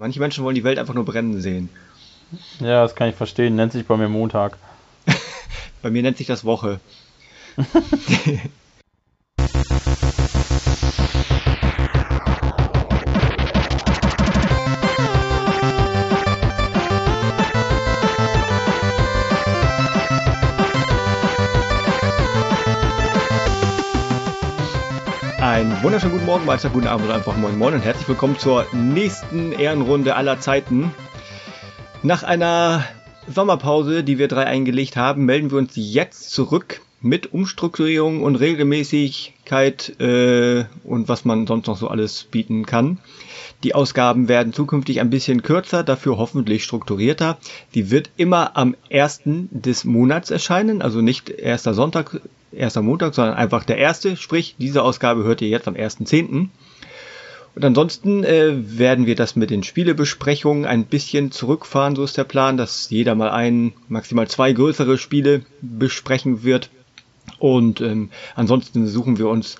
Manche Menschen wollen die Welt einfach nur brennen sehen. Ja, das kann ich verstehen. Nennt sich bei mir Montag. bei mir nennt sich das Woche. Meister, guten Abend oder einfach moin moin und herzlich willkommen zur nächsten Ehrenrunde aller Zeiten. Nach einer Sommerpause, die wir drei eingelegt haben, melden wir uns jetzt zurück mit Umstrukturierung und Regelmäßigkeit äh, und was man sonst noch so alles bieten kann. Die Ausgaben werden zukünftig ein bisschen kürzer, dafür hoffentlich strukturierter. Die wird immer am ersten des Monats erscheinen, also nicht erster Sonntag, erster Montag, sondern einfach der erste. Sprich, diese Ausgabe hört ihr jetzt am 1.10. Und ansonsten äh, werden wir das mit den Spielebesprechungen ein bisschen zurückfahren, so ist der Plan, dass jeder mal ein, maximal zwei größere Spiele besprechen wird. Und ähm, ansonsten suchen wir uns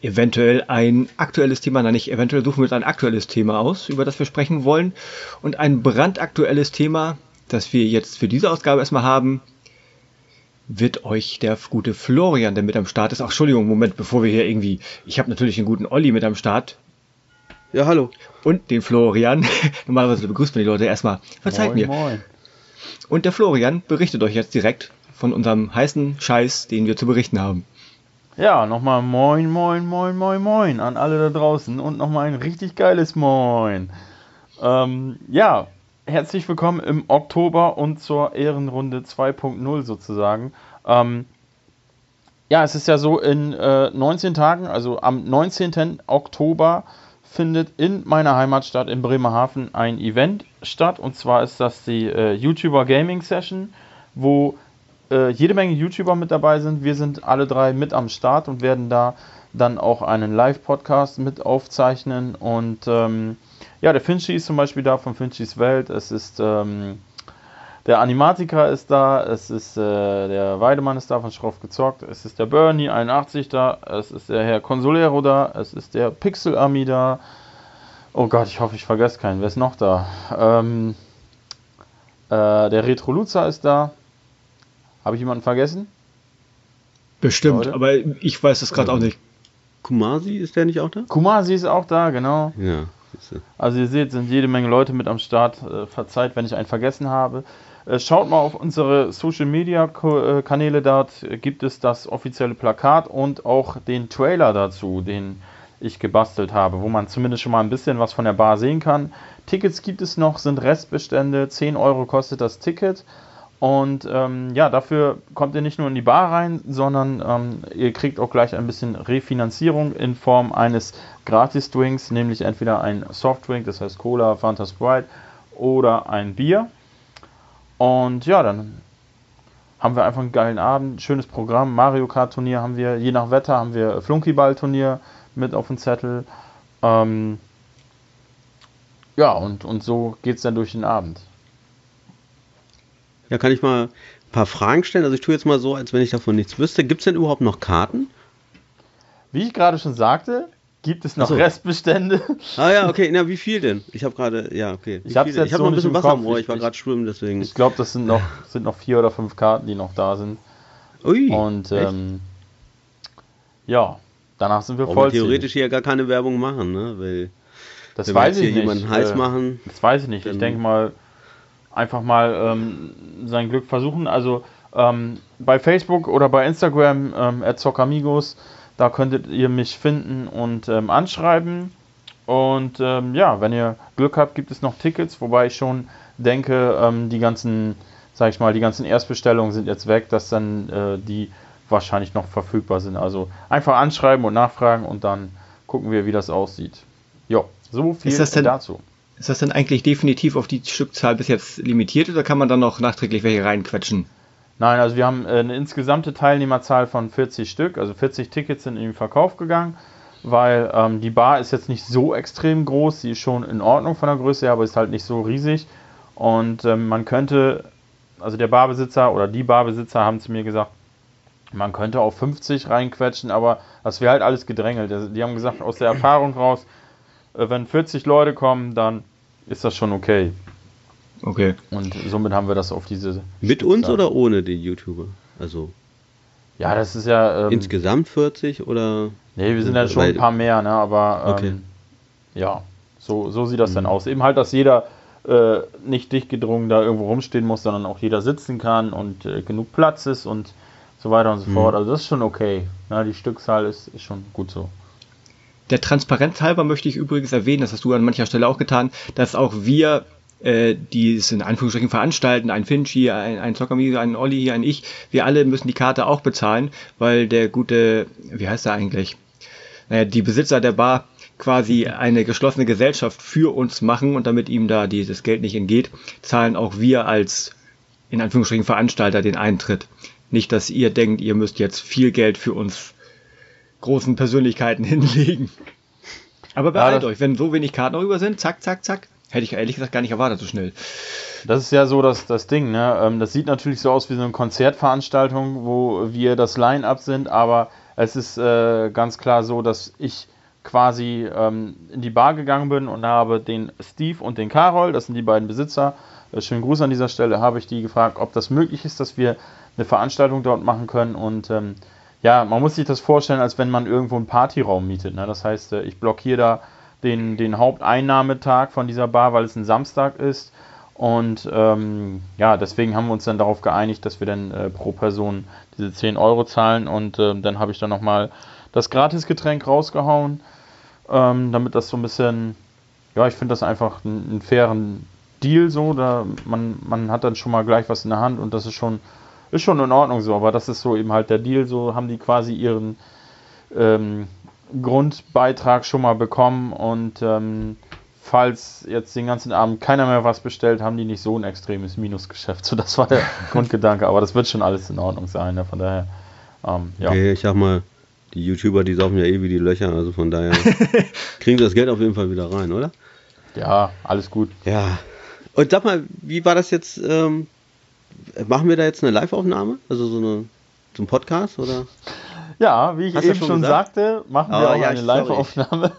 eventuell ein aktuelles Thema, nein, nicht eventuell suchen wir uns ein aktuelles Thema aus, über das wir sprechen wollen. Und ein brandaktuelles Thema, das wir jetzt für diese Ausgabe erstmal haben, wird euch der gute Florian, der mit am Start ist. Ach, Entschuldigung, Moment, bevor wir hier irgendwie. Ich habe natürlich den guten Olli mit am Start. Ja, hallo. Und den Florian. Normalerweise begrüßt man die Leute erstmal. Verzeiht moin, mir. Moin. Und der Florian berichtet euch jetzt direkt von unserem heißen Scheiß, den wir zu berichten haben. Ja, nochmal moin, moin, moin, moin, moin an alle da draußen und nochmal ein richtig geiles Moin. Ähm, ja, herzlich willkommen im Oktober und zur Ehrenrunde 2.0 sozusagen. Ähm, ja, es ist ja so, in äh, 19 Tagen, also am 19. Oktober, findet in meiner Heimatstadt in Bremerhaven ein Event statt. Und zwar ist das die äh, YouTuber Gaming Session, wo äh, jede Menge YouTuber mit dabei sind. Wir sind alle drei mit am Start und werden da dann auch einen Live-Podcast mit aufzeichnen. Und ähm, ja, der Finchi ist zum Beispiel da von Finchis Welt. Es ist ähm, der Animatiker ist da. Es ist äh, der Weidemann ist da von Schroff gezockt. Es ist der Bernie 81 da. Es ist der Herr Consolero da. Es ist der Pixel Ami da. Oh Gott, ich hoffe, ich vergesse keinen. Wer ist noch da? Ähm, äh, der Retro Luza ist da. Habe ich jemanden vergessen? Bestimmt, Leute? aber ich weiß das gerade auch nicht. Kumasi ist der nicht auch da? Kumasi ist auch da, genau. Ja. Also ihr seht, sind jede Menge Leute mit am Start. Äh, verzeiht, wenn ich einen vergessen habe. Äh, schaut mal auf unsere Social Media äh, Kanäle, dort gibt es das offizielle Plakat und auch den Trailer dazu, den ich gebastelt habe, wo man zumindest schon mal ein bisschen was von der Bar sehen kann. Tickets gibt es noch, sind Restbestände, 10 Euro kostet das Ticket. Und ähm, ja, dafür kommt ihr nicht nur in die Bar rein, sondern ähm, ihr kriegt auch gleich ein bisschen Refinanzierung in Form eines Gratis-Drinks, nämlich entweder ein Softdrink, das heißt Cola, Fanta Sprite oder ein Bier. Und ja, dann haben wir einfach einen geilen Abend, schönes Programm. Mario Kart Turnier haben wir, je nach Wetter haben wir Flunkyball Turnier mit auf dem Zettel. Ähm, ja, und, und so geht es dann durch den Abend. Ja, kann ich mal ein paar Fragen stellen? Also ich tue jetzt mal so, als wenn ich davon nichts wüsste. Gibt es denn überhaupt noch Karten? Wie ich gerade schon sagte, gibt es noch so. Restbestände. Ah ja, okay. Na, wie viel denn? Ich habe gerade, ja, okay. Wie ich habe hab so noch ein bisschen Wasser am Ohr. Ich war gerade schwimmen, deswegen. Ich glaube, das sind noch, sind noch vier oder fünf Karten, die noch da sind. Ui. Und ähm, ja, danach sind wir voll. theoretisch hier gar keine Werbung machen, ne? Weil das weiß ich hier nicht. jemanden heiß äh, machen. Das weiß ich nicht. Ich denke mal, einfach mal ähm, sein Glück versuchen. Also ähm, bei Facebook oder bei Instagram ähm, Zockamigos, da könntet ihr mich finden und ähm, anschreiben. Und ähm, ja, wenn ihr Glück habt, gibt es noch Tickets, wobei ich schon denke, ähm, die ganzen, sag ich mal, die ganzen Erstbestellungen sind jetzt weg, dass dann äh, die wahrscheinlich noch verfügbar sind. Also einfach anschreiben und nachfragen und dann gucken wir, wie das aussieht. Jo, so viel dazu. Ist das denn eigentlich definitiv auf die Stückzahl bis jetzt limitiert oder kann man dann noch nachträglich welche reinquetschen? Nein, also wir haben äh, eine insgesamte Teilnehmerzahl von 40 Stück, also 40 Tickets sind in den Verkauf gegangen, weil ähm, die Bar ist jetzt nicht so extrem groß, sie ist schon in Ordnung von der Größe her, aber ist halt nicht so riesig. Und ähm, man könnte, also der Barbesitzer oder die Barbesitzer haben zu mir gesagt, man könnte auf 50 reinquetschen, aber das wäre halt alles gedrängelt. Die haben gesagt, aus der Erfahrung raus, wenn 40 Leute kommen, dann ist das schon okay. Okay. Und somit haben wir das auf diese. Mit uns oder ohne die YouTuber? Also. Ja, das ist ja. Ähm, insgesamt 40 oder? Nee, wir sind ja schon ein paar mehr, ne? Aber ähm, okay. ja, so, so sieht das mhm. dann aus. Eben halt, dass jeder äh, nicht dicht gedrungen da irgendwo rumstehen muss, sondern auch jeder sitzen kann und äh, genug Platz ist und so weiter und so mhm. fort. Also das ist schon okay. Na, die Stückzahl ist, ist schon gut so. Der Transparenz halber möchte ich übrigens erwähnen, das hast du an mancher Stelle auch getan, dass auch wir äh, die es in Anführungsstrichen veranstalten, ein Finch hier, ein, ein Zockermi, ein Olli hier, ein Ich, wir alle müssen die Karte auch bezahlen, weil der gute, wie heißt er eigentlich? Naja, die Besitzer der Bar quasi eine geschlossene Gesellschaft für uns machen und damit ihm da dieses Geld nicht entgeht, zahlen auch wir als in Anführungsstrichen Veranstalter den Eintritt. Nicht, dass ihr denkt, ihr müsst jetzt viel Geld für uns großen Persönlichkeiten hinlegen. Aber beeilt ja, euch, wenn so wenig Karten darüber sind, zack, zack, zack. Hätte ich ehrlich gesagt gar nicht erwartet, so schnell. Das ist ja so das, das Ding, ne? Ähm, das sieht natürlich so aus wie so eine Konzertveranstaltung, wo wir das Line-Up sind, aber es ist äh, ganz klar so, dass ich quasi ähm, in die Bar gegangen bin und habe den Steve und den Carol, das sind die beiden Besitzer, äh, schönen Gruß an dieser Stelle, habe ich die gefragt, ob das möglich ist, dass wir eine Veranstaltung dort machen können und ähm, ja, man muss sich das vorstellen, als wenn man irgendwo einen Partyraum mietet. Ne? Das heißt, äh, ich blockiere da den, den Haupteinnahmetag von dieser Bar, weil es ein Samstag ist. Und ähm, ja, deswegen haben wir uns dann darauf geeinigt, dass wir dann äh, pro Person diese 10 Euro zahlen. Und äh, dann habe ich dann nochmal das Gratisgetränk rausgehauen ähm, damit das so ein bisschen, ja, ich finde das einfach einen, fairen Deal so, da man, man hat dann schon mal gleich was in der Hand und das ist schon, ist schon in Ordnung so, aber das ist so eben halt der Deal, so haben die quasi ihren ähm, Grundbeitrag schon mal bekommen und ähm, falls jetzt den ganzen Abend keiner mehr was bestellt, haben die nicht so ein extremes Minusgeschäft. So, das war der Grundgedanke, aber das wird schon alles in Ordnung sein, ne? von daher. Ähm, ja. Okay, ich sag mal, die YouTuber, die saufen ja eh wie die Löcher, also von daher kriegen sie das Geld auf jeden Fall wieder rein, oder? Ja, alles gut. Ja. Und sag mal, wie war das jetzt? Ähm, machen wir da jetzt eine Live-Aufnahme? Also so, eine, so ein Podcast, oder? Ja, wie ich Hast eben schon, schon sagte, machen wir oh, auch ja, eine Live-Aufnahme.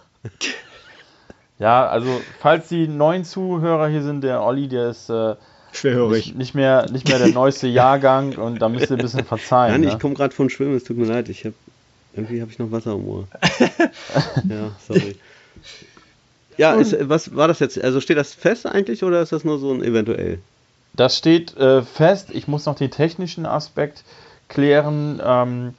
ja, also falls die neuen Zuhörer hier sind, der Olli, der ist äh, schwerhörig. Nicht, nicht, mehr, nicht mehr der neueste Jahrgang und da müsst ihr ein bisschen verzeihen. Nein, ne? ich komme gerade von Schwimmen, es tut mir leid, ich habe irgendwie habe ich noch Wasser im Ohr. ja, sorry. Ja, ist, was war das jetzt? Also steht das fest eigentlich oder ist das nur so ein eventuell? Das steht äh, fest. Ich muss noch den technischen Aspekt klären. Ähm,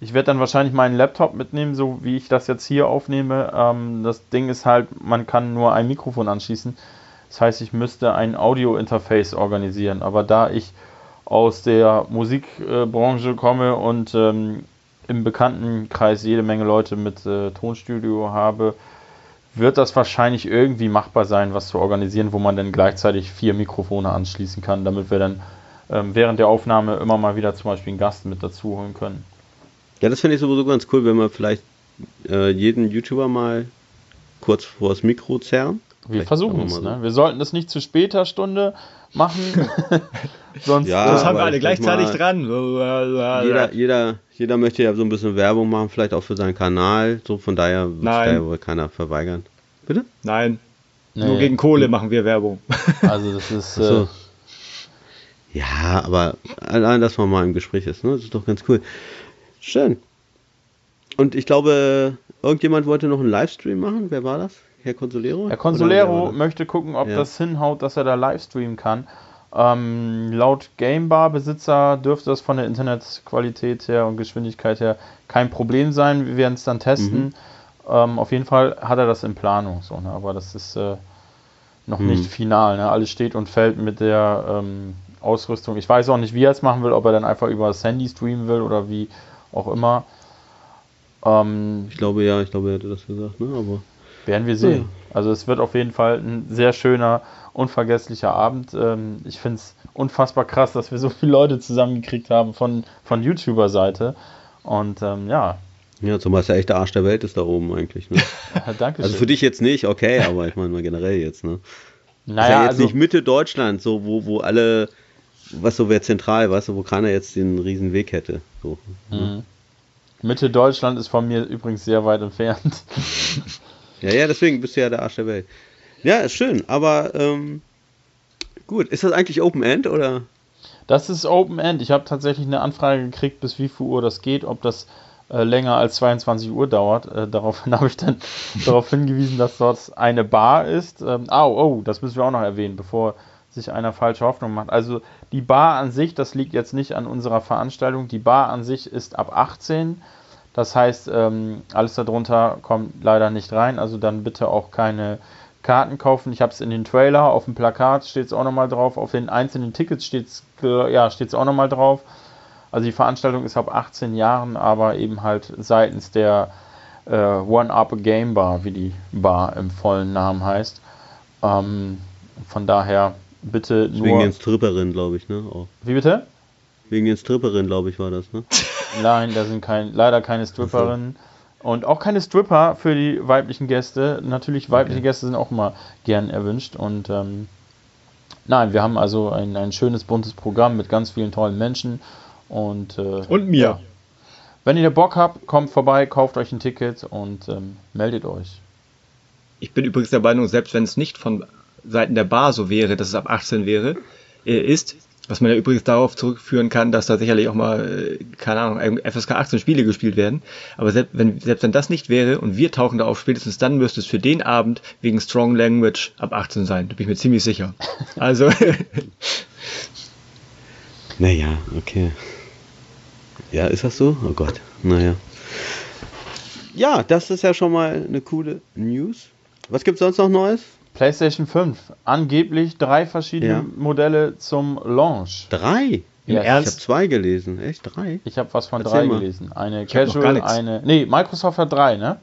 ich werde dann wahrscheinlich meinen Laptop mitnehmen, so wie ich das jetzt hier aufnehme. Ähm, das Ding ist halt, man kann nur ein Mikrofon anschließen. Das heißt, ich müsste ein Audio-Interface organisieren. Aber da ich aus der Musikbranche komme und ähm, im Bekanntenkreis jede Menge Leute mit äh, Tonstudio habe, wird das wahrscheinlich irgendwie machbar sein, was zu organisieren, wo man dann gleichzeitig vier Mikrofone anschließen kann, damit wir dann ähm, während der Aufnahme immer mal wieder zum Beispiel einen Gast mit dazu holen können. Ja, das finde ich sowieso ganz cool, wenn wir vielleicht äh, jeden YouTuber mal kurz vor das Mikro zerren. Wir versuchen es, ne? Wir sollten das nicht zu später Stunde machen. Sonst ja, das haben wir alle gleichzeitig mal, dran. Jeder, jeder, jeder möchte ja so ein bisschen Werbung machen, vielleicht auch für seinen Kanal. So von daher wird da ja wohl keiner verweigern. Bitte? Nein. Nee. Nur gegen Kohle machen wir Werbung. Also das ist. So. Äh, ja, aber allein, dass man mal im Gespräch ist, ne? Das ist doch ganz cool. Schön. Und ich glaube, irgendjemand wollte noch einen Livestream machen. Wer war das? Herr Consolero? Herr Consolero möchte gucken, ob ja. das hinhaut, dass er da Livestreamen kann. Ähm, laut Gamebar-Besitzer dürfte das von der Internetqualität her und Geschwindigkeit her kein Problem sein. Wir werden es dann testen. Mhm. Ähm, auf jeden Fall hat er das in Planung, so, ne? aber das ist äh, noch mhm. nicht final. Ne? Alles steht und fällt mit der ähm, Ausrüstung. Ich weiß auch nicht, wie er es machen will, ob er dann einfach über das Handy streamen will oder wie auch immer. Ähm, ich glaube ja, ich glaube, er hätte das gesagt, ne? aber werden wir sehen. Ja. Also es wird auf jeden Fall ein sehr schöner unvergesslicher Abend. Ähm, ich finde es unfassbar krass, dass wir so viele Leute zusammengekriegt haben von, von YouTuber-Seite. Und ähm, ja. Ja, zumal es ja echt der Arsch der Welt ist da oben eigentlich. Ne? Danke Also für dich jetzt nicht, okay, aber ich meine mal generell jetzt. Ne? Naja, ist ja jetzt also, nicht Mitte Deutschland, so wo, wo alle, was so wäre zentral, weißt du, wo keiner jetzt den riesen Weg hätte. So, ne? mhm. Mitte Deutschland ist von mir übrigens sehr weit entfernt. ja, ja, deswegen bist du ja der Arsch der Welt. Ja, ist schön, aber ähm, gut. Ist das eigentlich Open End oder? Das ist Open End. Ich habe tatsächlich eine Anfrage gekriegt, bis wie viel Uhr das geht, ob das äh, länger als 22 Uhr dauert. Äh, daraufhin habe ich dann darauf hingewiesen, dass dort eine Bar ist. Ähm, oh, oh, das müssen wir auch noch erwähnen, bevor sich einer falsche Hoffnung macht. Also die Bar an sich, das liegt jetzt nicht an unserer Veranstaltung. Die Bar an sich ist ab 18. Das heißt, ähm, alles darunter kommt leider nicht rein. Also dann bitte auch keine Karten kaufen. Ich habe es in den Trailer, auf dem Plakat steht es auch nochmal drauf, auf den einzelnen Tickets steht es ja, auch nochmal drauf. Also die Veranstaltung ist ab 18 Jahren, aber eben halt seitens der äh, One Up Game Bar, wie die Bar im vollen Namen heißt. Ähm, von daher bitte nur. Wegen den Stripperinnen, glaube ich, ne? Auch. Wie bitte? Wegen den Stripperinnen, glaube ich, war das, ne? Nein, da sind kein, leider keine Stripperinnen. Und auch keine Stripper für die weiblichen Gäste. Natürlich, weibliche okay. Gäste sind auch immer gern erwünscht. Und ähm, nein, wir haben also ein, ein schönes, buntes Programm mit ganz vielen tollen Menschen. Und, äh, und mir. Ja. Wenn ihr Bock habt, kommt vorbei, kauft euch ein Ticket und ähm, meldet euch. Ich bin übrigens der Meinung, selbst wenn es nicht von Seiten der Bar so wäre, dass es ab 18 wäre, äh, ist, was man ja übrigens darauf zurückführen kann, dass da sicherlich auch mal, äh, keine Ahnung, FSK 18 Spiele gespielt werden. Aber selbst wenn, selbst wenn das nicht wäre und wir tauchen da auf, spätestens dann müsste es für den Abend wegen Strong Language ab 18 sein. Da bin ich mir ziemlich sicher. Also. naja, okay. Ja, ist das so? Oh Gott. Naja. Ja, das ist ja schon mal eine coole News. Was gibt's sonst noch Neues? PlayStation 5. Angeblich drei verschiedene ja. Modelle zum Launch. Drei? Im Ernst? Ich habe zwei gelesen. Echt? Drei? Ich habe was von Erzähl drei mal. gelesen. Eine ich Casual, eine. Nee, Microsoft hat drei, ne?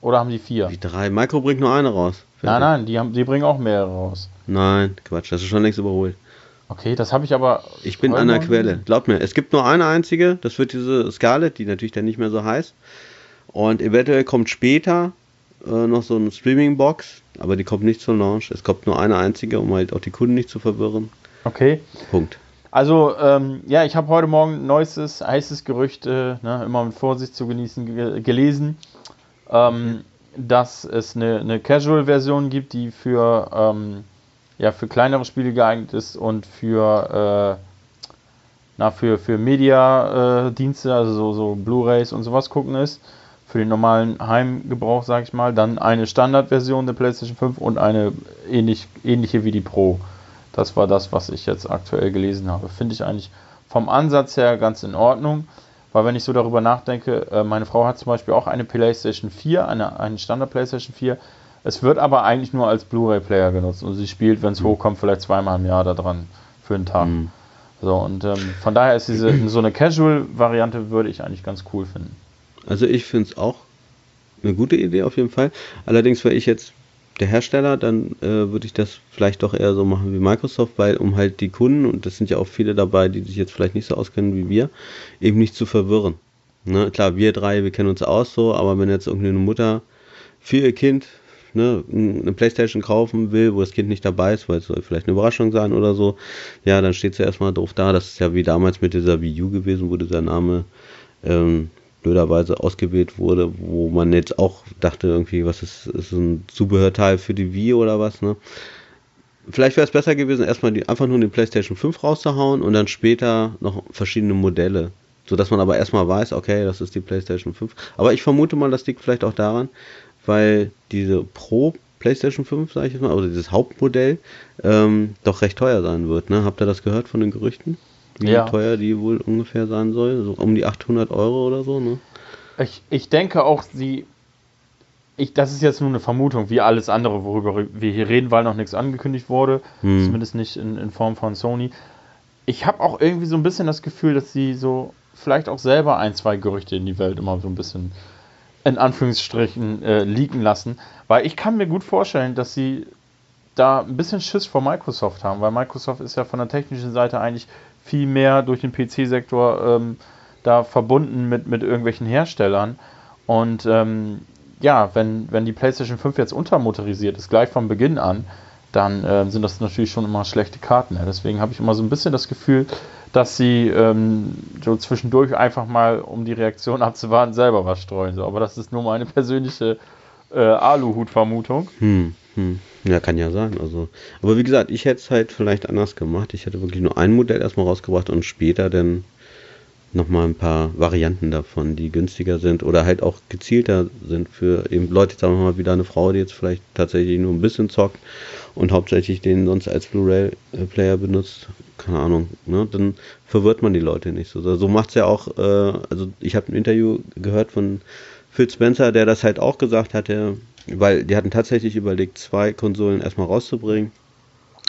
Oder haben die vier? Wie drei? Micro bringt nur eine raus. Nein, nein, die, haben, die bringen auch mehrere raus. Nein, Quatsch, das ist schon längst überholt. Okay, das habe ich aber. Ich bin an der Quelle. Glaub mir, es gibt nur eine einzige, das wird diese Scarlett, die natürlich dann nicht mehr so heißt. Und eventuell kommt später äh, noch so eine Streaming-Box, aber die kommt nicht zum Launch. Es kommt nur eine einzige, um halt auch die Kunden nicht zu verwirren. Okay. Punkt. Also, ähm, ja, ich habe heute Morgen ein neuestes, heißes Gerücht, äh, ne, immer mit Vorsicht zu genießen, gelesen, ähm, dass es eine, eine Casual-Version gibt, die für, ähm, ja, für kleinere Spiele geeignet ist und für, äh, na, für, für Media-Dienste, also so, so Blu-Rays und sowas gucken ist für den normalen Heimgebrauch, sage ich mal. Dann eine Standardversion der PlayStation 5 und eine ähnlich, ähnliche wie die Pro. Das war das, was ich jetzt aktuell gelesen habe. Finde ich eigentlich vom Ansatz her ganz in Ordnung, weil wenn ich so darüber nachdenke, äh, meine Frau hat zum Beispiel auch eine PlayStation 4, eine, eine Standard PlayStation 4. Es wird aber eigentlich nur als Blu-ray-Player genutzt und sie spielt, wenn es mhm. hochkommt, vielleicht zweimal im Jahr da dran für einen Tag. Mhm. So, und ähm, von daher ist diese so eine Casual-Variante würde ich eigentlich ganz cool finden. Also ich finde es auch eine gute Idee auf jeden Fall. Allerdings wäre ich jetzt der Hersteller, dann äh, würde ich das vielleicht doch eher so machen wie Microsoft, weil um halt die Kunden, und das sind ja auch viele dabei, die sich jetzt vielleicht nicht so auskennen wie wir, eben nicht zu verwirren. Ne? Klar, wir drei, wir kennen uns aus so, aber wenn jetzt irgendeine Mutter für ihr Kind ne, eine Playstation kaufen will, wo das Kind nicht dabei ist, weil es soll vielleicht eine Überraschung sein oder so, ja, dann steht sie erstmal doof da. Das ist ja wie damals mit dieser Wii U gewesen, wo dieser Name ähm, blöderweise ausgewählt wurde, wo man jetzt auch dachte, irgendwie, was ist, ist ein Zubehörteil für die Wii oder was, ne? Vielleicht wäre es besser gewesen, erstmal die, einfach nur den PlayStation 5 rauszuhauen und dann später noch verschiedene Modelle. So dass man aber erstmal weiß, okay, das ist die PlayStation 5. Aber ich vermute mal, das liegt vielleicht auch daran, weil diese Pro PlayStation 5, sage ich jetzt mal, oder dieses Hauptmodell, ähm, doch recht teuer sein wird. Ne? Habt ihr das gehört von den Gerüchten? Wie ja. teuer die wohl ungefähr sein soll. So um die 800 Euro oder so, ne? Ich, ich denke auch, sie. Ich, das ist jetzt nur eine Vermutung, wie alles andere, worüber wir hier reden, weil noch nichts angekündigt wurde. Hm. Zumindest nicht in, in Form von Sony. Ich habe auch irgendwie so ein bisschen das Gefühl, dass sie so vielleicht auch selber ein, zwei Gerüchte in die Welt immer so ein bisschen in Anführungsstrichen äh, liegen lassen. Weil ich kann mir gut vorstellen, dass sie da ein bisschen Schiss vor Microsoft haben, weil Microsoft ist ja von der technischen Seite eigentlich viel mehr durch den PC-Sektor ähm, da verbunden mit, mit irgendwelchen Herstellern. Und ähm, ja, wenn, wenn die PlayStation 5 jetzt untermotorisiert ist, gleich von Beginn an, dann äh, sind das natürlich schon immer schlechte Karten. Ja. Deswegen habe ich immer so ein bisschen das Gefühl, dass sie ähm, so zwischendurch einfach mal, um die Reaktion abzuwarten, selber was streuen. So. Aber das ist nur meine persönliche äh, Aluhut-Vermutung. Hm, hm. Ja, kann ja sein. Also, aber wie gesagt, ich hätte es halt vielleicht anders gemacht. Ich hätte wirklich nur ein Modell erstmal rausgebracht und später dann nochmal ein paar Varianten davon, die günstiger sind oder halt auch gezielter sind für eben Leute, sagen wir mal wieder eine Frau, die jetzt vielleicht tatsächlich nur ein bisschen zockt und hauptsächlich den sonst als Blu-ray-Player benutzt. Keine Ahnung, ne? Dann verwirrt man die Leute nicht so. So macht es ja auch, äh, also ich habe ein Interview gehört von Phil Spencer, der das halt auch gesagt hatte, weil die hatten tatsächlich überlegt, zwei Konsolen erstmal rauszubringen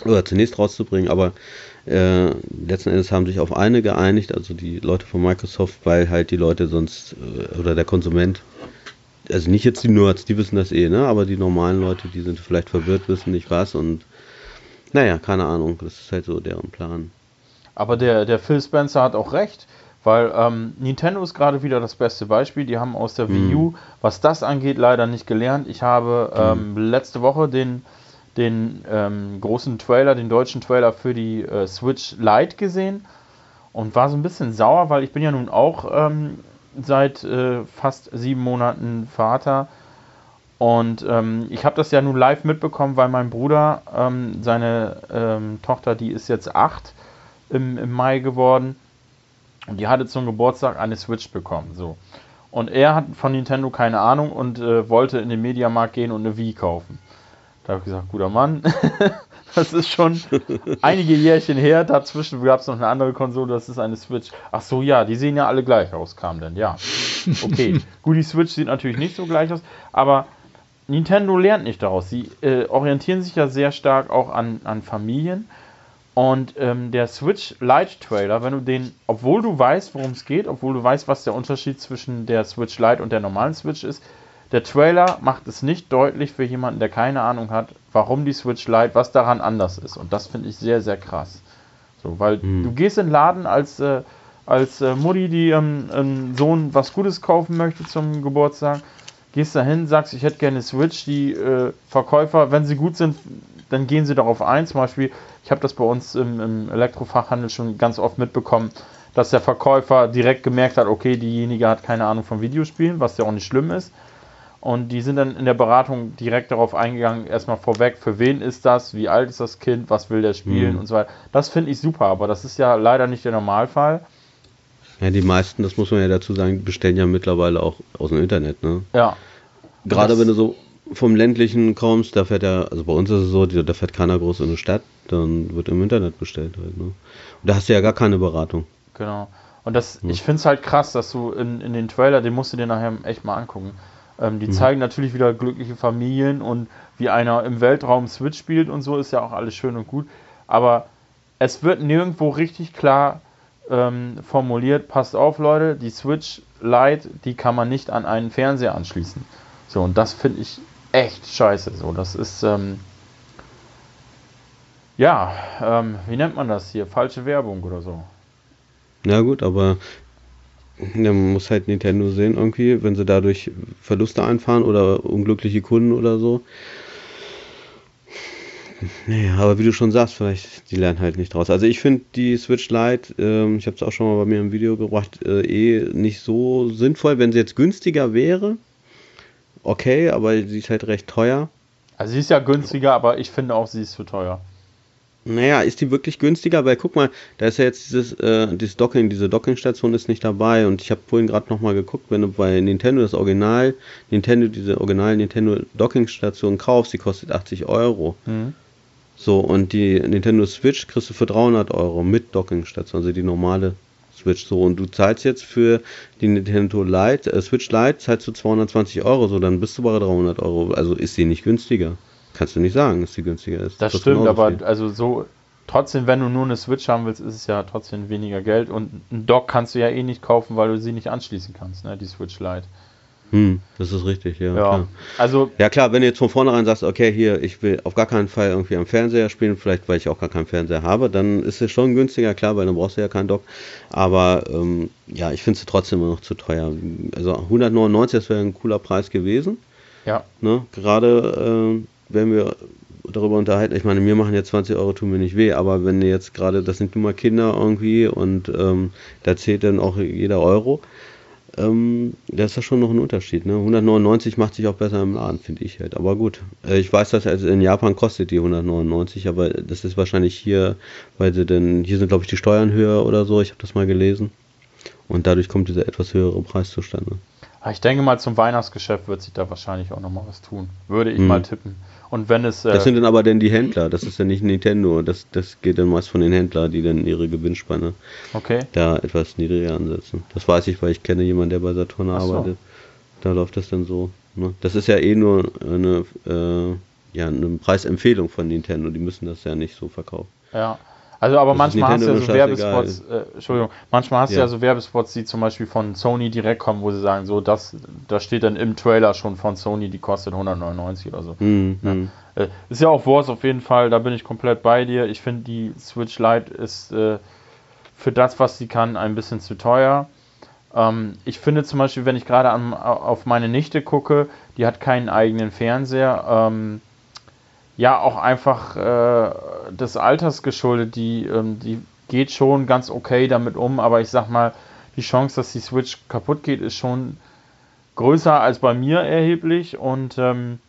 oder zunächst rauszubringen, aber äh, letzten Endes haben sich auf eine geeinigt, also die Leute von Microsoft, weil halt die Leute sonst äh, oder der Konsument, also nicht jetzt die Nerds, die wissen das eh, ne, aber die normalen Leute, die sind vielleicht verwirrt, wissen nicht was und naja, keine Ahnung, das ist halt so deren Plan. Aber der, der Phil Spencer hat auch recht, weil ähm, Nintendo ist gerade wieder das beste Beispiel. Die haben aus der Wii U, mhm. was das angeht, leider nicht gelernt. Ich habe ähm, mhm. letzte Woche den den ähm, großen Trailer, den deutschen Trailer für die äh, Switch Lite gesehen und war so ein bisschen sauer, weil ich bin ja nun auch ähm, seit äh, fast sieben Monaten Vater und ähm, ich habe das ja nun live mitbekommen, weil mein Bruder, ähm, seine ähm, Tochter, die ist jetzt acht im, im Mai geworden und die hatte zum Geburtstag eine Switch bekommen. So. Und er hat von Nintendo keine Ahnung und äh, wollte in den Mediamarkt gehen und eine Wii kaufen. Da habe ich gesagt, guter Mann, das ist schon einige Jährchen her. Dazwischen gab es noch eine andere Konsole, das ist eine Switch. Ach so, ja, die sehen ja alle gleich aus, kam denn, ja. Okay, gut, die Switch sieht natürlich nicht so gleich aus, aber Nintendo lernt nicht daraus. Sie äh, orientieren sich ja sehr stark auch an, an Familien. Und ähm, der Switch Lite Trailer, wenn du den, obwohl du weißt, worum es geht, obwohl du weißt, was der Unterschied zwischen der Switch Lite und der normalen Switch ist, der Trailer macht es nicht deutlich für jemanden, der keine Ahnung hat, warum die Switch Lite, was daran anders ist. Und das finde ich sehr, sehr krass. So, weil hm. du gehst in den Laden als, äh, als äh, Mutti, die ihrem ähm, Sohn was Gutes kaufen möchte zum Geburtstag, gehst dahin, sagst, ich hätte gerne eine Switch. Die äh, Verkäufer, wenn sie gut sind, dann gehen sie darauf ein. Zum Beispiel, ich habe das bei uns im, im Elektrofachhandel schon ganz oft mitbekommen, dass der Verkäufer direkt gemerkt hat, okay, diejenige hat keine Ahnung von Videospielen, was ja auch nicht schlimm ist. Und die sind dann in der Beratung direkt darauf eingegangen, erstmal vorweg, für wen ist das, wie alt ist das Kind, was will der spielen mhm. und so weiter. Das finde ich super, aber das ist ja leider nicht der Normalfall. Ja, die meisten, das muss man ja dazu sagen, bestellen ja mittlerweile auch aus dem Internet, ne? Ja. Gerade wenn du so vom ländlichen kommst, da fährt ja, also bei uns ist es so, da fährt keiner groß in eine Stadt, dann wird im Internet bestellt halt, ne? Und da hast du ja gar keine Beratung. Genau. Und das, mhm. ich finde es halt krass, dass du in, in den Trailer, den musst du dir nachher echt mal angucken ähm, die mhm. zeigen natürlich wieder glückliche Familien und wie einer im Weltraum Switch spielt und so ist ja auch alles schön und gut. Aber es wird nirgendwo richtig klar ähm, formuliert, passt auf Leute, die Switch Lite, die kann man nicht an einen Fernseher anschließen. So, und das finde ich echt scheiße. So, das ist, ähm, ja, ähm, wie nennt man das hier? Falsche Werbung oder so. Na gut, aber ja, man muss halt Nintendo sehen irgendwie, wenn sie dadurch Verluste einfahren oder unglückliche Kunden oder so. Naja, aber wie du schon sagst, vielleicht, die lernen halt nicht draus. Also ich finde die Switch Lite, ähm, ich habe es auch schon mal bei mir im Video gebracht, äh, eh nicht so sinnvoll. Wenn sie jetzt günstiger wäre, okay, aber sie ist halt recht teuer. Also sie ist ja günstiger, aber ich finde auch, sie ist zu teuer. Naja, ist die wirklich günstiger? Weil guck mal, da ist ja jetzt dieses, äh, dieses Docking, diese Dockingstation ist nicht dabei und ich habe vorhin gerade nochmal geguckt, wenn du bei Nintendo das Original, Nintendo, diese original Nintendo Dockingstation kaufst, die kostet 80 Euro. Mhm. So, und die Nintendo Switch kriegst du für 300 Euro mit Dockingstation, also die normale Switch. So, und du zahlst jetzt für die Nintendo Lite, äh, Switch Lite, zahlst du 220 Euro, so, dann bist du bei 300 Euro. Also ist sie nicht günstiger. Kannst du nicht sagen, dass die günstiger ist. Das, das stimmt, aber viel. also so, trotzdem, wenn du nur eine Switch haben willst, ist es ja trotzdem weniger Geld und ein Dock kannst du ja eh nicht kaufen, weil du sie nicht anschließen kannst, ne, die Switch Lite. Hm, das ist richtig, ja. Ja, klar. also, ja klar, wenn du jetzt von vornherein sagst, okay, hier, ich will auf gar keinen Fall irgendwie am Fernseher spielen, vielleicht weil ich auch gar keinen Fernseher habe, dann ist es schon günstiger, klar, weil dann brauchst du ja keinen Dock. Aber ähm, ja, ich finde es trotzdem immer noch zu teuer. Also 199, das wäre ein cooler Preis gewesen. Ja. Ne? Gerade äh, wenn wir darüber unterhalten, ich meine, mir machen jetzt 20 Euro tun mir nicht weh, aber wenn ihr jetzt gerade, das sind nun mal Kinder irgendwie und ähm, da zählt dann auch jeder Euro. Ähm, das ist ja schon noch ein Unterschied. Ne? 199 macht sich auch besser im Laden, finde ich halt. Aber gut, äh, ich weiß, dass also in Japan kostet die 199, aber das ist wahrscheinlich hier, weil sie denn, hier sind glaube ich die Steuern höher oder so, ich habe das mal gelesen. Und dadurch kommt dieser etwas höhere Preis zustande. Ah, ich denke mal, zum Weihnachtsgeschäft wird sich da wahrscheinlich auch nochmal was tun. Würde ich hm. mal tippen. Und wenn es. Äh, das sind dann aber dann die Händler, das ist ja nicht Nintendo. Das, das geht dann meist von den Händlern, die dann ihre Gewinnspanne okay. da etwas niedriger ansetzen. Das weiß ich, weil ich kenne jemanden, der bei Saturn so. arbeitet. Da läuft das dann so. Ne? Das ist ja eh nur eine, äh, ja, eine Preisempfehlung von Nintendo. Die müssen das ja nicht so verkaufen. Ja. Also aber das manchmal hast du ja so Werbespots, äh, Entschuldigung, manchmal hast du ja. ja so Werbespots, die zum Beispiel von Sony direkt kommen, wo sie sagen, so das, da steht dann im Trailer schon von Sony, die kostet 199 oder so. Mhm. Ja. Mhm. Äh, ist ja auch Wars auf jeden Fall, da bin ich komplett bei dir. Ich finde die Switch Lite ist äh, für das, was sie kann, ein bisschen zu teuer. Ähm, ich finde zum Beispiel, wenn ich gerade auf meine Nichte gucke, die hat keinen eigenen Fernseher. Ähm, ja auch einfach äh, des Alters geschuldet. Die, ähm, die geht schon ganz okay damit um, aber ich sag mal, die Chance, dass die Switch kaputt geht, ist schon größer als bei mir erheblich und ähm,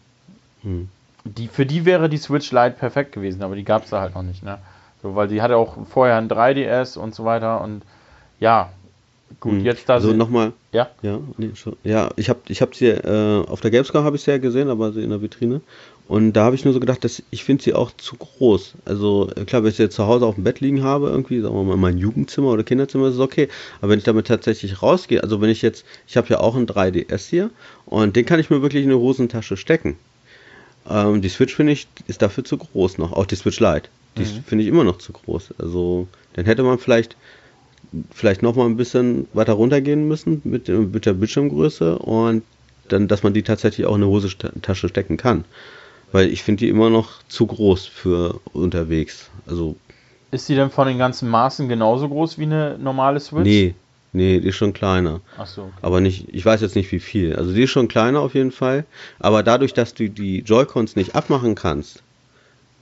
hm. die, für die wäre die Switch Lite perfekt gewesen, aber die gab es da halt noch nicht, ne? So, weil die hatte auch vorher ein 3DS und so weiter und ja, gut, hm. jetzt da. So also nochmal. Ja. Ja, nee, ja, ich habe ich hab sie äh, auf der Gamescom habe ich sie ja gesehen, aber sie in der Vitrine und da habe ich nur so gedacht, dass ich finde sie auch zu groß. Also klar, wenn ich sie jetzt zu Hause auf dem Bett liegen habe, irgendwie, sagen wir mal, in meinem Jugendzimmer oder Kinderzimmer, ist es okay. Aber wenn ich damit tatsächlich rausgehe, also wenn ich jetzt, ich habe ja auch ein 3DS hier und den kann ich mir wirklich in eine Hosentasche stecken. Ähm, die Switch finde ich ist dafür zu groß noch, auch die Switch Lite. Die mhm. finde ich immer noch zu groß. Also dann hätte man vielleicht vielleicht noch mal ein bisschen weiter runtergehen müssen mit, mit der Bildschirmgröße und dann, dass man die tatsächlich auch in eine Hosentasche stecken kann. Weil ich finde die immer noch zu groß für unterwegs. Also. Ist die denn von den ganzen Maßen genauso groß wie eine normale Switch? Nee, nee, die ist schon kleiner. Ach so. Okay. Aber nicht, ich weiß jetzt nicht wie viel. Also die ist schon kleiner auf jeden Fall. Aber dadurch, dass du die Joy-Cons nicht abmachen kannst,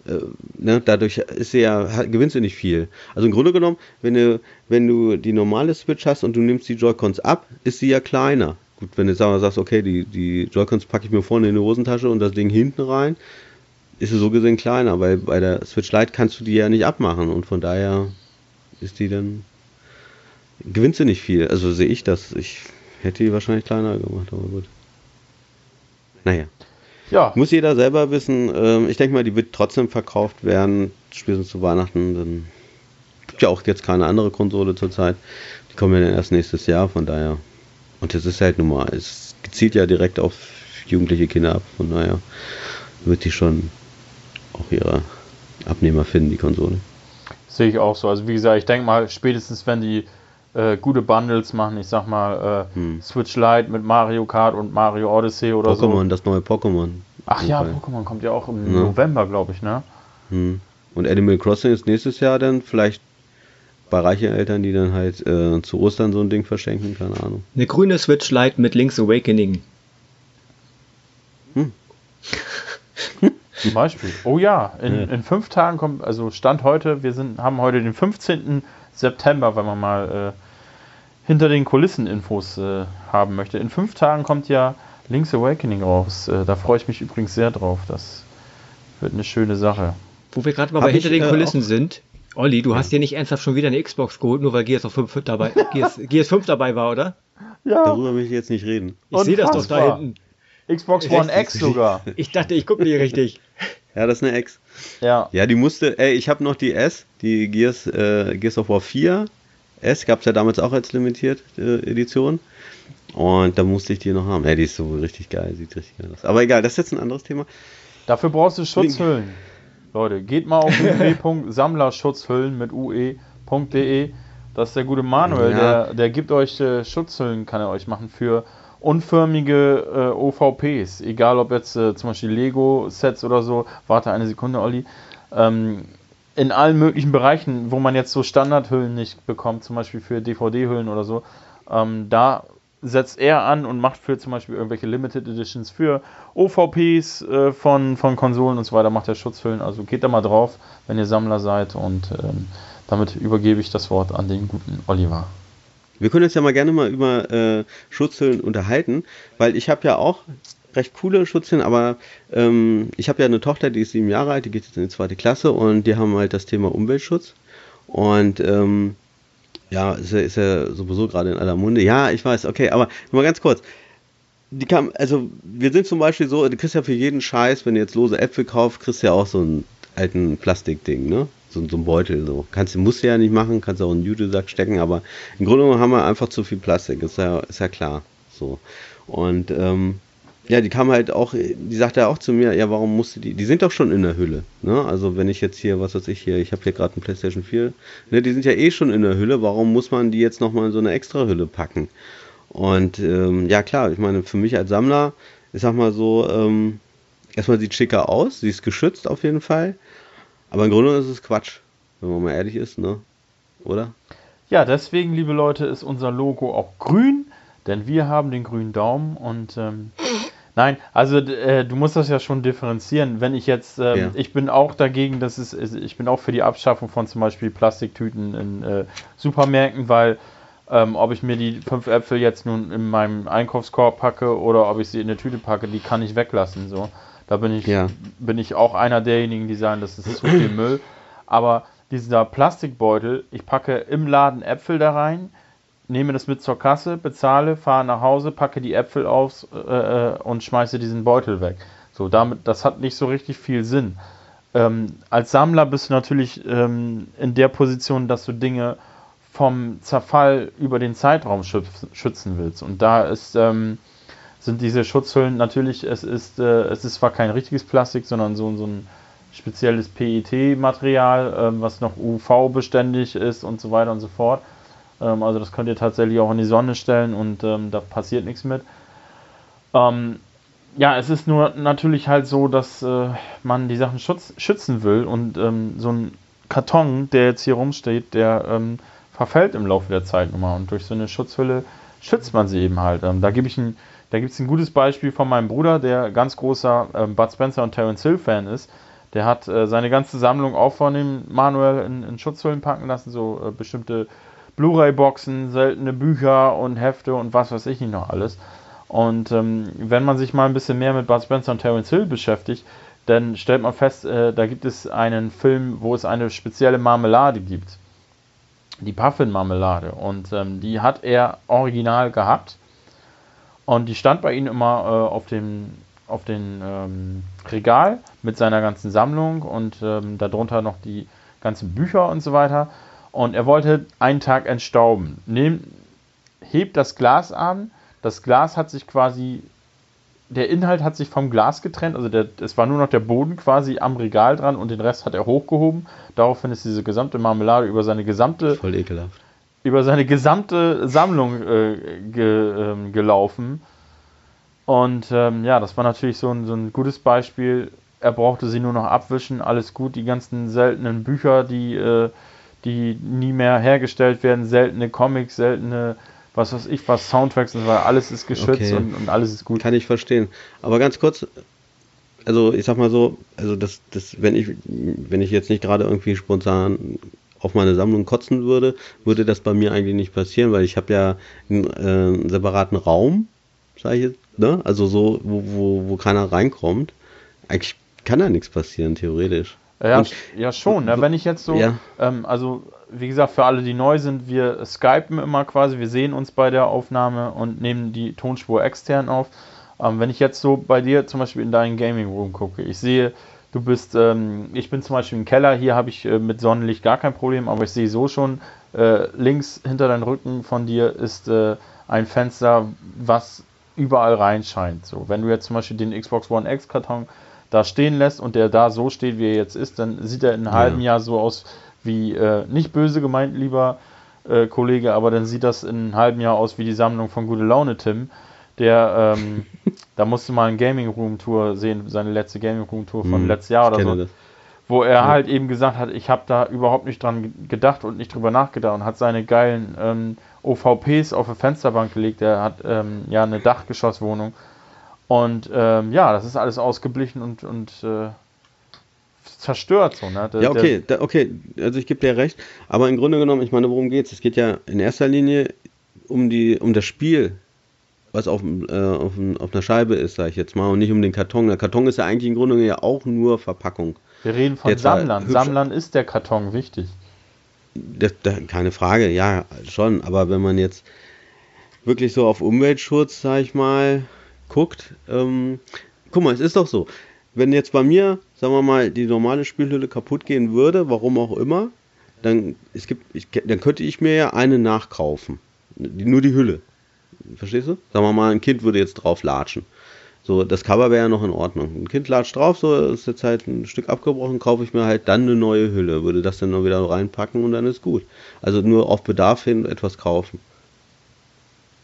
äh, ne, dadurch ist sie ja, gewinnst du nicht viel. Also im Grunde genommen, wenn du, wenn du die normale Switch hast und du nimmst die Joy-Cons ab, ist sie ja kleiner. Gut, wenn du sagst, okay, die, die Joy-Cons packe ich mir vorne in die Hosentasche und das Ding hinten rein, ist sie so gesehen kleiner, weil bei der Switch Lite kannst du die ja nicht abmachen und von daher ist die dann gewinnst du nicht viel. Also sehe ich das. Ich hätte die wahrscheinlich kleiner gemacht, aber gut. Naja. Ja. Muss jeder selber wissen. Ähm, ich denke mal, die wird trotzdem verkauft werden, spätestens zu Weihnachten. Dann gibt ja auch jetzt keine andere Konsole zurzeit. Die kommen ja dann erst nächstes Jahr, von daher und das ist halt nun mal, es zielt ja direkt auf jugendliche Kinder ab. Von daher wird die schon auch ihre Abnehmer finden, die Konsole. Sehe ich auch so. Also wie gesagt, ich denke mal, spätestens wenn die äh, gute Bundles machen, ich sag mal äh, hm. Switch Lite mit Mario Kart und Mario Odyssey oder Pokémon, so. Pokémon, das neue Pokémon. Ach ja, Pokémon kommt ja auch im ja. November, glaube ich, ne? Hm. Und Animal Crossing ist nächstes Jahr dann vielleicht bei reichen Eltern, die dann halt äh, zu Ostern so ein Ding verschenken, keine Ahnung. Eine grüne Switch Lite mit Link's Awakening. Hm. Zum Beispiel. Oh ja, in, ja. in, fünf Tagen kommt, also Stand heute, wir sind, haben heute den 15. September, wenn man mal äh, hinter den Kulissen Infos äh, haben möchte. In fünf Tagen kommt ja Link's Awakening raus. Äh, da freue ich mich übrigens sehr drauf. Das wird eine schöne Sache. Wo wir gerade mal hinter den äh, Kulissen sind, Olli, du hast dir nicht ernsthaft schon wieder eine Xbox geholt, nur weil Gears, 5 dabei, Gears, Gears 5 dabei war, oder? Ja. Darüber will ich jetzt nicht reden. Ich sehe das doch da hinten. Xbox One X sogar. Ich dachte, ich gucke nicht richtig. Ja, das ist eine X. Ja. Ja, die musste, ey, ich habe noch die S, die Gears, äh, Gears of War 4 S, gab es ja damals auch als limitiert äh, Edition. Und da musste ich die noch haben. Ja, die ist so richtig geil, sieht richtig geil aus. Aber egal, das ist jetzt ein anderes Thema. Dafür brauchst du Schutzhüllen. Leute, geht mal auf www.sammlerschutzhüllen mit ue.de. Das ist der gute Manuel, ja. der, der gibt euch äh, Schutzhüllen, kann er euch machen für unförmige äh, OVPs. Egal ob jetzt äh, zum Beispiel Lego-Sets oder so. Warte eine Sekunde, Olli. Ähm, in allen möglichen Bereichen, wo man jetzt so Standardhüllen nicht bekommt, zum Beispiel für DVD-Hüllen oder so, ähm, da setzt er an und macht für zum Beispiel irgendwelche Limited Editions für OVPs äh, von, von Konsolen und so weiter, macht er Schutzhüllen. Also geht da mal drauf, wenn ihr Sammler seid und ähm, damit übergebe ich das Wort an den guten Oliver. Wir können uns ja mal gerne mal über äh, Schutzhüllen unterhalten, weil ich habe ja auch recht coole Schutzhüllen, aber ähm, ich habe ja eine Tochter, die ist sieben Jahre alt, die geht jetzt in die zweite Klasse und die haben halt das Thema Umweltschutz. Und ähm, ja, ist ja, ist ja sowieso gerade in aller Munde. Ja, ich weiß, okay, aber mal ganz kurz. Die kam, also wir sind zum Beispiel so, du kriegst ja für jeden Scheiß, wenn du jetzt lose Äpfel kaufst, kriegst du ja auch so einen alten Plastikding, ne? So, so ein Beutel. So. Kannst, musst du ja nicht machen, kannst auch in einen Jutesack stecken, aber im Grunde genommen haben wir einfach zu viel Plastik, ist ja, ist ja klar. So. Und ähm, ja, die kam halt auch, die sagte ja auch zu mir, ja, warum musste die, die sind doch schon in der Hülle, ne? Also wenn ich jetzt hier, was weiß ich hier, ich habe hier gerade ein Playstation 4, ne, die sind ja eh schon in der Hülle, warum muss man die jetzt nochmal in so eine extra Hülle packen? Und ähm, ja klar, ich meine, für mich als Sammler, ich sag mal so, ähm, erstmal sieht schicker aus, sie ist geschützt auf jeden Fall, aber im Grunde ist es Quatsch, wenn man mal ehrlich ist, ne? Oder? Ja, deswegen, liebe Leute, ist unser Logo auch grün, denn wir haben den grünen Daumen und ähm, Nein, also äh, du musst das ja schon differenzieren. Wenn ich jetzt, ähm, ja. ich bin auch dagegen, dass es, ich bin auch für die Abschaffung von zum Beispiel Plastiktüten in äh, Supermärkten, weil ähm, ob ich mir die fünf Äpfel jetzt nun in meinem Einkaufskorb packe oder ob ich sie in eine Tüte packe, die kann ich weglassen. So, da bin ich, ja. bin ich auch einer derjenigen, die sagen, das ist zu viel Müll. Aber dieser Plastikbeutel, ich packe im Laden Äpfel da rein, nehme das mit zur Kasse, bezahle, fahre nach Hause, packe die Äpfel auf äh, äh, und schmeiße diesen Beutel weg. So, damit, das hat nicht so richtig viel Sinn. Ähm, als Sammler bist du natürlich ähm, in der Position, dass du Dinge vom Zerfall über den Zeitraum schützen willst. Und da ist, ähm, sind diese Schutzhüllen natürlich, es ist, äh, es ist zwar kein richtiges Plastik, sondern so, so ein spezielles PET-Material, äh, was noch UV-beständig ist und so weiter und so fort. Ähm, also das könnt ihr tatsächlich auch in die Sonne stellen und ähm, da passiert nichts mit. Ähm, ja, es ist nur natürlich halt so, dass äh, man die Sachen schutz, schützen will und ähm, so ein Karton, der jetzt hier rumsteht, der ähm, verfällt im Laufe der Zeit nochmal und durch so eine Schutzhülle schützt man sie eben halt. Ähm, da gebe ich ein, da gibt es ein gutes Beispiel von meinem Bruder, der ganz großer ähm, Bud Spencer und Terence Hill Fan ist. Der hat äh, seine ganze Sammlung auch von dem Manuel in, in Schutzhüllen packen lassen, so äh, bestimmte Blu-ray-Boxen, seltene Bücher und Hefte und was weiß ich nicht noch alles. Und ähm, wenn man sich mal ein bisschen mehr mit Bud Spencer und Terence Hill beschäftigt, dann stellt man fest, äh, da gibt es einen Film, wo es eine spezielle Marmelade gibt. Die Puffin-Marmelade. Und ähm, die hat er original gehabt. Und die stand bei ihm immer äh, auf dem auf den ähm, Regal mit seiner ganzen Sammlung und ähm, darunter noch die ganzen Bücher und so weiter und er wollte einen Tag entstauben. Nehm, hebt das Glas an, das Glas hat sich quasi, der Inhalt hat sich vom Glas getrennt, also der, es war nur noch der Boden quasi am Regal dran und den Rest hat er hochgehoben. Daraufhin ist diese gesamte Marmelade über seine gesamte, voll ekelhaft, über seine gesamte Sammlung äh, ge, äh, gelaufen. Und ähm, ja, das war natürlich so ein, so ein gutes Beispiel. Er brauchte sie nur noch abwischen, alles gut. Die ganzen seltenen Bücher, die äh, die nie mehr hergestellt werden, seltene Comics, seltene, was weiß ich, was Soundtracks und so weiter, alles ist geschützt okay. und, und, alles ist gut. Kann ich verstehen. Aber ganz kurz, also ich sag mal so, also das, das, wenn ich, wenn ich jetzt nicht gerade irgendwie spontan auf meine Sammlung kotzen würde, würde das bei mir eigentlich nicht passieren, weil ich habe ja einen, äh, einen separaten Raum, sage ich jetzt, ne? Also so, wo, wo, wo keiner reinkommt. Eigentlich kann da nichts passieren, theoretisch. Ja, und, ja schon. Ne? Wenn ich jetzt so, ja. ähm, also wie gesagt, für alle, die neu sind, wir skypen immer quasi, wir sehen uns bei der Aufnahme und nehmen die Tonspur extern auf. Ähm, wenn ich jetzt so bei dir zum Beispiel in deinen Gaming Room gucke, ich sehe, du bist, ähm, ich bin zum Beispiel im Keller, hier habe ich äh, mit Sonnenlicht gar kein Problem, aber ich sehe so schon, äh, links hinter deinem Rücken von dir ist äh, ein Fenster, was überall reinscheint. So, wenn du jetzt zum Beispiel den Xbox One X Karton da stehen lässt und der da so steht, wie er jetzt ist, dann sieht er in einem ja. halben Jahr so aus wie, äh, nicht böse gemeint, lieber äh, Kollege, aber dann sieht das in einem halben Jahr aus wie die Sammlung von Gute Laune Tim. Der, ähm, da musste mal ein Gaming Room Tour sehen, seine letzte Gaming Room Tour von hm, letztes Jahr oder so. Das. Wo er ja. halt eben gesagt hat, ich habe da überhaupt nicht dran gedacht und nicht drüber nachgedacht und hat seine geilen ähm, OVPs auf eine Fensterbank gelegt. Er hat ähm, ja eine Dachgeschosswohnung und ähm, ja, das ist alles ausgeblichen und, und äh, zerstört so. Ne? Der, ja, okay, da, okay, also ich gebe dir recht, aber im Grunde genommen, ich meine, worum geht es? Es geht ja in erster Linie um die, um das Spiel, was auf, äh, auf, auf einer Scheibe ist, sage ich jetzt mal, und nicht um den Karton. Der Karton ist ja eigentlich im Grunde ja auch nur Verpackung. Wir reden von Sammlern. Sammlern ist der Karton wichtig. Das, das, keine Frage, ja, schon. Aber wenn man jetzt wirklich so auf Umweltschutz, sag ich mal, guckt, ähm, guck mal, es ist doch so, wenn jetzt bei mir, sagen wir mal, die normale Spielhülle kaputt gehen würde, warum auch immer, dann, es gibt, ich, dann könnte ich mir ja eine nachkaufen. Die, nur die Hülle. Verstehst du? Sagen wir mal, ein Kind würde jetzt drauf latschen. So, das Cover wäre ja noch in Ordnung. Ein Kind latscht drauf, so ist jetzt halt ein Stück abgebrochen, kaufe ich mir halt dann eine neue Hülle, würde das dann noch wieder reinpacken und dann ist gut. Also nur auf Bedarf hin etwas kaufen.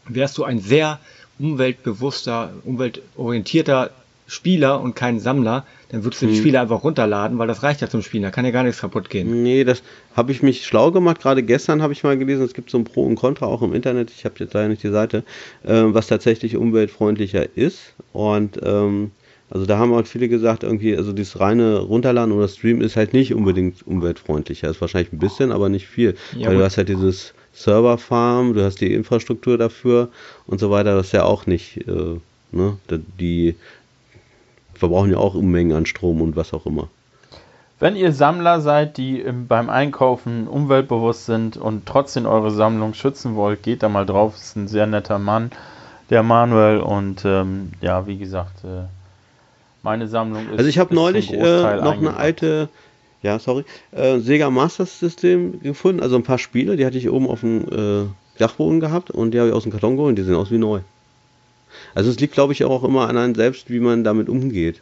Wärst du ein sehr umweltbewusster, umweltorientierter Spieler und kein Sammler, dann würdest du die hm. Spiele einfach runterladen, weil das reicht ja zum Spielen, da kann ja gar nichts kaputt gehen. Nee, das habe ich mich schlau gemacht. Gerade gestern habe ich mal gelesen, es gibt so ein Pro und Contra auch im Internet, ich habe jetzt leider nicht die Seite, äh, was tatsächlich umweltfreundlicher ist. Und ähm, also da haben auch viele gesagt, irgendwie, also dieses reine Runterladen oder Stream ist halt nicht unbedingt umweltfreundlicher. Ist wahrscheinlich ein bisschen, aber nicht viel. Ja, weil du hast halt dieses Serverfarm, du hast die Infrastruktur dafür und so weiter. Das ist ja auch nicht, äh, ne, die verbrauchen ja auch Unmengen an Strom und was auch immer. Wenn ihr Sammler seid, die beim Einkaufen umweltbewusst sind und trotzdem eure Sammlung schützen wollt, geht da mal drauf. Ist ein sehr netter Mann, der Manuel. Und ähm, ja, wie gesagt, äh, meine Sammlung ist. Also ich habe neulich äh, noch eine alte, ja, sorry, äh, Sega Master System gefunden. Also ein paar Spiele, die hatte ich oben auf dem äh, Dachboden gehabt und die habe ich aus dem Karton geholt. Die sehen aus wie neu. Also es liegt, glaube ich, auch immer an einem selbst, wie man damit umgeht.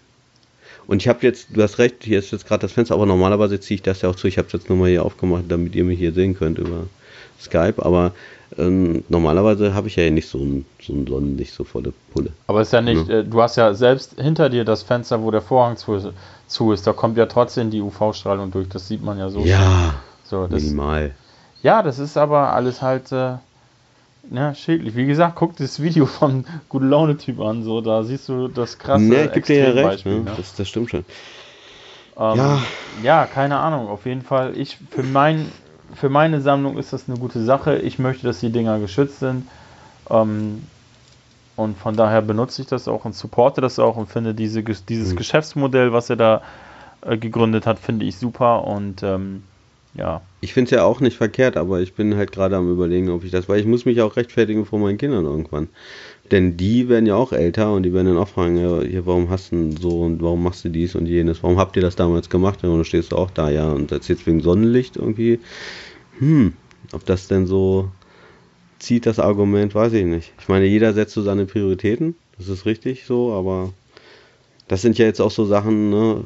Und ich habe jetzt, du hast recht, hier ist jetzt gerade das Fenster, aber normalerweise ziehe ich das ja auch zu. Ich habe es jetzt nur mal hier aufgemacht, damit ihr mich hier sehen könnt über Skype. Aber ähm, normalerweise habe ich ja nicht so ein, so ein Sonnenlicht, so volle Pulle. Aber ist ja nicht, ja. Äh, du hast ja selbst hinter dir das Fenster, wo der Vorhang zu, zu ist, da kommt ja trotzdem die UV-Strahlung durch. Das sieht man ja so. Ja, so, das, minimal. Ja, das ist aber alles halt. Äh, ja, schädlich. Wie gesagt, guck das Video von Gute Laune Typ an, so da siehst du das krasse ne, gibt dir ja recht, ne? ne? Das, das stimmt schon. Ähm, ja. ja, keine Ahnung. Auf jeden Fall, ich für mein für meine Sammlung ist das eine gute Sache. Ich möchte, dass die Dinger geschützt sind. Ähm, und von daher benutze ich das auch und supporte das auch und finde diese, dieses mhm. Geschäftsmodell, was er da äh, gegründet hat, finde ich super. Und ähm, ja. Ich finde es ja auch nicht verkehrt, aber ich bin halt gerade am überlegen, ob ich das, weil ich muss mich auch rechtfertigen vor meinen Kindern irgendwann. Denn die werden ja auch älter und die werden dann auch fragen, ja, warum hast du so und warum machst du dies und jenes? Warum habt ihr das damals gemacht? Und dann stehst du auch da, ja, und erzählst wegen Sonnenlicht irgendwie. Hm, ob das denn so zieht, das Argument, weiß ich nicht. Ich meine, jeder setzt so seine Prioritäten, das ist richtig so, aber das sind ja jetzt auch so Sachen, ne,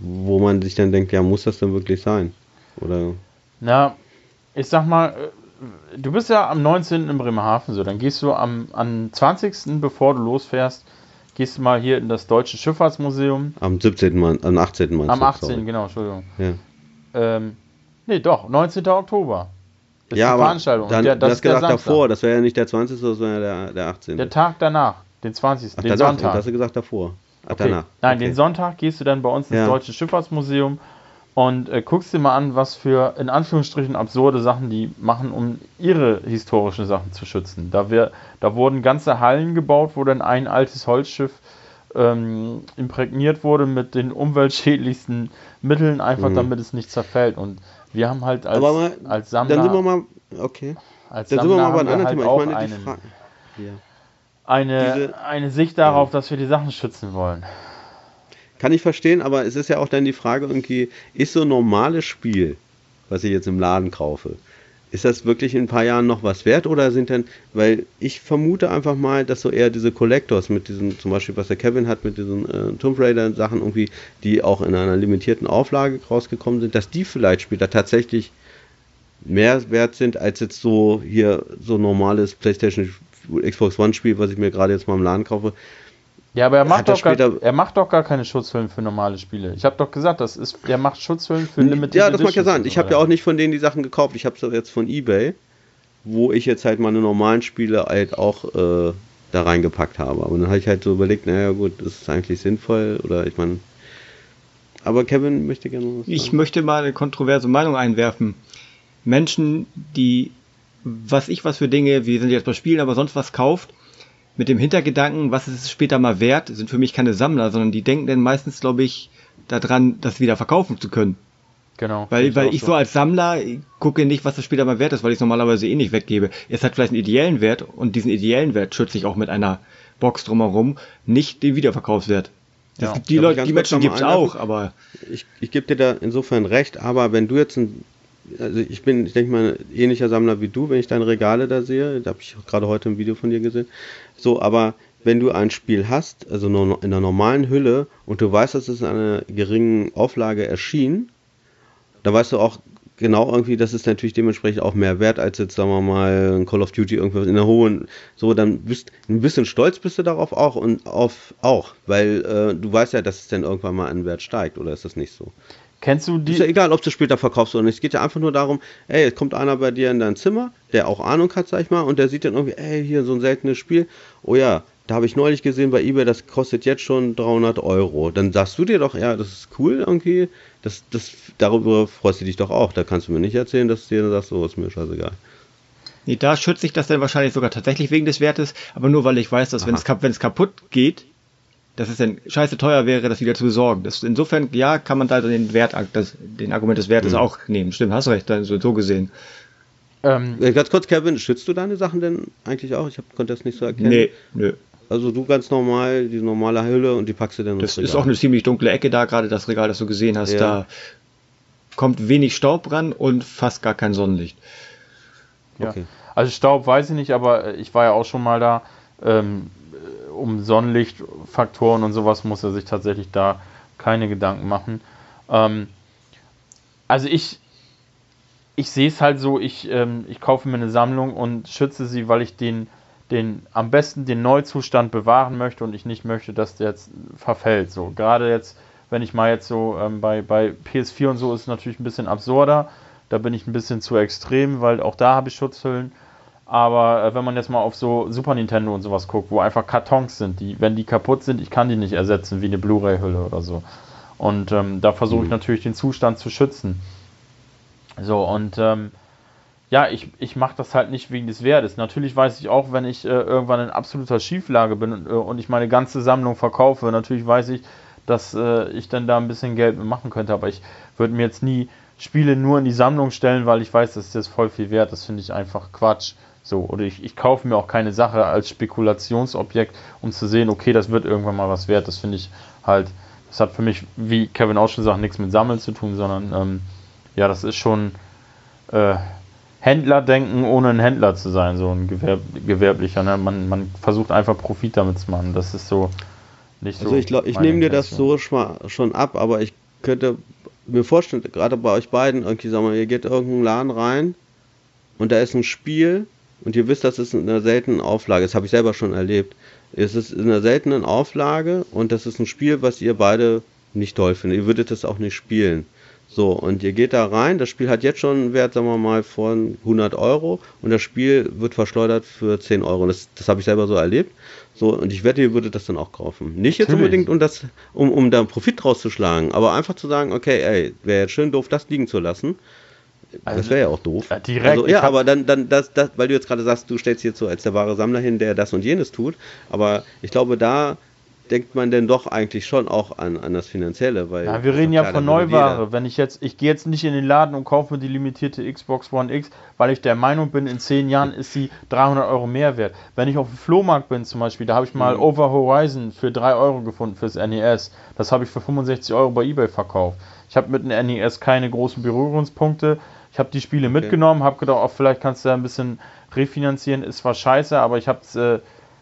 wo man sich dann denkt, ja, muss das denn wirklich sein? Oder? Na, ich sag mal, äh, du bist ja am 19. in Bremerhaven so, dann gehst du am, am 20. bevor du losfährst, gehst du mal hier in das Deutsche Schifffahrtsmuseum. Am 17. Mann, am 18. Mann. Am 18. Sorry. genau, Entschuldigung. Ja. Ähm, nee, doch, 19. Oktober. Ist ja, die Veranstaltung. Dann, der, das du hast gesagt davor, das wäre ja nicht der 20., sondern der, der 18. Der Tag danach, den 20. Ach, den danach, Sonntag. Das hast du gesagt davor. Ach, okay. danach. Nein, okay. den Sonntag gehst du dann bei uns ins ja. Deutsche Schifffahrtsmuseum und äh, guckst dir mal an, was für in Anführungsstrichen absurde Sachen die machen, um ihre historischen Sachen zu schützen. Da, wär, da wurden ganze Hallen gebaut, wo dann ein altes Holzschiff ähm, imprägniert wurde mit den umweltschädlichsten Mitteln, einfach mhm. damit es nicht zerfällt. Und wir haben halt als, mal, als Sammler. Dann sind wir mal. Okay. Als dann Sammler sind wir mal bei einem anderen halt Thema. Ich meine, die Frage. Ja eine, Diese, eine Sicht darauf, ja. dass wir die Sachen schützen wollen. Kann ich verstehen, aber es ist ja auch dann die Frage irgendwie, ist so ein normales Spiel, was ich jetzt im Laden kaufe, ist das wirklich in ein paar Jahren noch was wert oder sind denn, weil ich vermute einfach mal, dass so eher diese Collectors mit diesen, zum Beispiel was der Kevin hat mit diesen äh, Tomb Raider Sachen irgendwie, die auch in einer limitierten Auflage rausgekommen sind, dass die vielleicht später tatsächlich mehr wert sind als jetzt so hier so normales PlayStation Xbox One Spiel, was ich mir gerade jetzt mal im Laden kaufe. Ja, aber er macht, doch gar, er macht doch gar keine Schutzhüllen für normale Spiele. Ich habe doch gesagt, das ist, er macht Schutzhüllen für Limited Ja, das mag ja sein. Ich habe ja auch nicht von denen die Sachen gekauft. Ich habe es jetzt von eBay, wo ich jetzt halt meine normalen Spiele halt auch äh, da reingepackt habe. Aber dann habe ich halt so überlegt, naja gut, das ist eigentlich sinnvoll oder ich meine. Aber Kevin möchte gerne was sagen. Ich möchte mal eine kontroverse Meinung einwerfen. Menschen, die was ich was für Dinge, wir sind jetzt bei Spielen, aber sonst was kauft, mit dem Hintergedanken, was ist es später mal wert, sind für mich keine Sammler, sondern die denken dann meistens, glaube ich, daran, das wieder verkaufen zu können. Genau. Weil, weil ich so. als Sammler gucke nicht, was das später mal wert ist, weil ich es normalerweise eh nicht weggebe. Es hat vielleicht einen ideellen Wert und diesen ideellen Wert schütze ich auch mit einer Box drumherum, nicht den Wiederverkaufswert. Das ja. gibt die Leute, die Menschen gibt es auch, aber. Ich, ich gebe dir da insofern recht, aber wenn du jetzt ein also ich bin, ich denke mal, ähnlicher Sammler wie du, wenn ich deine Regale da sehe. Da habe ich gerade heute ein Video von dir gesehen. So, aber wenn du ein Spiel hast, also in einer normalen Hülle und du weißt, dass es in einer geringen Auflage erschien, da weißt du auch genau irgendwie, das ist natürlich dementsprechend auch mehr wert als jetzt, sagen wir mal, ein Call of Duty irgendwas in der hohen, so, dann bist ein bisschen stolz bist du darauf auch und auf auch, weil äh, du weißt ja, dass es dann irgendwann mal an Wert steigt, oder ist das nicht so? Kennst du die? Ist ja egal, ob du später verkaufst oder nicht. Es geht ja einfach nur darum, ey, es kommt einer bei dir in dein Zimmer, der auch Ahnung hat, sag ich mal, und der sieht dann irgendwie, ey, hier so ein seltenes Spiel. Oh ja, da habe ich neulich gesehen bei eBay, das kostet jetzt schon 300 Euro. Dann sagst du dir doch, ja, das ist cool irgendwie. Das, das, darüber freust du dich doch auch. Da kannst du mir nicht erzählen, dass du dir sagst, so ist mir scheißegal. Nee, da schütze ich das dann wahrscheinlich sogar tatsächlich wegen des Wertes, aber nur weil ich weiß, dass wenn es, wenn es kaputt geht, dass es dann scheiße teuer wäre, das wieder zu besorgen. Das, insofern, ja, kann man da den Wert, das, den Argument des Wertes mhm. auch nehmen. Stimmt, hast recht, so, so gesehen. Ähm, Ganz kurz, Kevin, schützt du deine Sachen denn eigentlich auch? Ich hab, konnte das nicht so erkennen. Nee, nö. Also du ganz normal, die normale Hülle und die packst du dann Das ist auch eine ziemlich dunkle Ecke da, gerade das Regal, das du gesehen hast. Ja. Da kommt wenig Staub ran und fast gar kein Sonnenlicht. Ja. Okay. Also Staub weiß ich nicht, aber ich war ja auch schon mal da. Ähm, um Sonnenlichtfaktoren und sowas muss er sich tatsächlich da keine Gedanken machen. Ähm, also ich, ich sehe es halt so, ich, ähm, ich kaufe mir eine Sammlung und schütze sie, weil ich den, den am besten den Neuzustand bewahren möchte und ich nicht möchte, dass der jetzt verfällt. So gerade jetzt, wenn ich mal jetzt so ähm, bei, bei PS4 und so ist es natürlich ein bisschen absurder. Da bin ich ein bisschen zu extrem, weil auch da habe ich Schutzhüllen. Aber äh, wenn man jetzt mal auf so Super Nintendo und sowas guckt, wo einfach Kartons sind, die, wenn die kaputt sind, ich kann die nicht ersetzen wie eine Blu-ray-Hülle oder so. Und ähm, da versuche ich mhm. natürlich den Zustand zu schützen. So, und ähm, ja, ich, ich mache das halt nicht wegen des Wertes. Natürlich weiß ich auch, wenn ich äh, irgendwann in absoluter Schieflage bin und, äh, und, ich meine ganze Sammlung verkaufe, natürlich weiß ich, dass äh, ich dann da ein bisschen Geld machen könnte, aber ich würde mir jetzt nie Spiele nur in die Sammlung stellen, weil ich weiß, das ist jetzt voll viel wert. Das finde ich einfach Quatsch. So, oder ich, ich kaufe mir auch keine Sache als Spekulationsobjekt, um zu sehen, okay, das wird irgendwann mal was wert. Das finde ich halt, das hat für mich, wie Kevin auch schon sagt, nichts mit Sammeln zu tun, sondern ähm, ja, das ist schon äh, Händlerdenken, ohne ein Händler zu sein, so ein Gewerb, gewerblicher. Ne? Man, man versucht einfach Profit damit zu machen. Das ist so nicht so. Also ich, ich nehme dir das so schon ab, aber ich könnte mir vorstellen, gerade bei euch beiden, irgendwie, sagen wir, ihr geht irgendeinen Laden rein und da ist ein Spiel und ihr wisst, das ist in einer seltenen Auflage, das habe ich selber schon erlebt. Es ist in einer seltenen Auflage und das ist ein Spiel, was ihr beide nicht toll findet. Ihr würdet das auch nicht spielen. So, und ihr geht da rein, das Spiel hat jetzt schon einen Wert, sagen wir mal, von 100 Euro und das Spiel wird verschleudert für 10 Euro. Das, das habe ich selber so erlebt. So, und ich wette, ihr würdet das dann auch kaufen. Nicht jetzt Natürlich. unbedingt, um, das, um, um da Profit rauszuschlagen, aber einfach zu sagen, okay, ey, wäre jetzt schön doof, das liegen zu lassen. Also, das wäre ja auch doof. Ja, direkt. Also, ja, aber dann, dann das, das, weil du jetzt gerade sagst, du stellst jetzt so als der wahre Sammler hin, der das und jenes tut. Aber ich glaube, da denkt man denn doch eigentlich schon auch an, an das Finanzielle, weil. Ja, wir reden ja von Neuware. Wenn ich jetzt, ich gehe jetzt nicht in den Laden und kaufe mir die limitierte Xbox One X, weil ich der Meinung bin, in zehn Jahren ist sie 300 Euro mehr wert. Wenn ich auf dem Flohmarkt bin zum Beispiel, da habe ich mal mhm. Over Horizon für 3 Euro gefunden fürs NES. Das habe ich für 65 Euro bei eBay verkauft. Ich habe mit dem NES keine großen Berührungspunkte. Ich habe die Spiele okay. mitgenommen, habe gedacht, oh, vielleicht kannst du da ein bisschen refinanzieren. Ist zwar scheiße, aber ich habe es äh,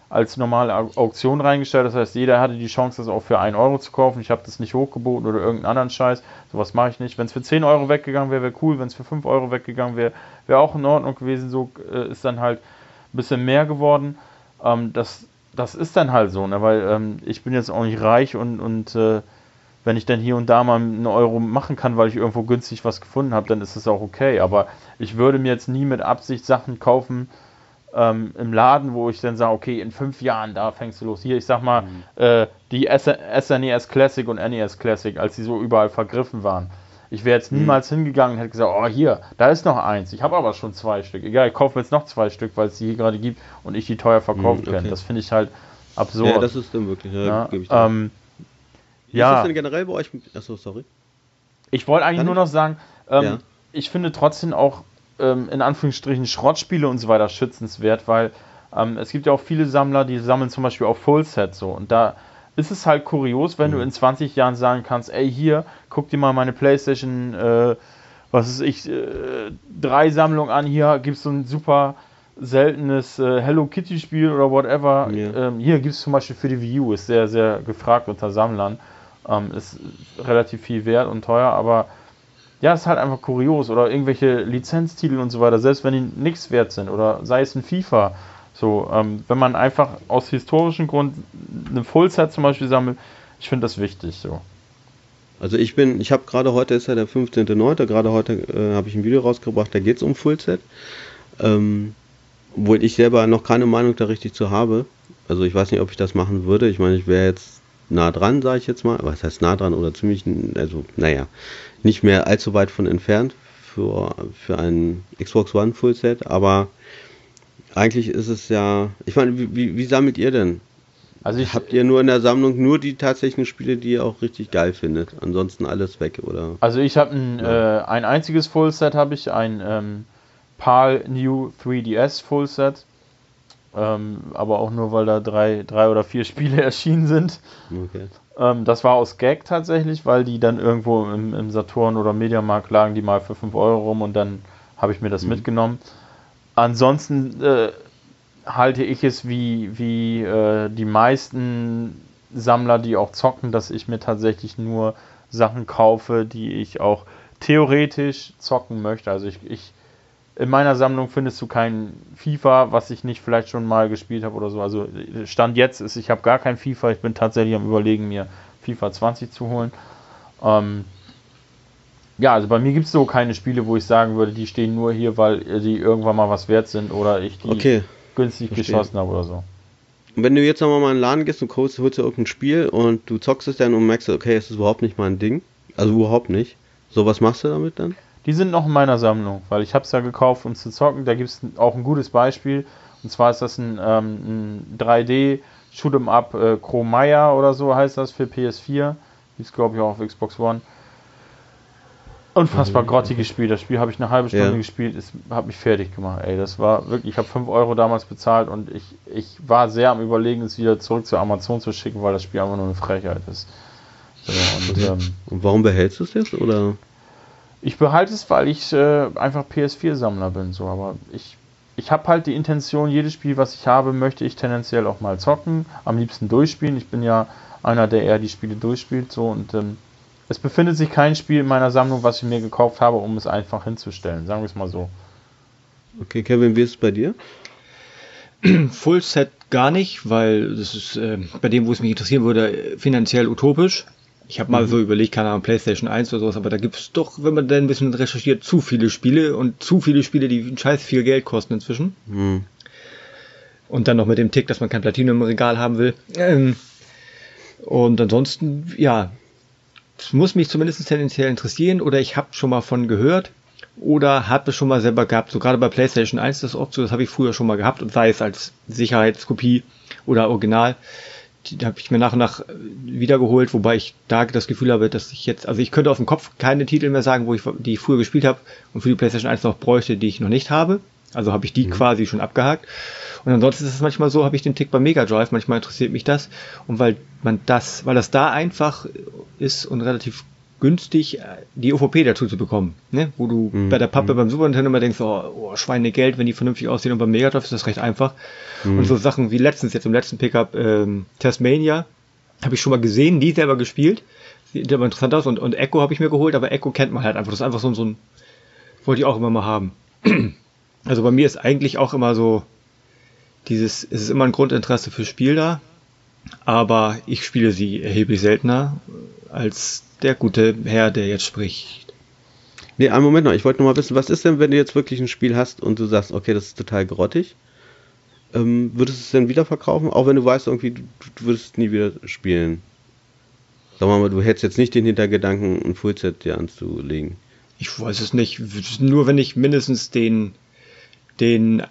als normale Auktion reingestellt. Das heißt, jeder hatte die Chance, das auch für 1 Euro zu kaufen. Ich habe das nicht hochgeboten oder irgendeinen anderen Scheiß. Sowas mache ich nicht. Wenn es für 10 Euro weggegangen wäre, wäre cool. Wenn es für 5 Euro weggegangen wäre, wäre auch in Ordnung gewesen. So äh, ist dann halt ein bisschen mehr geworden. Ähm, das, das ist dann halt so, ne? weil ähm, ich bin jetzt auch nicht reich und, und äh, wenn ich dann hier und da mal einen Euro machen kann, weil ich irgendwo günstig was gefunden habe, dann ist das auch okay. Aber ich würde mir jetzt nie mit Absicht Sachen kaufen ähm, im Laden, wo ich dann sage, okay, in fünf Jahren, da fängst du los. Hier, ich sag mal, mhm. äh, die SNES e Classic und NES Classic, als sie so überall vergriffen waren. Ich wäre jetzt Mhm. niemals hingegangen und hätte gesagt, oh hier, da ist noch eins. Ich habe aber schon zwei Stück. Egal, ich kaufe mir jetzt noch zwei Stück, weil es die hier gerade gibt und ich die teuer verkaufen Mhm, okay. kann. Das finde ich halt absurd. Ja, das ist dann wirklich, ja, Ja, gebe ich dir. ähm, Wie ist das ja. denn generell bei euch? Achso, sorry. Ich wollte eigentlich Kann nur noch sagen, ähm, Ja. ich finde trotzdem auch ähm, in Anführungsstrichen Schrottspiele und so weiter schützenswert, weil ähm, es gibt ja auch viele Sammler, die sammeln zum Beispiel auch Fullset so und da ist es halt kurios, wenn du in 20 Jahren sagen kannst, ey hier, guck dir mal meine Playstation, äh, was ist ich, äh, drei Sammlung an, hier gibt es so ein super seltenes äh, Hello Kitty Spiel oder whatever. Ja. Ähm, hier gibt es zum Beispiel für die Wii U, ist sehr, sehr gefragt unter Sammlern. Ähm, ist relativ viel wert und teuer, aber ja, ist halt einfach kurios. Oder irgendwelche Lizenztitel und so weiter, selbst wenn die nichts wert sind. Oder sei es ein FIFA. So, ähm, wenn man einfach aus historischen Grund eine Fullset zum Beispiel sammelt, ich finde das wichtig. So. Also ich bin, ich habe gerade heute ist ja der 15.09., gerade heute äh, habe ich ein Video rausgebracht, da geht es um Fullset. Ähm, obwohl ich selber noch keine Meinung da richtig zu habe. Also ich weiß nicht, ob ich das machen würde. Ich meine, ich wäre jetzt nah dran, sage ich jetzt mal. Was heißt nah dran oder ziemlich, also naja, nicht mehr allzu weit von entfernt für, für ein Xbox One Fullset. Aber eigentlich ist es ja, ich meine, wie, wie, sammelt ihr denn? Also ich, Habt ihr nur in der Sammlung nur die tatsächlichen Spiele, die ihr auch richtig geil findet? Ansonsten alles weg, oder? also ich habe ein, Ja. äh, ein einziges Fullset, habe ich, ein ähm, PAL New 3DS Fullset. Ähm, aber auch nur, weil da drei, drei oder vier Spiele erschienen sind. Okay. Ähm, das war aus Gag tatsächlich, weil die dann irgendwo im, im Saturn oder Mediamarkt lagen, die mal für 5 Euro rum und dann habe ich mir das mitgenommen. Ansonsten äh, halte ich es wie, wie äh, die meisten Sammler, die auch zocken, dass ich mir tatsächlich nur Sachen kaufe, die ich auch theoretisch zocken möchte. Also ich, ich in meiner Sammlung findest du kein FIFA, was ich nicht vielleicht schon mal gespielt habe oder so. Also Stand jetzt ist, ich habe gar kein FIFA. Ich bin tatsächlich am überlegen, mir FIFA 20 zu holen. Ähm, ja, also bei mir gibt es so keine Spiele, wo ich sagen würde, die stehen nur hier, weil die irgendwann mal was wert sind oder ich die Okay. günstig verstehe. geschossen habe oder so. Und wenn du jetzt nochmal mal in den Laden gehst und holst, holst dir irgendein Spiel und du zockst es dann und merkst, okay, es ist überhaupt nicht mein Ding. Also überhaupt nicht. So, was machst du damit dann? Die sind noch in meiner Sammlung, weil ich habe es ja gekauft, um zu zocken. Da gibt es auch ein gutes Beispiel. Und zwar ist das ein, ähm, ein 3D Shoot'em Up äh, Chromaya oder so heißt das für PS4. Gibt es glaube ich auch auf Xbox One. Unfassbar grottiges Spiel. Das Spiel habe ich eine halbe Stunde Ja. gespielt. Es hat mich fertig gemacht. Ey, das war wirklich. Ich habe 5 Euro damals bezahlt und ich, ich war sehr am Überlegen, es wieder zurück zu Amazon zu schicken, weil das Spiel einfach nur eine Frechheit ist. So, und, ähm, Und warum behältst du es jetzt? Oder? Ich behalte es, weil ich äh, einfach PS4-Sammler bin. So, aber ich, ich habe halt die Intention, jedes Spiel, was ich habe, möchte ich tendenziell auch mal zocken. Am liebsten durchspielen. Ich bin ja einer, der eher die Spiele durchspielt. So und ähm, es befindet sich kein Spiel in meiner Sammlung, was ich mir gekauft habe, um es einfach hinzustellen. Sagen wir es mal so. Okay, Kevin, wie ist es bei dir? Full Set gar nicht, weil das ist äh, bei dem, wo es mich interessieren würde, äh, finanziell utopisch. Ich habe mal so überlegt, keine Ahnung, PlayStation 1 oder sowas, aber da gibt es doch, wenn man dann ein bisschen recherchiert, zu viele Spiele und zu viele Spiele, die scheiß viel Geld kosten inzwischen. Hm. Und dann noch mit dem Tick, dass man kein Platinum im Regal haben will. Ähm, und ansonsten, ja, es muss mich zumindest tendenziell interessieren oder ich habe schon mal von gehört oder habe es schon mal selber gehabt. So gerade bei PlayStation 1 das ist oft so, das habe ich früher schon mal gehabt und sei es als Sicherheitskopie oder Original. Die habe ich mir nach und nach äh, wiedergeholt, wobei ich da das Gefühl habe, dass ich jetzt, also ich könnte auf dem Kopf keine Titel mehr sagen, wo ich, die ich früher gespielt habe und für die PlayStation 1 noch bräuchte, die ich noch nicht habe. Also habe ich die quasi schon abgehakt. Und ansonsten ist es manchmal so, habe ich den Tick beim Mega Drive, manchmal interessiert mich das. Und weil man das, weil das da einfach ist und relativ günstig, äh, die OVP dazu zu bekommen. Ne? Wo du Mhm. bei der Pappe beim Super Nintendo immer denkst, oh, oh Schweinegeld, wenn die vernünftig aussehen und beim Mega Drive ist das recht einfach. Und so Sachen wie letztens, jetzt im letzten Pickup, ähm, Tasmania, habe ich schon mal gesehen, nie selber gespielt. Sieht aber interessant aus. Und, und Echo habe ich mir geholt, aber Echo kennt man halt einfach. Das ist einfach so, ein- so ein, wollte ich auch immer mal haben. Also bei mir ist eigentlich auch immer so, dieses, es ist immer ein Grundinteresse fürs Spiel da, aber ich spiele sie erheblich seltener als der gute Herr, der jetzt spricht. Nee, einen Moment noch. Ich wollte noch mal wissen, was ist denn, wenn du jetzt wirklich ein Spiel hast und du sagst, okay, das ist total grottig? Ähm, würdest du es denn wieder verkaufen? Auch wenn du weißt, irgendwie, du, du würdest es nie wieder spielen? Sag mal, du hättest jetzt nicht den Hintergedanken, ein Fullset dir anzulegen. Ich weiß es nicht. Nur wenn ich mindestens den, den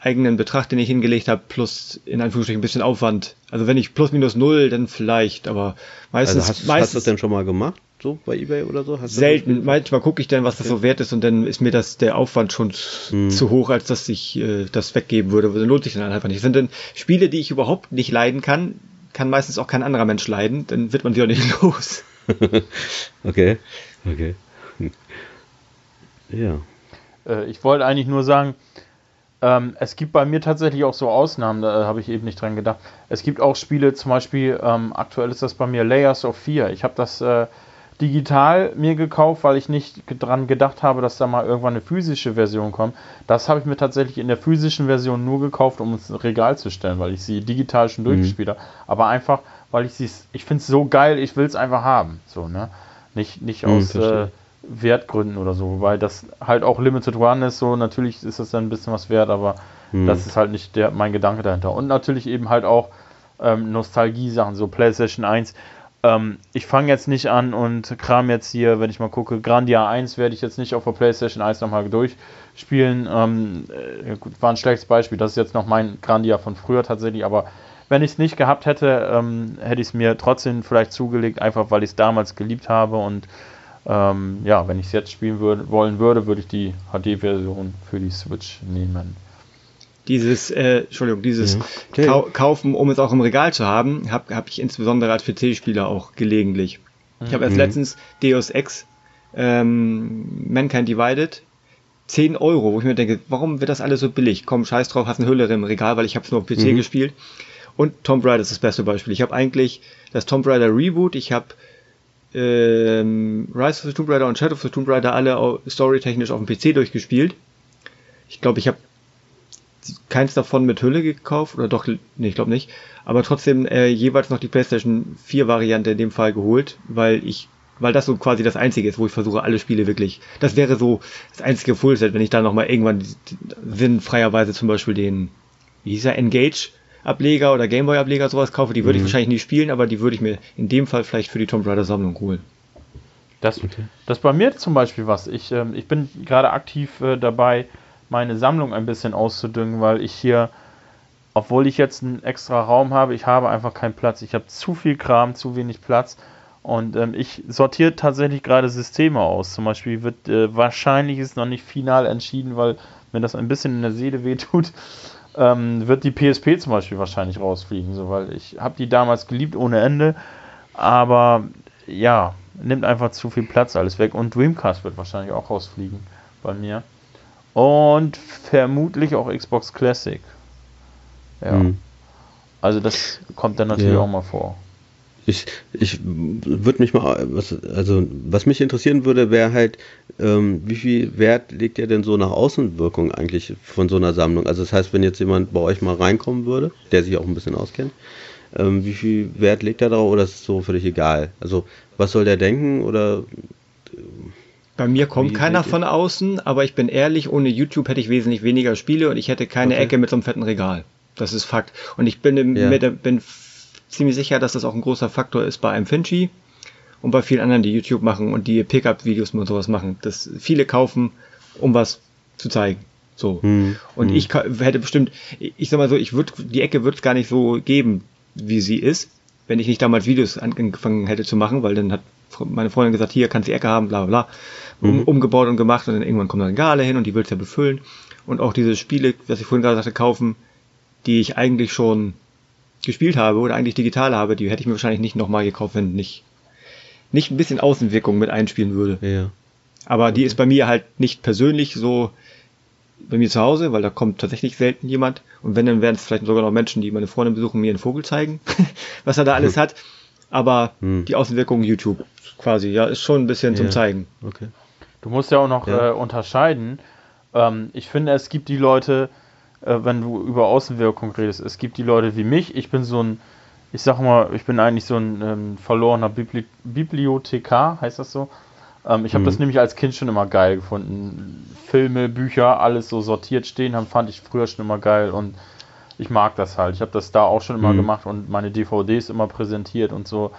eigenen Betrag, den ich hingelegt habe, plus in Anführungsstrichen ein bisschen Aufwand. Also wenn ich plus minus null, dann vielleicht, aber meistens. Also hast, meistens hast du das denn schon mal gemacht? So bei Ebay oder so? Hast selten. Manchmal gucke ich dann, was das so wert ist und dann ist mir das der Aufwand schon hm. zu hoch, als dass ich äh, das weggeben würde. Dann lohnt sich dann einfach nicht. Das sind dann Spiele, die ich überhaupt nicht leiden kann, kann meistens auch kein anderer Mensch leiden, dann wird man sie auch nicht los. okay, okay. Ja. Äh, ich wollte eigentlich nur sagen, ähm, es gibt bei mir tatsächlich auch so Ausnahmen, da habe ich eben nicht dran gedacht. Es gibt auch Spiele, zum Beispiel, ähm, aktuell ist das bei mir Layers of Fear. Ich habe das äh, digital mir gekauft, weil ich nicht dran gedacht habe, dass da mal irgendwann eine physische Version kommt. Das habe ich mir tatsächlich in der physischen Version nur gekauft, um ins Regal zu stellen, weil ich sie digital schon mhm. durchgespielt habe. Aber einfach, weil ich sie, ich finde es so geil, ich will es einfach haben. So, ne? Nicht, nicht mhm, aus äh, Wertgründen oder so, weil das halt auch Limited One ist, so natürlich ist das dann ein bisschen was wert, aber mhm. das ist halt nicht der, mein Gedanke dahinter. Und natürlich eben halt auch ähm, Nostalgie-Sachen, so PlayStation 1 ähm, ich fange jetzt nicht an und kram jetzt hier, wenn ich mal gucke, Grandia 1 werde ich jetzt nicht auf der PlayStation 1 nochmal durchspielen. Ähm, äh, war ein schlechtes Beispiel. Das ist jetzt noch mein Grandia von früher tatsächlich, aber wenn ich es nicht gehabt hätte, ähm, hätte ich es mir trotzdem vielleicht zugelegt, einfach weil ich es damals geliebt habe und ähm, ja, wenn ich es jetzt spielen würde, wollen würde, würde ich die HD-Version für die Switch nehmen dieses, äh, Entschuldigung, dieses ja. okay. Kau Kaufen, um es auch im Regal zu haben, habe hab ich insbesondere als PC-Spieler auch gelegentlich. Ich habe erst mhm. letztens Deus Ex ähm, Mankind Divided 10 Euro, wo ich mir denke, warum wird das alles so billig? Komm, scheiß drauf, hast eine Hülle im Regal, weil ich habe es nur auf PC mhm. gespielt. Und Tomb Raider ist das beste Beispiel. Ich habe eigentlich das Tomb Raider Reboot, ich habe ähm, Rise of the Tomb Raider und Shadow of the Tomb Raider alle storytechnisch auf dem PC durchgespielt. Ich glaube, ich habe keins davon mit Hülle gekauft, oder doch, nee, ich glaube nicht, aber trotzdem äh, jeweils noch die PlayStation 4 Variante in dem Fall geholt, weil ich, weil das so quasi das einzige ist, wo ich versuche, alle Spiele wirklich, das wäre so das einzige Fullset, wenn ich da nochmal irgendwann sinnfreierweise zum Beispiel den, wie hieß er, Engage Ableger oder Gameboy Ableger sowas kaufe, die würde mhm. ich wahrscheinlich nie spielen, aber die würde ich mir in dem Fall vielleicht für die Tomb Raider Sammlung holen. Das, okay. das bei mir zum Beispiel was. Ich, ähm, ich bin gerade aktiv äh, dabei, meine Sammlung ein bisschen auszudüngen, weil ich hier, obwohl ich jetzt einen extra Raum habe, ich habe einfach keinen Platz. Ich habe zu viel Kram, zu wenig Platz. Und ähm, ich sortiere tatsächlich gerade Systeme aus. Zum Beispiel wird äh, wahrscheinlich ist noch nicht final entschieden, weil mir das ein bisschen in der Seele wehtut, ähm, wird die PSP zum Beispiel wahrscheinlich rausfliegen. So, weil ich habe die damals geliebt ohne Ende. Aber ja, nimmt einfach zu viel Platz alles weg. Und Dreamcast wird wahrscheinlich auch rausfliegen bei mir. Und vermutlich auch Xbox Classic. Ja. Hm. Also das kommt dann natürlich ja. auch mal vor. Ich, ich würde mich mal, was, also was mich interessieren würde, wäre halt, ähm, wie viel Wert legt ihr denn so nach Außenwirkung eigentlich von so einer Sammlung? Also das heißt, wenn jetzt jemand bei euch mal reinkommen würde, der sich auch ein bisschen auskennt, ähm, wie viel Wert legt er darauf oder ist es so völlig egal? Also was soll der denken oder bei mir kommt Wie keiner von außen, aber ich bin ehrlich, ohne YouTube hätte ich wesentlich weniger Spiele und ich hätte keine okay. Ecke mit so einem fetten Regal. Das ist Fakt. Und ich bin, ja. mit, bin ziemlich sicher, dass das auch ein großer Faktor ist bei einem Finchi und bei vielen anderen, die YouTube machen und die Pickup-Videos und sowas machen. Dass viele kaufen, um was zu zeigen. So. Hm. Und hm. ich hätte bestimmt, ich sag mal so, ich würde, die Ecke würde es gar nicht so geben, wie sie ist, wenn ich nicht damals Videos angefangen hätte zu machen, weil dann hat meine Freundin gesagt, hier kannst du die Ecke haben, bla bla bla um, mhm. umgebaut und gemacht und dann irgendwann kommen dann Regale hin und die willst ja befüllen. Und auch diese Spiele, was ich vorhin gerade sagte, kaufen, die ich eigentlich schon gespielt habe oder eigentlich digital habe, die hätte ich mir wahrscheinlich nicht nochmal gekauft, wenn nicht, nicht ein bisschen Außenwirkung mit einspielen würde. Ja. Aber die ist bei mir halt nicht persönlich so bei mir zu Hause, weil da kommt tatsächlich selten jemand. Und wenn, dann wären es vielleicht sogar noch Menschen, die meine Freundin besuchen, mir einen Vogel zeigen, was er da alles hm. hat. Aber hm. die Außenwirkung YouTube quasi, ja, ist schon ein bisschen ja. zum Zeigen. Okay. Du musst ja auch noch ja. Äh, unterscheiden. Ähm, ich finde, es gibt die Leute, äh, wenn du über Außenwirkung redest, es gibt die Leute wie mich. Ich bin so ein, ich sag mal, ich bin eigentlich so ein ähm, verlorener Bibli Bibliothekar, heißt das so? Ähm, ich habe mhm. das nämlich als Kind schon immer geil gefunden. Filme, Bücher, alles so sortiert stehen haben, fand ich früher schon immer geil und ich mag das halt. Ich habe das da auch schon immer mhm. gemacht und meine DVDs immer präsentiert und so.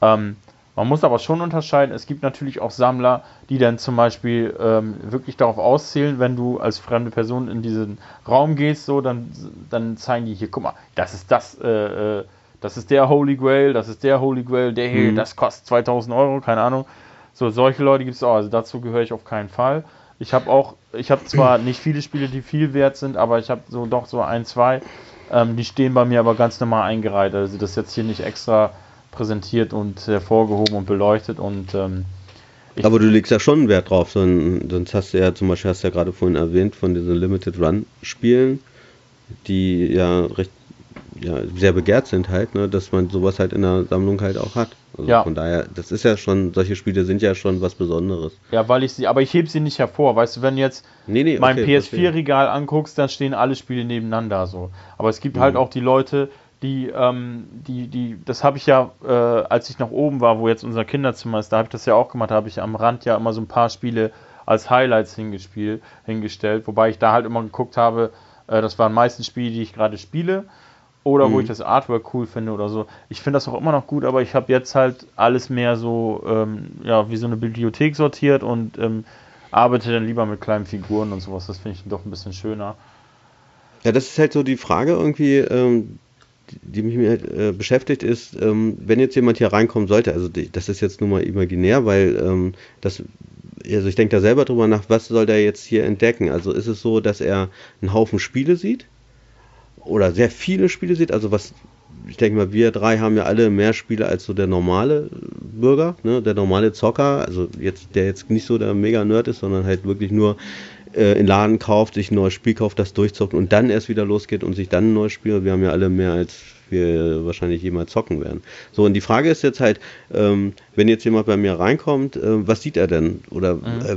Ähm, man muss aber schon unterscheiden, es gibt natürlich auch Sammler, die dann zum Beispiel ähm, wirklich darauf auszählen, wenn du als fremde Person in diesen Raum gehst, so, dann, dann zeigen die hier, guck mal, das ist das, äh, äh das ist der Holy Grail, das ist der Holy Grail, der hier, mhm. das kostet 2000 Euro, keine Ahnung. So, solche Leute gibt es auch, also dazu gehöre ich auf keinen Fall. Ich habe auch, ich habe zwar nicht viele Spiele, die viel wert sind, aber ich habe so doch so ein, zwei, ähm, die stehen bei mir aber ganz normal eingereiht. Also das ist jetzt hier nicht extra präsentiert und hervorgehoben und beleuchtet und ähm, aber du legst ja schon Wert drauf, sonst hast du ja zum Beispiel, hast du ja gerade vorhin erwähnt, von diesen Limited Run Spielen, die ja recht ja, sehr begehrt sind halt, ne, dass man sowas halt in der Sammlung halt auch hat. Also ja. von daher, das ist ja schon, solche Spiele sind ja schon was Besonderes. Ja, weil ich sie, aber ich hebe sie nicht hervor. Weißt du, wenn du jetzt nee, nee, mein okay, PS4-Regal anguckst, dann stehen alle Spiele nebeneinander so. Aber es gibt halt mhm. halt auch die Leute, die, ähm, die, die, das habe ich ja, äh, als ich nach oben war, wo jetzt unser Kinderzimmer ist, da habe ich das ja auch gemacht, da habe ich am Rand ja immer so ein paar Spiele als Highlights hingespielt, hingestellt, wobei ich da halt immer geguckt habe, äh, das waren meistens Spiele, die ich gerade spiele oder mhm. wo ich das Artwork cool finde oder so. Ich finde das auch immer noch gut, aber ich habe jetzt halt alles mehr so, ähm, ja, wie so eine Bibliothek sortiert und ähm, arbeite dann lieber mit kleinen Figuren und sowas. Das finde ich doch ein bisschen schöner. Ja, das ist halt so die Frage irgendwie, ähm, die, mich äh, beschäftigt, ist, ähm, wenn jetzt jemand hier reinkommen sollte, also die, das ist jetzt nur mal imaginär, weil ähm, das also ich denke da selber drüber nach, was soll der jetzt hier entdecken? Also ist es so, dass er einen Haufen Spiele sieht, oder sehr viele Spiele sieht. Also was, ich denke mal, wir drei haben ja alle mehr Spiele als so der normale Bürger, ne? der normale Zocker, also jetzt, der jetzt nicht so der Mega-Nerd ist, sondern halt wirklich nur äh, in Laden kauft, sich ein neues Spiel kauft, das durchzockt und dann erst wieder losgeht und sich dann ein neues Spiel. Wir haben ja alle mehr als wir wahrscheinlich jemals zocken werden. So, und die Frage ist jetzt halt, ähm, wenn jetzt jemand bei mir reinkommt, äh, was sieht er denn? Oder mhm. äh,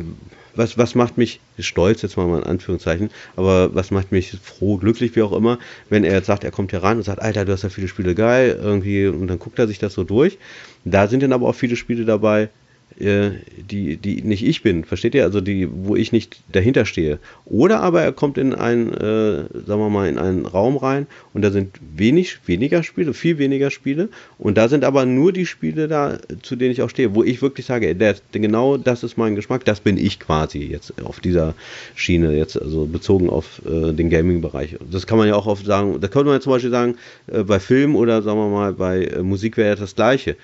was, was macht mich stolz, jetzt mal in Anführungszeichen, aber was macht mich froh, glücklich, wie auch immer, wenn er jetzt sagt, er kommt hier rein und sagt, Alter, du hast ja viele Spiele geil, irgendwie, und dann guckt er sich das so durch. Da sind dann aber auch viele Spiele dabei, die, die nicht ich bin, versteht ihr? Also die, wo ich nicht dahinter stehe. Oder aber er kommt in einen, äh, sagen wir mal, in einen Raum rein und da sind wenig, weniger Spiele, viel weniger Spiele und da sind aber nur die Spiele da, zu denen ich auch stehe, wo ich wirklich sage, der, genau das ist mein Geschmack, das bin ich quasi jetzt auf dieser Schiene, jetzt also bezogen auf äh, den Gaming-Bereich. Das kann man ja auch oft sagen, da könnte man ja zum Beispiel sagen, äh, bei Film oder sagen wir mal, bei äh, Musik wäre ja das Gleiche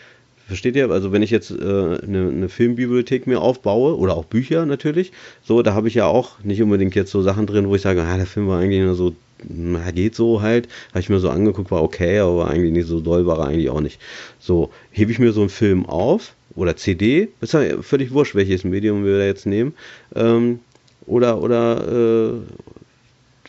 Versteht ihr? Also wenn ich jetzt äh, eine, eine, Filmbibliothek mir aufbaue oder auch Bücher natürlich, so, da habe ich ja auch nicht unbedingt jetzt so Sachen drin, wo ich sage, ah, der Film war eigentlich nur so, na, geht so halt. Habe ich mir so angeguckt, war okay, aber eigentlich nicht so doll, war er eigentlich auch nicht. So, hebe ich mir so einen Film auf oder CD, ist ja völlig wurscht, welches Medium wir da jetzt nehmen. Ähm, oder, oder, äh,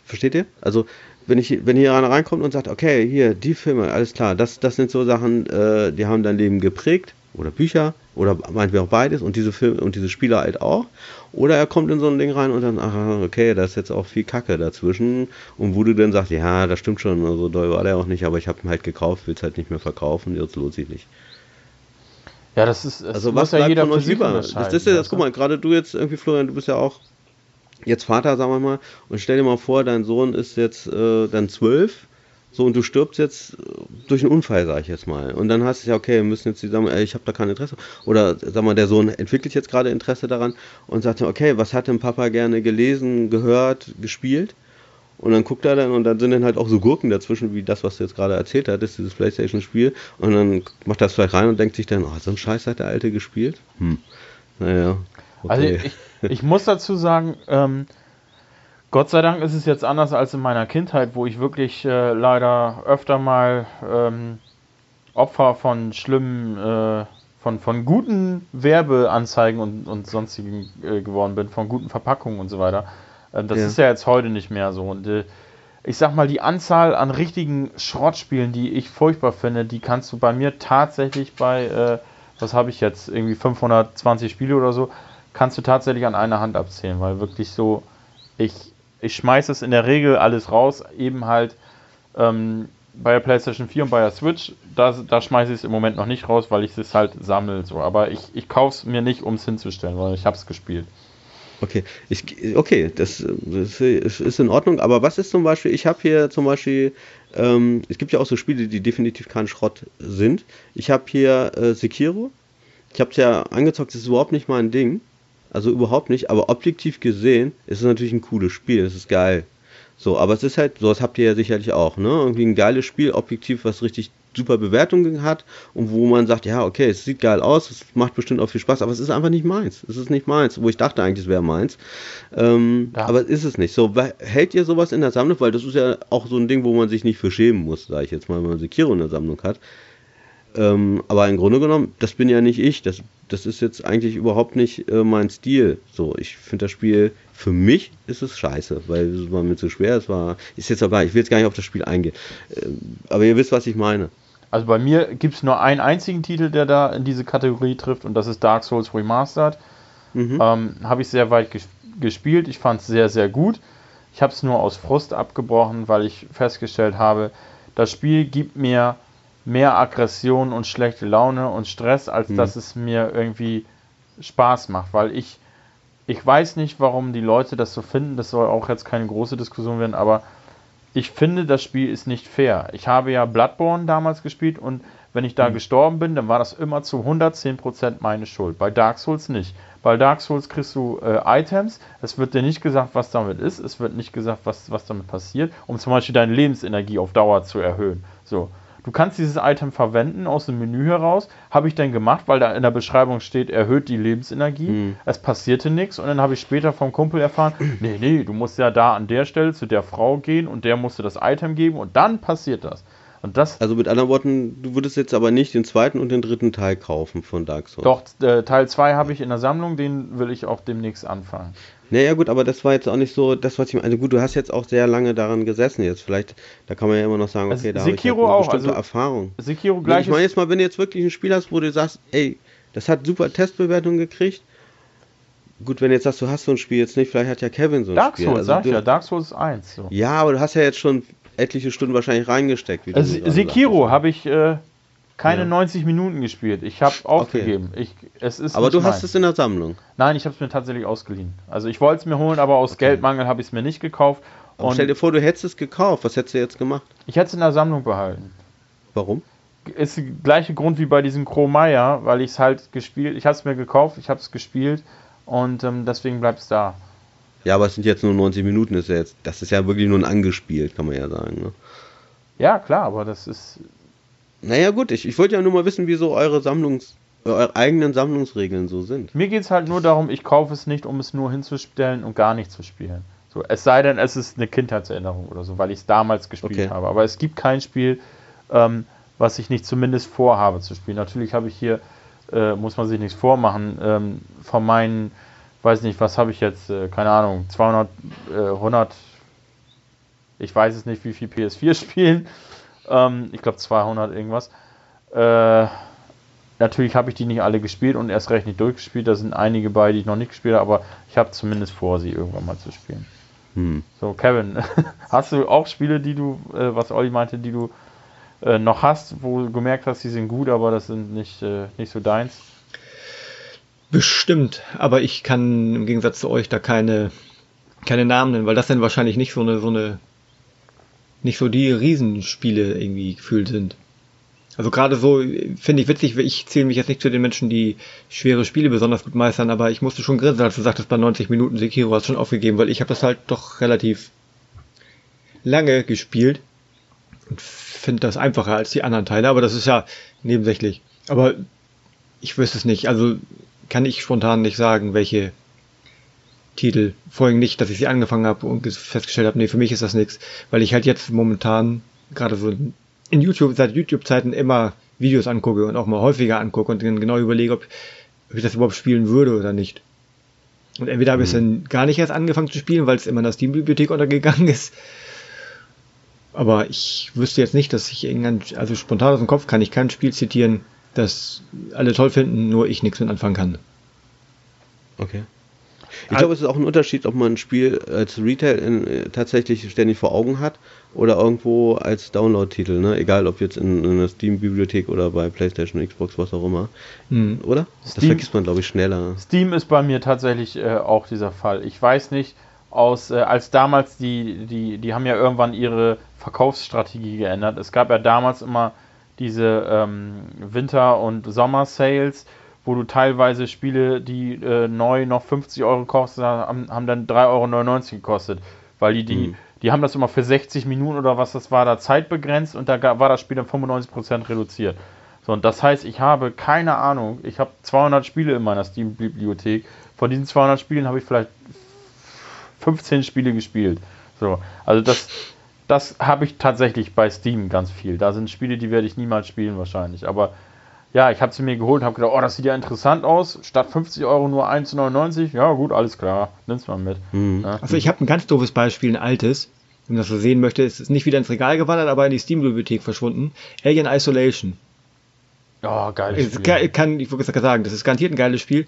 versteht ihr? Also wenn ich, wenn hier einer reinkommt und sagt, okay, hier, die Filme, alles klar, das, das sind so Sachen, äh, die haben dein Leben geprägt, oder Bücher, oder meinetwegen auch beides, und diese Filme und diese Spiele halt auch. Oder er kommt in so ein Ding rein und dann, ach, okay, da ist jetzt auch viel Kacke dazwischen. Und wo du dann sagst, ja, das stimmt schon, so also doll war der auch nicht, aber ich habe ihn halt gekauft, will es halt nicht mehr verkaufen, jetzt lohnt sich nicht. Ja, das ist, das also was ja jeder von euch über. Das ist ja, das, guck mal, gerade du jetzt irgendwie, Florian, du bist ja auch jetzt Vater, sagen wir mal, und stell dir mal vor, dein Sohn ist jetzt äh, dann zwölf, so und du stirbst jetzt äh, durch einen Unfall, sag ich jetzt mal. Und dann hast du ja, okay, wir müssen jetzt sagen, ey, ich habe da kein Interesse. Oder sag mal, der Sohn entwickelt jetzt gerade Interesse daran und sagt, okay, was hat denn Papa gerne gelesen, gehört, gespielt? Und dann guckt er dann und dann sind dann halt auch so Gurken dazwischen, wie das, was du jetzt gerade erzählt hattest, dieses Playstation-Spiel. Und dann macht das vielleicht rein und denkt sich dann, oh, so ein Scheiß hat der Alte gespielt. Hm. Naja. Also okay. Also ich, ich muss dazu sagen, ähm, Gott sei Dank ist es jetzt anders als in meiner Kindheit, wo ich wirklich äh, leider öfter mal ähm, Opfer von schlimmen, äh, von, von guten Werbeanzeigen und, und sonstigen äh, geworden bin, von guten Verpackungen und so weiter. Äh, das ja. ist ja jetzt heute nicht mehr so. Und äh, ich sag mal, die Anzahl an richtigen Schrottspielen, die ich furchtbar finde, die kannst du bei mir tatsächlich bei, äh, was habe ich jetzt, irgendwie 520 Spiele oder so, kannst du tatsächlich an einer Hand abzählen, weil wirklich so, ich, ich schmeiße es in der Regel alles raus, eben halt ähm, bei der PlayStation 4 und bei der Switch, da, da schmeiße ich es im Moment noch nicht raus, weil ich es halt sammle, so. Aber ich, ich kaufe es mir nicht, um es hinzustellen, weil ich habe es gespielt. Okay, ich, okay, das, das ist in Ordnung. Aber was ist zum Beispiel, ich habe hier zum Beispiel, ähm, es gibt ja auch so Spiele, die definitiv kein Schrott sind. Ich habe hier äh, Sekiro. Ich habe es ja angezockt, das ist überhaupt nicht mein Ding. Also überhaupt nicht, aber objektiv gesehen ist es natürlich ein cooles Spiel, es ist geil. So, aber es ist halt, sowas habt ihr ja sicherlich auch, ne? Irgendwie ein geiles Spiel, objektiv, was richtig super Bewertungen hat und wo man sagt, ja, okay, es sieht geil aus, es macht bestimmt auch viel Spaß, aber es ist einfach nicht meins. Es ist nicht meins, wo ich dachte eigentlich, es wäre meins. Ähm, ja. Aber ist es nicht. So, hält ihr sowas in der Sammlung? Weil das ist ja auch so ein Ding, wo man sich nicht für schämen muss, sage ich jetzt mal, wenn man Sekiro in der Sammlung hat. Ähm, aber im Grunde genommen, das bin ja nicht ich. Das, das ist jetzt eigentlich überhaupt nicht äh, mein Stil. So, ich finde das Spiel, für mich ist es scheiße, weil es war mir zu schwer. Es war, ist jetzt aber, ich will jetzt gar nicht auf das Spiel eingehen. Ähm, aber ihr wisst, was ich meine. Also bei mir gibt es nur einen einzigen Titel, der da in diese Kategorie trifft und das ist Dark Souls Remastered. Mhm. Ähm, habe ich sehr weit ges gespielt. Ich fand es sehr, sehr gut. Ich habe es nur aus Frust abgebrochen, weil ich festgestellt habe, das Spiel gibt mir mehr Aggression und schlechte Laune und Stress, als mhm. dass es mir irgendwie Spaß macht, weil ich ich weiß nicht, warum die Leute das so finden. Das soll auch jetzt keine große Diskussion werden, aber ich finde, das Spiel ist nicht fair. Ich habe ja Bloodborne damals gespielt und wenn ich da mhm. gestorben bin, dann war das immer zu 110% meine Schuld. Bei Dark Souls nicht. Bei Dark Souls kriegst du äh, Items, es wird dir nicht gesagt, was damit ist, es wird nicht gesagt, was, was damit passiert, um zum Beispiel deine Lebensenergie auf Dauer zu erhöhen. So. Du kannst dieses Item verwenden aus dem Menü heraus. Habe ich dann gemacht, weil da in der Beschreibung steht, erhöht die Lebensenergie. Mhm. Es passierte nichts und dann habe ich später vom Kumpel erfahren, nee, nee, du musst ja da an der Stelle zu der Frau gehen und der musste das Item geben und dann passiert das. Und das also mit anderen Worten, du würdest jetzt aber nicht den zweiten und den dritten Teil kaufen von Dark Souls. Doch, äh, Teil 2 habe ich in der Sammlung, den will ich auch demnächst anfangen. Naja gut, aber das war jetzt auch nicht so das, was ich meine. Also gut, du hast jetzt auch sehr lange daran gesessen jetzt. Vielleicht, da kann man ja immer noch sagen, okay, also, da habe ich halt eine auch, bestimmte also, Erfahrung. Sekiro gleich. Ich meine jetzt mal, wenn du jetzt wirklich ein Spiel hast, wo du sagst, ey, das hat super Testbewertungen gekriegt. Gut, wenn du jetzt sagst, du hast so ein Spiel jetzt nicht, vielleicht hat ja Kevin so ein Dark Spiel. Souls, also, sag ich ja, Dark Souls 1. So. Ja, aber du hast ja jetzt schon etliche Stunden wahrscheinlich reingesteckt. also, Sekiro habe ich äh, keine ja. 90 Minuten gespielt. Ich habe aufgegeben. Okay. Ich, es ist aber du mein. hast es in der Sammlung. Nein, ich habe es mir tatsächlich ausgeliehen. Also ich wollte es mir holen, aber aus okay. Geldmangel habe ich es mir nicht gekauft. Und stell dir vor, du hättest es gekauft. Was hättest du jetzt gemacht? Ich hätte es in der Sammlung behalten. Warum? Ist der gleiche Grund wie bei diesem Kromeier, weil ich es halt gespielt, ich habe es mir gekauft, ich habe es gespielt und ähm, deswegen bleibt es da. Ja, aber es sind jetzt nur 90 Minuten, ist ja jetzt, das ist ja wirklich nur ein angespielt, kann man ja sagen. Ne? Ja, klar, aber das ist, naja, gut, ich, ich wollte ja nur mal wissen, wieso eure Sammlungs, eure eigenen Sammlungsregeln so sind. Mir geht es halt nur darum, ich kaufe es nicht, um es nur hinzustellen und gar nicht zu spielen. So, es sei denn, es ist eine Kindheitserinnerung oder so, weil ich es damals gespielt okay. habe. Aber es gibt kein Spiel, ähm, was ich nicht zumindest vorhabe zu spielen. Natürlich habe ich hier, äh, muss man sich nichts vormachen, ähm, von meinen, weiß nicht, was habe ich jetzt, äh, keine Ahnung, 200, äh, 100, ich weiß es nicht, wie viel PS4 spielen. Ähm, ich glaube 200 irgendwas. Äh, natürlich habe ich die nicht alle gespielt und erst recht nicht durchgespielt. Da sind einige bei, die ich noch nicht gespielt habe, aber ich habe zumindest vor, sie irgendwann mal zu spielen. Hm. So, Kevin, hast du auch Spiele, die du, äh, was Olli meinte, die du äh, noch hast, wo du gemerkt hast, die sind gut, aber das sind nicht, äh, nicht so deins? Bestimmt, aber ich kann im Gegensatz zu euch da keine, keine Namen nennen, weil das dann wahrscheinlich nicht so eine, so eine nicht so die Riesenspiele irgendwie gefühlt sind. Also gerade so finde ich witzig, ich zähle mich jetzt nicht zu den Menschen, die schwere Spiele besonders gut meistern, aber ich musste schon grinsen, als du sagtest, bei 90 Minuten Sekiro hast du schon aufgegeben, weil ich habe das halt doch relativ lange gespielt und finde das einfacher als die anderen Teile, aber das ist ja nebensächlich. Aber ich wüsste es nicht, also kann ich spontan nicht sagen, welche Titel. Vorhin nicht, dass ich sie angefangen habe und festgestellt habe, nee, für mich ist das nichts, weil ich halt jetzt momentan gerade so in YouTube, seit YouTube-Zeiten immer Videos angucke und auch mal häufiger angucke und dann genau überlege, ob, ob ich das überhaupt spielen würde oder nicht. Und entweder habe ich es mhm. dann gar nicht erst angefangen zu spielen, weil es immer in der Steam-Bibliothek untergegangen ist. Aber ich wüsste jetzt nicht, dass ich irgendein, also spontan aus dem Kopf kann ich kein Spiel zitieren, das alle toll finden, nur ich nichts mit anfangen kann. Okay. Ich glaube, es ist auch ein Unterschied, ob man ein Spiel als Retail in, äh, tatsächlich ständig vor Augen hat oder irgendwo als Download-Titel, ne? Egal ob jetzt in, in einer Steam-Bibliothek oder bei PlayStation, Xbox, was auch immer. Hm. Oder? das Steam- vergisst man, glaube ich, schneller. Steam ist bei mir tatsächlich äh, auch dieser Fall. Ich weiß nicht, aus, äh, als damals die, die, die haben ja irgendwann ihre Verkaufsstrategie geändert. Es gab ja damals immer diese ähm, Winter- und Sommer-Sales, wo du teilweise Spiele, die äh, neu noch 50 Euro kosten, haben, haben dann 3,99 Euro gekostet. Weil die, die, Mhm. die haben das immer für 60 Minuten oder was das war, da zeitbegrenzt und da war das Spiel dann 95% reduziert. So, und das heißt, ich habe keine Ahnung, ich habe 200 Spiele in meiner Steam-Bibliothek. Von diesen 200 Spielen habe ich vielleicht 15 Spiele gespielt. So, also das, das habe ich tatsächlich bei Steam ganz viel. Da sind Spiele, die werde ich niemals spielen wahrscheinlich. Aber ja, ich habe sie mir geholt und habe gedacht, oh, das sieht ja interessant aus. Statt 50 Euro nur 1,99. Ja, gut, alles klar. Nimm's mal mit. Mhm. Ja. Also ich habe ein ganz doofes Beispiel, ein altes. Wenn man das so sehen möchte, es ist nicht wieder ins Regal gewandert, aber in die Steam-Bibliothek verschwunden. Alien Isolation. Ja, geil. Es kann, kann, ich würde sagen, das ist garantiert ein geiles Spiel.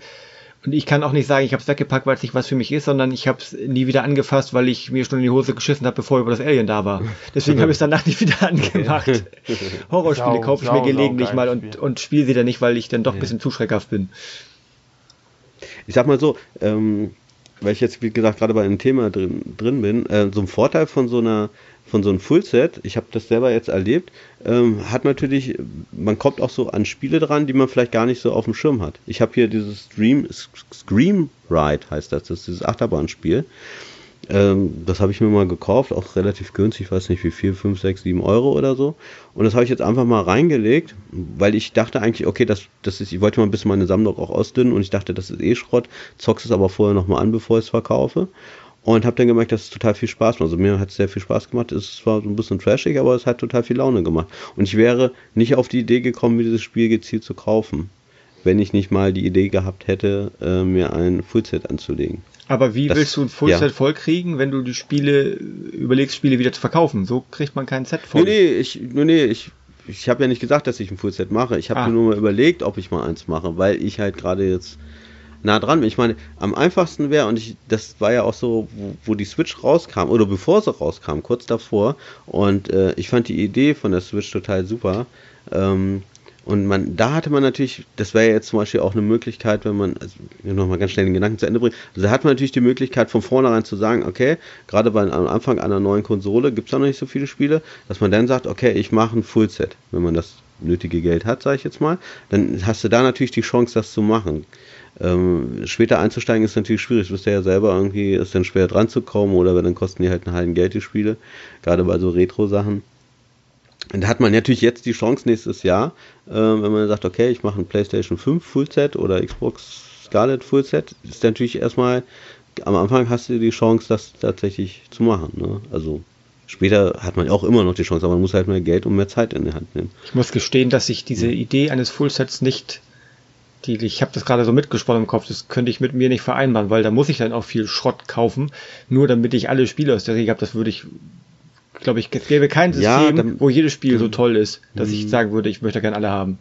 Und ich kann auch nicht sagen, ich habe es weggepackt, weil es nicht was für mich ist, sondern ich habe es nie wieder angefasst, weil ich mir schon in die Hose geschissen habe, bevor über das Alien da war. Deswegen habe ich es danach nicht wieder angemacht. Horrorspiele kaufe ich sau, mir gelegentlich sau mal und, und spiele sie dann nicht, weil ich dann doch ein bisschen zu schreckhaft bin. Ich sag mal so, ähm, weil ich jetzt, wie gesagt, gerade bei einem Thema drin, drin bin, äh, so ein Vorteil von so einer von so einem Fullset, ich habe das selber jetzt erlebt, ähm, hat natürlich, man kommt auch so an Spiele dran, die man vielleicht gar nicht so auf dem Schirm hat. Ich habe hier dieses Stream, Scream Ride heißt das, das ist dieses Achterbahnspiel. Ähm, das habe ich mir mal gekauft, auch relativ günstig, ich weiß nicht wie viel, 5, 6, 7 Euro oder so. Und das habe ich jetzt einfach mal reingelegt, weil ich dachte eigentlich, okay, das, das ist, ich wollte mal ein bisschen meine Sammlung auch ausdünnen und ich dachte, das ist eh Schrott, zockst es aber vorher nochmal an, bevor ich es verkaufe. Und habe dann gemerkt, dass es total viel Spaß macht. Also mir hat es sehr viel Spaß gemacht. Es war so ein bisschen trashig, aber es hat total viel Laune gemacht. Und ich wäre nicht auf die Idee gekommen, mir dieses Spiel gezielt zu kaufen, wenn ich nicht mal die Idee gehabt hätte, äh, mir ein Fullset anzulegen. Aber wie Das- willst du ein Fullset ja. vollkriegen, wenn du die Spiele überlegst, Spiele wieder zu verkaufen? So kriegt man kein Set voll. Nee, nee, ich, nee, ich, ich habe ja nicht gesagt, dass ich ein Fullset mache. Ich habe Ah. mir nur mal überlegt, ob ich mal eins mache, weil ich halt gerade jetzt nah dran. Ich meine, am einfachsten wäre, und ich, das war ja auch so, wo, wo die Switch rauskam, oder bevor sie rauskam, kurz davor, und äh, ich fand die Idee von der Switch total super. Ähm, und man, da hatte man natürlich, das wäre jetzt zum Beispiel auch eine Möglichkeit, wenn man, also nochmal ganz schnell den Gedanken zu Ende bringt, also da hat man natürlich die Möglichkeit von vornherein zu sagen, okay, gerade bei, am Anfang einer neuen Konsole gibt es noch nicht so viele Spiele, dass man dann sagt, okay, ich mache ein Fullset, wenn man das nötige Geld hat, sage ich jetzt mal, dann hast du da natürlich die Chance, das zu machen. Ähm, später einzusteigen ist natürlich schwierig, du wisst ja selber, irgendwie ist dann schwer dran zu kommen oder dann kosten die halt einen halben Geld die Spiele, gerade bei so Retro-Sachen. Und da hat man natürlich jetzt die Chance nächstes Jahr, äh, wenn man sagt, okay, ich mache ein PlayStation 5 Fullset oder Xbox Scarlet Fullset, ist natürlich erstmal, am Anfang hast du die Chance, das tatsächlich zu machen. Ne? Also später hat man auch immer noch die Chance, aber man muss halt mehr Geld und mehr Zeit in die Hand nehmen. Ich muss gestehen, dass ich diese Idee eines Fullsets nicht, die, ich habe das gerade so mitgesponnen im Kopf, das könnte ich mit mir nicht vereinbaren, weil da muss ich dann auch viel Schrott kaufen, nur damit ich alle Spiele aus der Serie habe. Das würde ich, glaube ich, es gäbe kein Ja, System, dann- wo jedes Spiel so toll ist, dass Mhm. ich sagen würde, ich möchte gerne alle haben.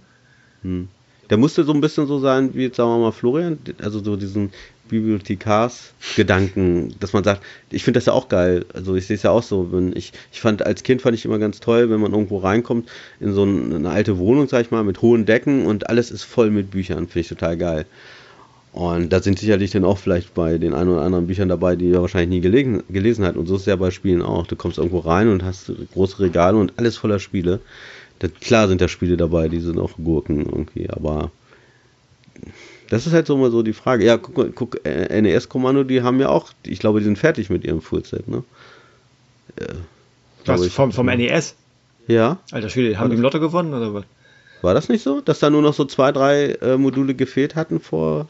Hm. Der musste so ein bisschen so sein, wie jetzt sagen wir mal Florian, also so diesen Bibliothekars-Gedanken, dass man sagt, ich finde das ja auch geil. Also ich sehe es ja auch so, wenn ich, ich fand als Kind fand ich immer ganz toll, wenn man irgendwo reinkommt in so ein- eine alte Wohnung, sag ich mal, mit hohen Decken und alles ist voll mit Büchern, finde ich total geil. Und da sind sicherlich dann auch vielleicht bei den ein oder anderen Büchern dabei, die er wahrscheinlich nie gelegen, gelesen hat. Und so ist es ja bei Spielen auch. Du kommst irgendwo rein und hast große Regale und alles voller Spiele. Da, klar sind da Spiele dabei, die sind auch Gurken irgendwie, aber das ist halt so mal so die Frage. Ja, guck, mal, guck äh, NES-Kommando, die haben ja auch, ich glaube, die sind fertig mit ihrem Fullset, ne? Äh, Was, ich. vom, vom NES? Ja, Alter Schwede, haben die im Lotto gewonnen oder was? war das nicht so? Dass da nur noch so zwei, drei äh, Module gefehlt hatten vor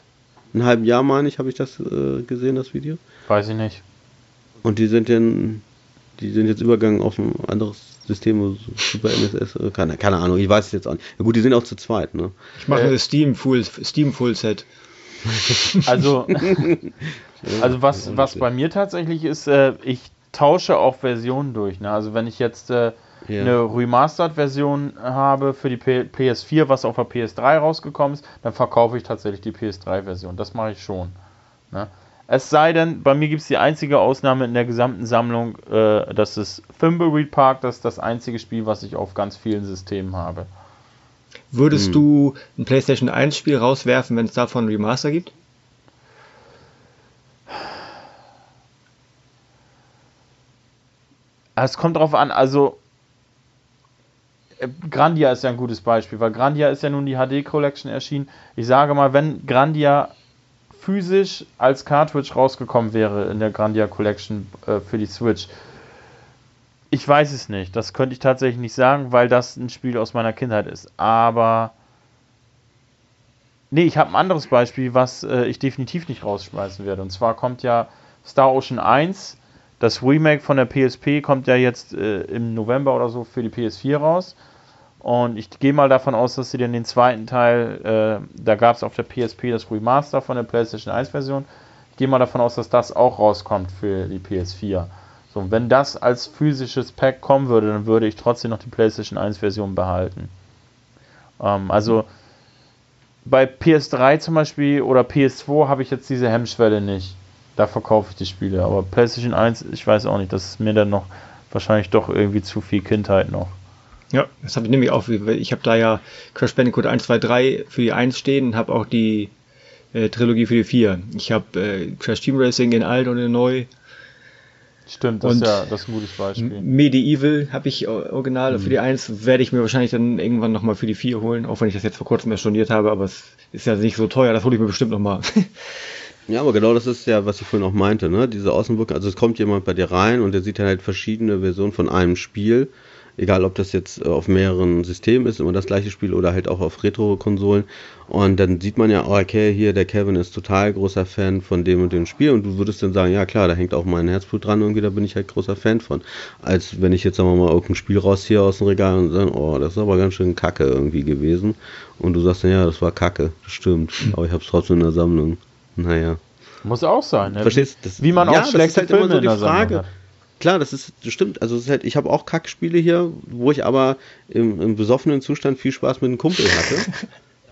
einem halben Jahr, meine ich, habe ich das äh, gesehen, das Video. Weiß ich nicht. Und die sind dann, die sind jetzt übergegangen auf ein anderes System, so Super NSS, äh, keine, keine Ahnung, ich weiß es jetzt auch nicht. Ja gut, die sind auch zu zweit, ne? Ich mache Äh. eine Steam Full, Steam Fullset. Also, also was, was bei mir tatsächlich ist, äh, ich tausche auch Versionen durch. Ne? Also wenn ich jetzt äh, Ja. eine Remastered-Version habe für die P PS4, was auf der PS3 rausgekommen ist, dann verkaufe ich tatsächlich die PS3-Version. Das mache ich schon. Ne? Es sei denn, bei mir gibt es die einzige Ausnahme in der gesamten Sammlung, äh, das ist Thimbleweed Park, das ist das einzige Spiel, was ich auf ganz vielen Systemen habe. Würdest hm. du ein PlayStation 1 Spiel rauswerfen, wenn es davon Remaster gibt? Es kommt drauf an, also äh, Grandia ist ja ein gutes Beispiel, weil Grandia ist ja nun die HD Collection erschienen. Ich sage mal, wenn Grandia physisch als Cartridge rausgekommen wäre in der Grandia Collection äh, für die Switch, ich weiß es nicht. Das könnte ich tatsächlich nicht sagen, weil das ein Spiel aus meiner Kindheit ist. Aber nee, ich habe ein anderes Beispiel, was äh, ich definitiv nicht rausschmeißen werde. Und zwar kommt ja Star Ocean 1 das Remake von der PSP kommt ja jetzt äh, im November oder so für die PS4 raus. Und ich gehe mal davon aus, dass sie dann den zweiten Teil, äh, da gab es auf der PSP das Remaster von der PlayStation 1 Version. Ich gehe mal davon aus, dass das auch rauskommt für die PS4. So, wenn das als physisches Pack kommen würde, dann würde ich trotzdem noch die PlayStation 1 Version behalten. Ähm, also bei PS3 zum Beispiel oder PS2 habe ich jetzt diese Hemmschwelle nicht da verkaufe ich die Spiele. Aber PlayStation 1, ich weiß auch nicht, das ist mir dann noch wahrscheinlich doch irgendwie zu viel Kindheit noch. Ja, das habe ich nämlich auch. Ich habe da ja Crash Bandicoot 1, 2, 3 für die 1 stehen und habe auch die äh, Trilogie für die 4. Ich habe äh, Crash Team Racing in alt und in neu. Stimmt, das und ist ja das ist ein gutes Beispiel. Medieval habe ich original mhm. für die 1, werde ich mir wahrscheinlich dann irgendwann nochmal für die 4 holen, auch wenn ich das jetzt vor kurzem erst storniert habe, aber es ist ja nicht so teuer, das hole ich mir bestimmt nochmal. Ja, aber genau das ist ja, was ich vorhin auch meinte, ne? Diese Außenwirkung, also es kommt jemand bei dir rein und der sieht dann halt verschiedene Versionen von einem Spiel. Egal, ob das jetzt äh, auf mehreren Systemen ist, immer das gleiche Spiel oder halt auch auf Retro-Konsolen. Und dann sieht man ja, oh, okay, hier, der Kevin ist total großer Fan von dem und dem Spiel. Und du würdest dann sagen, ja klar, da hängt auch mein Herzblut dran, irgendwie, da bin ich halt großer Fan von. Als wenn ich jetzt, sagen wir mal, irgendein Spiel rausziehe aus dem Regal und sage, oh, das ist aber ganz schön kacke irgendwie gewesen. Und du sagst dann, ja, das war kacke, das stimmt. Aber ich hab's trotzdem in der Sammlung. Naja. Muss auch sein. Ne? Verstehst du? Wie man ja, auch schlechte halt Filme immer so die Frage. Klar, das ist das stimmt. Also es ist halt, ich habe auch Kackspiele hier, wo ich aber im, im besoffenen Zustand viel Spaß mit einem Kumpel hatte.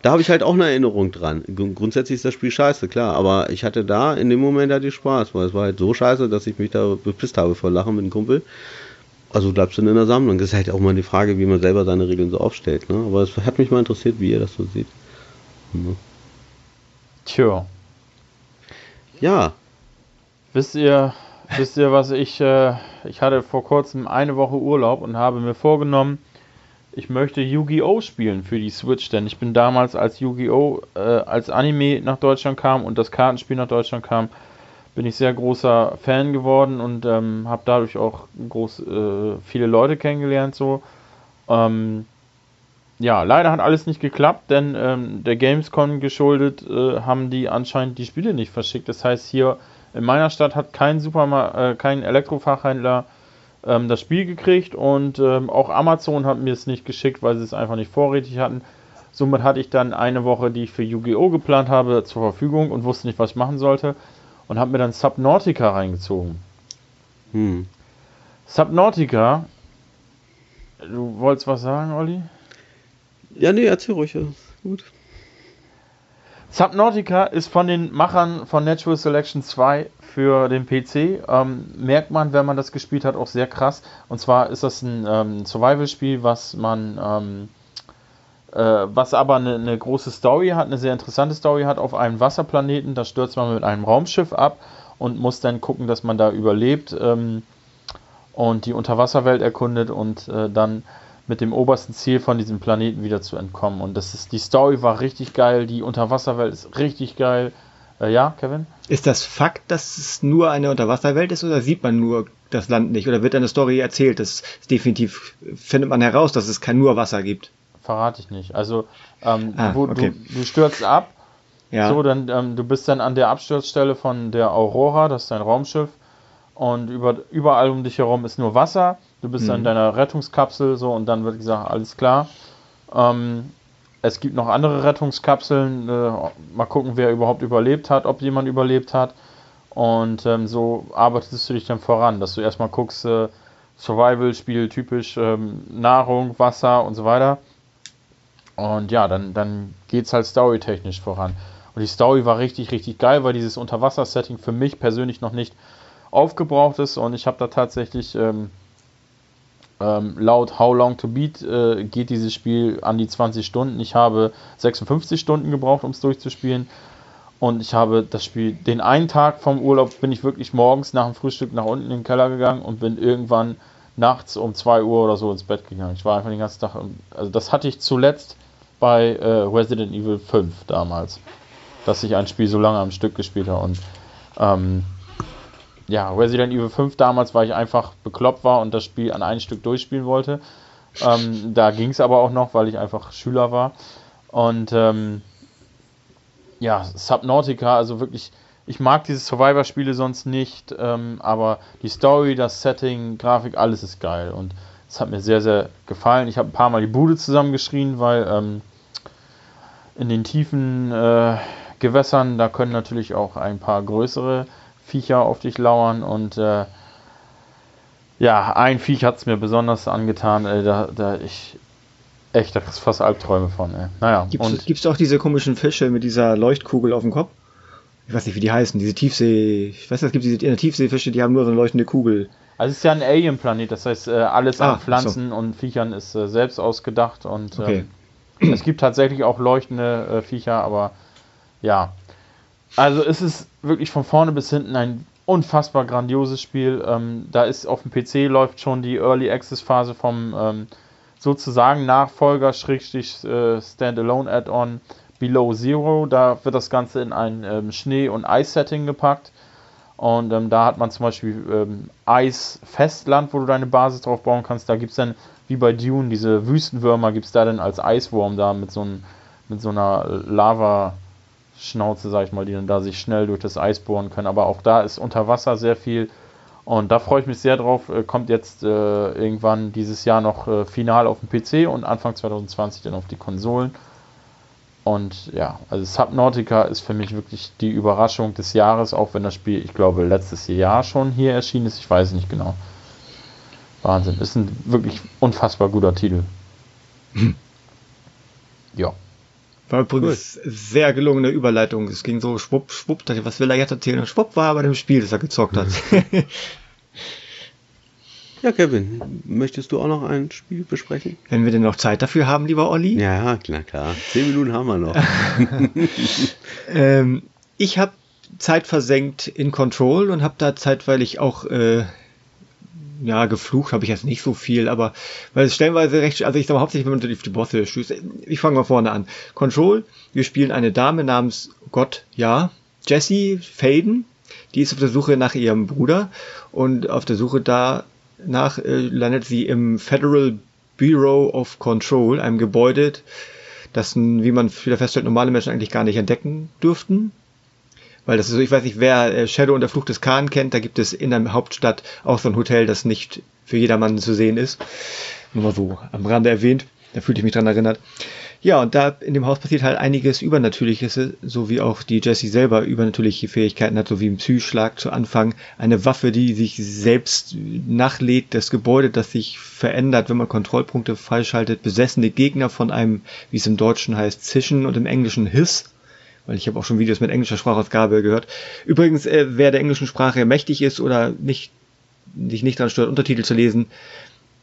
da habe ich halt auch eine Erinnerung dran. Grundsätzlich ist das Spiel scheiße, klar, aber ich hatte da in dem Moment halt die Spaß, weil es war halt so scheiße, dass ich mich da bepisst habe vor Lachen mit einem Kumpel. Also bleibst du in der Sammlung. Das ist halt auch mal die Frage, wie man selber seine Regeln so aufstellt. Ne? Aber es hat mich mal interessiert, wie ihr das so seht. Ne? Tja. Ja. Wisst ihr, wisst ihr, was ich, äh, ich hatte vor kurzem eine Woche Urlaub und habe mir vorgenommen, ich möchte Yu-Gi-Oh! spielen für die Switch, denn ich bin damals, als Yu-Gi-Oh! Äh, als Anime nach Deutschland kam und das Kartenspiel nach Deutschland kam, bin ich sehr großer Fan geworden und ähm, habe dadurch auch groß, äh, viele Leute kennengelernt. So. Ähm, ja, leider hat alles nicht geklappt, denn ähm, der Gamescom geschuldet äh, haben die anscheinend die Spiele nicht verschickt. Das heißt, hier in meiner Stadt hat kein Supermarkt, äh, kein Elektrofachhändler ähm, das Spiel gekriegt und ähm, auch Amazon hat mir es nicht geschickt, weil sie es einfach nicht vorrätig hatten. Somit hatte ich dann eine Woche, die ich für Yu-Gi-Oh! geplant habe, zur Verfügung und wusste nicht, was ich machen sollte und habe mir dann Subnautica reingezogen. Hm. Subnautica, du wolltest was sagen, Olli? Ja, nee, erzähl ruhig. Gut. Subnautica ist von den Machern von Natural Selection 2 für den PC. Ähm, merkt man, wenn man das gespielt hat, auch sehr krass. Und zwar ist das ein ähm, Survival-Spiel, was man, ähm, äh, was aber eine, eine, große Story hat, eine sehr interessante Story hat auf einem Wasserplaneten. Da stürzt man mit einem Raumschiff ab und muss dann gucken, dass man da überlebt ähm, und die Unterwasserwelt erkundet und äh, dann mit dem obersten Ziel von diesem Planeten wieder zu entkommen. Und das ist, die Story war richtig geil, die Unterwasserwelt ist richtig geil. Äh, ja, Kevin? Ist das Fakt, dass es nur eine Unterwasserwelt ist oder sieht man nur das Land nicht? Oder wird eine Story erzählt? Das ist definitiv, findet man heraus, dass es kein nur Wasser gibt. Verrate ich nicht. Also, ähm, ah, wo, okay. du, du stürzt ab. Ja. So, dann, ähm, du bist dann an der Absturzstelle von der Aurora, das ist dein Raumschiff. Und über, überall um dich herum ist nur Wasser Du bist mhm. in deiner Rettungskapsel so und dann wird gesagt, alles klar. Ähm, es gibt noch andere Rettungskapseln. Äh, mal gucken, wer überhaupt überlebt hat, ob jemand überlebt hat. Und ähm, so arbeitest du dich dann voran, dass du erstmal guckst, äh, Survival-Spiel typisch ähm, Nahrung, Wasser und so weiter. Und ja, dann, dann geht es halt storytechnisch voran. Und die Story war richtig, richtig geil, weil dieses Unterwasser-Setting für mich persönlich noch nicht aufgebraucht ist. Und ich habe da tatsächlich ähm, ähm, laut How Long to Beat äh, geht dieses Spiel an die 20 Stunden. Ich habe 56 Stunden gebraucht, um es durchzuspielen. Und ich habe das Spiel, den einen Tag vom Urlaub bin ich wirklich morgens nach dem Frühstück nach unten in den Keller gegangen und bin irgendwann nachts um 2 Uhr oder so ins Bett gegangen. Ich war einfach den ganzen Tag, also das hatte ich zuletzt bei äh, Resident Evil 5 damals, dass ich ein Spiel so lange am Stück gespielt habe. Und ähm, ja, Resident Evil 5 damals, weil ich einfach bekloppt war und das Spiel an einem Stück durchspielen wollte. Ähm, da ging es aber auch noch, weil ich einfach Schüler war. Und ähm, ja, Subnautica, also wirklich, ich mag diese Survivor-Spiele sonst nicht, ähm, aber die Story, das Setting, Grafik, alles ist geil. Und es hat mir sehr, sehr gefallen. Ich habe ein paar Mal die Bude zusammengeschrien, weil ähm, in den tiefen äh, Gewässern, da können natürlich auch ein paar größere Viecher auf dich lauern und äh, ja, ein Viech hat es mir besonders angetan, ey, da, da ich echt, da kriegst fast Albträume von, ey. Naja. Gibt es auch diese komischen Fische mit dieser Leuchtkugel auf dem Kopf? Ich weiß nicht, wie die heißen, diese Tiefsee, ich weiß nicht, es gibt diese in der Tiefseefische, die haben nur so eine leuchtende Kugel. Also es ist ja ein Alien-Planet, das heißt, äh, alles ah, an Pflanzen so. und Viechern ist äh, selbst ausgedacht und okay. ähm, es gibt tatsächlich auch leuchtende äh, Viecher, aber ja. Also es ist wirklich von vorne bis hinten ein unfassbar grandioses Spiel. Ähm, da ist auf dem PC läuft schon die Early Access Phase vom ähm, sozusagen Nachfolger Schrägstrich äh, Standalone Add-on Below Zero. Da wird das Ganze in ein ähm, Schnee- und Eis-Setting gepackt. Und ähm, da hat man zum Beispiel ähm, Eis-Festland, wo du deine Basis drauf bauen kannst. Da gibt es dann, wie bei Dune, diese Wüstenwürmer, gibt es da dann als Eiswurm da mit so, ein, mit so einer Lava- Schnauze, sag ich mal, die dann da sich schnell durch das Eis bohren können. Aber auch da ist unter Wasser sehr viel. Und da freue ich mich sehr drauf. Äh, kommt jetzt äh, irgendwann dieses Jahr noch äh, final auf dem PC und Anfang 2020 dann auf die Konsolen. Und ja, also Subnautica ist für mich wirklich die Überraschung des Jahres, auch wenn das Spiel, ich glaube, letztes Jahr schon hier erschienen ist. Ich weiß nicht genau. Wahnsinn. Ist ein wirklich unfassbar guter Titel. Hm. Ja. War übrigens cool. sehr gelungene Überleitung. Es ging so schwupp, schwupp, dachte, was will er jetzt erzählen? Und schwupp war aber dem Spiel, das er gezockt hat. ja, Kevin, möchtest du auch noch ein Spiel besprechen? Wenn wir denn noch Zeit dafür haben, lieber Olli? Ja, klar, klar. Zehn Minuten haben wir noch. ähm, ich habe Zeit versenkt in Control und habe da zeitweilig auch äh, ja, geflucht habe ich jetzt nicht so viel, aber weil es stellenweise recht, also ich sage hauptsächlich, wenn man auf die Bosse stößt. Ich fange mal vorne an. Control, wir spielen eine Dame namens Gott, ja, Jessie Faden, die ist auf der Suche nach ihrem Bruder und auf der Suche danach äh, landet sie im Federal Bureau of Control, einem Gebäude, das, wie man wieder feststellt, normale Menschen eigentlich gar nicht entdecken dürften. Weil das ist so, ich weiß nicht, wer äh, Shadow und der Fluch des Khan kennt, da gibt es in der Hauptstadt auch so ein Hotel, das nicht für jedermann zu sehen ist. Nur mal so am Rande erwähnt. Da fühlte ich mich dran erinnert. Ja, und da in dem Haus passiert halt einiges Übernatürliches, so wie auch die Jessie selber übernatürliche Fähigkeiten hat, so wie im Psyschlag zu Anfang. Eine Waffe, die sich selbst nachlädt, das Gebäude, das sich verändert, wenn man Kontrollpunkte falschhaltet, besessene Gegner von einem, wie es im Deutschen heißt, Zischen und im Englischen Hiss weil ich habe auch schon Videos mit englischer Sprachausgabe gehört. Übrigens, äh, wer der englischen Sprache mächtig ist oder nicht, sich nicht daran stört, Untertitel zu lesen,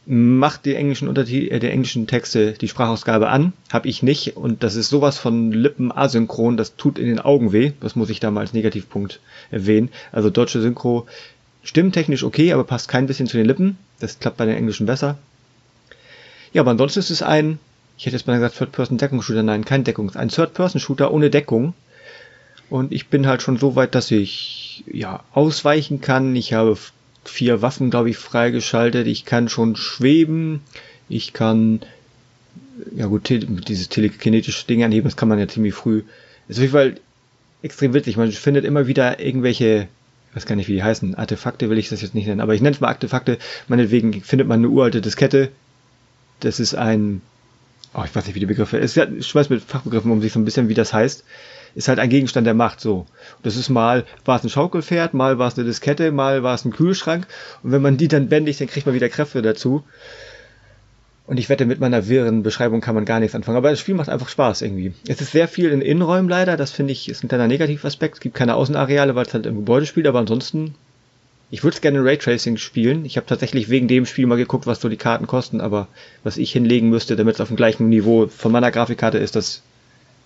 macht die englischen Untertitel, äh, die englischen Texte die Sprachausgabe an, habe ich nicht und das ist sowas von Lippen asynchron, das tut in den Augen weh, das muss ich da mal als Negativpunkt erwähnen. Also deutsche Synchro stimmtechnisch okay, aber passt kein bisschen zu den Lippen, das klappt bei den englischen besser. Ja, aber ansonsten ist es ein ich hätte jetzt mal gesagt Third-Person-Deckungsshooter, nein, kein Deckungs, ein Third-Person-Shooter ohne Deckung. Und ich bin halt schon so weit, dass ich ja ausweichen kann. Ich habe vier Waffen, glaube ich, freigeschaltet. Ich kann schon schweben. Ich kann ja gut, dieses telekinetische Ding anheben, das kann man ja ziemlich früh. ist auf jeden Fall extrem witzig. Man findet immer wieder irgendwelche, ich weiß gar nicht, wie die heißen, Artefakte will ich das jetzt nicht nennen, aber ich nenne es mal Artefakte. Meinetwegen findet man eine uralte Diskette. Das ist ein oh, ich weiß nicht, wie die Begriffe, es ist ich weiß mit Fachbegriffen um sich so ein bisschen, wie das heißt, ist halt ein Gegenstand der Macht, so. Das ist mal, war es ein Schaukelpferd, mal war es eine Diskette, mal war es ein Kühlschrank, und wenn man die dann bändigt, dann kriegt man wieder Kräfte dazu. Und ich wette, mit meiner wirren Beschreibung kann man gar nichts anfangen. Aber das Spiel macht einfach Spaß irgendwie. Es ist sehr viel in Innenräumen leider. Das finde ich ist ein kleiner Negativaspekt. Es gibt keine Außenareale, weil es halt im Gebäude spielt. Aber ansonsten, ich würde es gerne in Raytracing spielen. Ich habe tatsächlich wegen dem Spiel mal geguckt, was so die Karten kosten. Aber was ich hinlegen müsste, damit es auf dem gleichen Niveau von meiner Grafikkarte ist, das...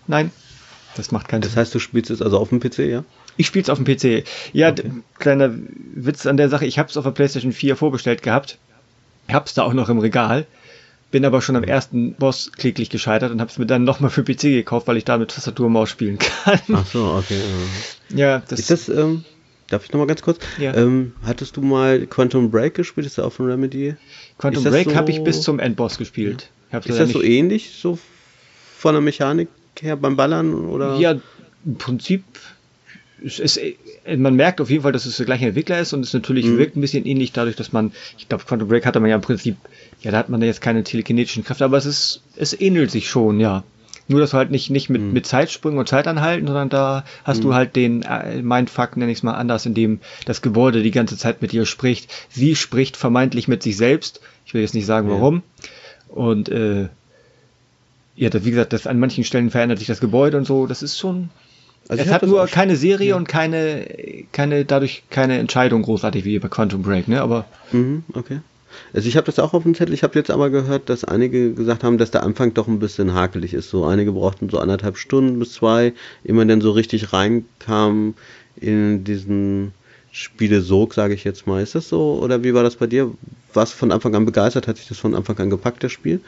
Nein, das macht keinen Sinn. Das heißt, du spielst es also auf dem PC, ja? Ich spiele es auf dem PC. Ja, okay. kleiner Witz an der Sache. Ich habe es auf der PlayStation 4 vorbestellt gehabt. Hab's da auch noch im Regal bin aber schon am ersten Boss kläglich gescheitert und habe es mir dann nochmal für PC gekauft, weil ich da mit Tastatur und Maus spielen kann. Ach so, okay. Ja, das ist das, ähm, darf ich nochmal ganz kurz? Ja. Ähm, hattest du mal Quantum Break gespielt? Ist das auch von Remedy? Quantum Break so, habe ich bis zum Endboss gespielt. Ja. Ist das so ähnlich, so von der Mechanik her beim Ballern? Oder? Ja, im Prinzip ist, man merkt auf jeden Fall, dass es der gleiche Entwickler ist und es natürlich mhm. wirkt ein bisschen ähnlich dadurch, dass man, ich glaube, Quantum Break hatte man ja im Prinzip ja, da hat man ja jetzt keine telekinetischen Kräfte, aber es ist, es ähnelt sich schon, ja. Nur, dass du halt nicht, nicht mit, mhm. mit Zeitsprüngen und Zeitanhalten, sondern da hast mhm. du halt den äh, Mindfuck, nenne ich es mal anders, in dem das Gebäude die ganze Zeit mit dir spricht. Sie spricht vermeintlich mit sich selbst. Ich will jetzt nicht sagen, ja. warum. Und äh, ja, das, wie gesagt, das an manchen Stellen verändert sich das Gebäude und so. Das ist schon. Also es hat nur keine Serie ja. und keine, keine, dadurch keine Entscheidung großartig wie bei Quantum Break, ne? Aber. Mhm, okay. Also ich habe das auch auf dem Zettel. Ich habe jetzt aber gehört, dass einige gesagt haben, dass der Anfang doch ein bisschen hakelig ist. So einige brauchten so anderthalb Stunden bis zwei, ehe man dann so richtig reinkam in diesen Spielesog, sage ich jetzt mal. Ist das so? Oder wie war das bei dir? Warst du von Anfang an begeistert? Hat sich das von Anfang an gepackt, das Spiel?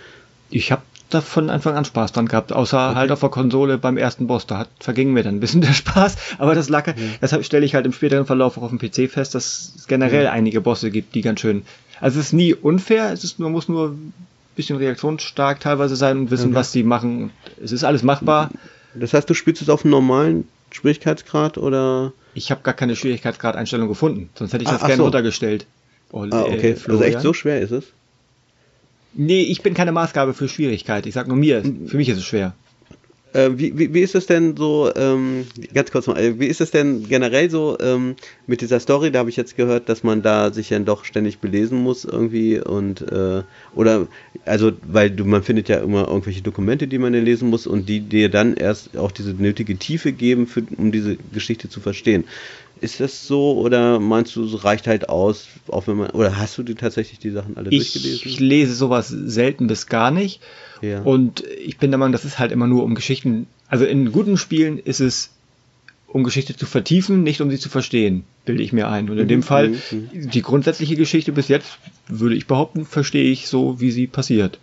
Ich habe da von Anfang an Spaß dran gehabt, außer okay. halt auf der Konsole beim ersten Boss. Da hat, verging mir dann ein bisschen der Spaß, aber das lag, ja. deshalb stelle ich halt im späteren Verlauf auch auf dem PC fest, dass es generell ja. einige Bosse gibt, die ganz schön also es ist nie unfair, es ist, man muss nur ein bisschen reaktionsstark teilweise sein und wissen, okay. was sie machen. Es ist alles machbar. Das heißt, du spielst es auf einem normalen Schwierigkeitsgrad oder? Ich habe gar keine Schwierigkeitsgrad-Einstellung gefunden, sonst hätte ich das ach, gerne so. runtergestellt. Oh, ah, okay. Äh, also echt so schwer ist es? Nee, ich bin keine Maßgabe für Schwierigkeit. Ich sag nur mir, für mich ist es schwer. Äh, wie, wie, wie, ist es denn so, ähm, ganz kurz mal, äh, wie ist es denn generell so ähm, mit dieser Story? Da habe ich jetzt gehört, dass man da sich dann doch ständig belesen muss irgendwie und äh, oder also weil du man findet ja immer irgendwelche Dokumente, die man dann lesen muss und die dir dann erst auch diese nötige Tiefe geben, für, um diese Geschichte zu verstehen. Ist das so oder meinst du, es reicht halt aus, auch wenn man oder hast du die tatsächlich die Sachen alle ich durchgelesen? Ich lese sowas selten bis gar nicht. Ja. Und ich bin der Meinung, das ist halt immer nur um Geschichten. Also in guten Spielen ist es um Geschichte zu vertiefen, nicht um sie zu verstehen, bilde ich mir ein. Und in mhm, dem Fall, mhm, mhm. die grundsätzliche Geschichte bis jetzt, würde ich behaupten, verstehe ich so, wie sie passiert.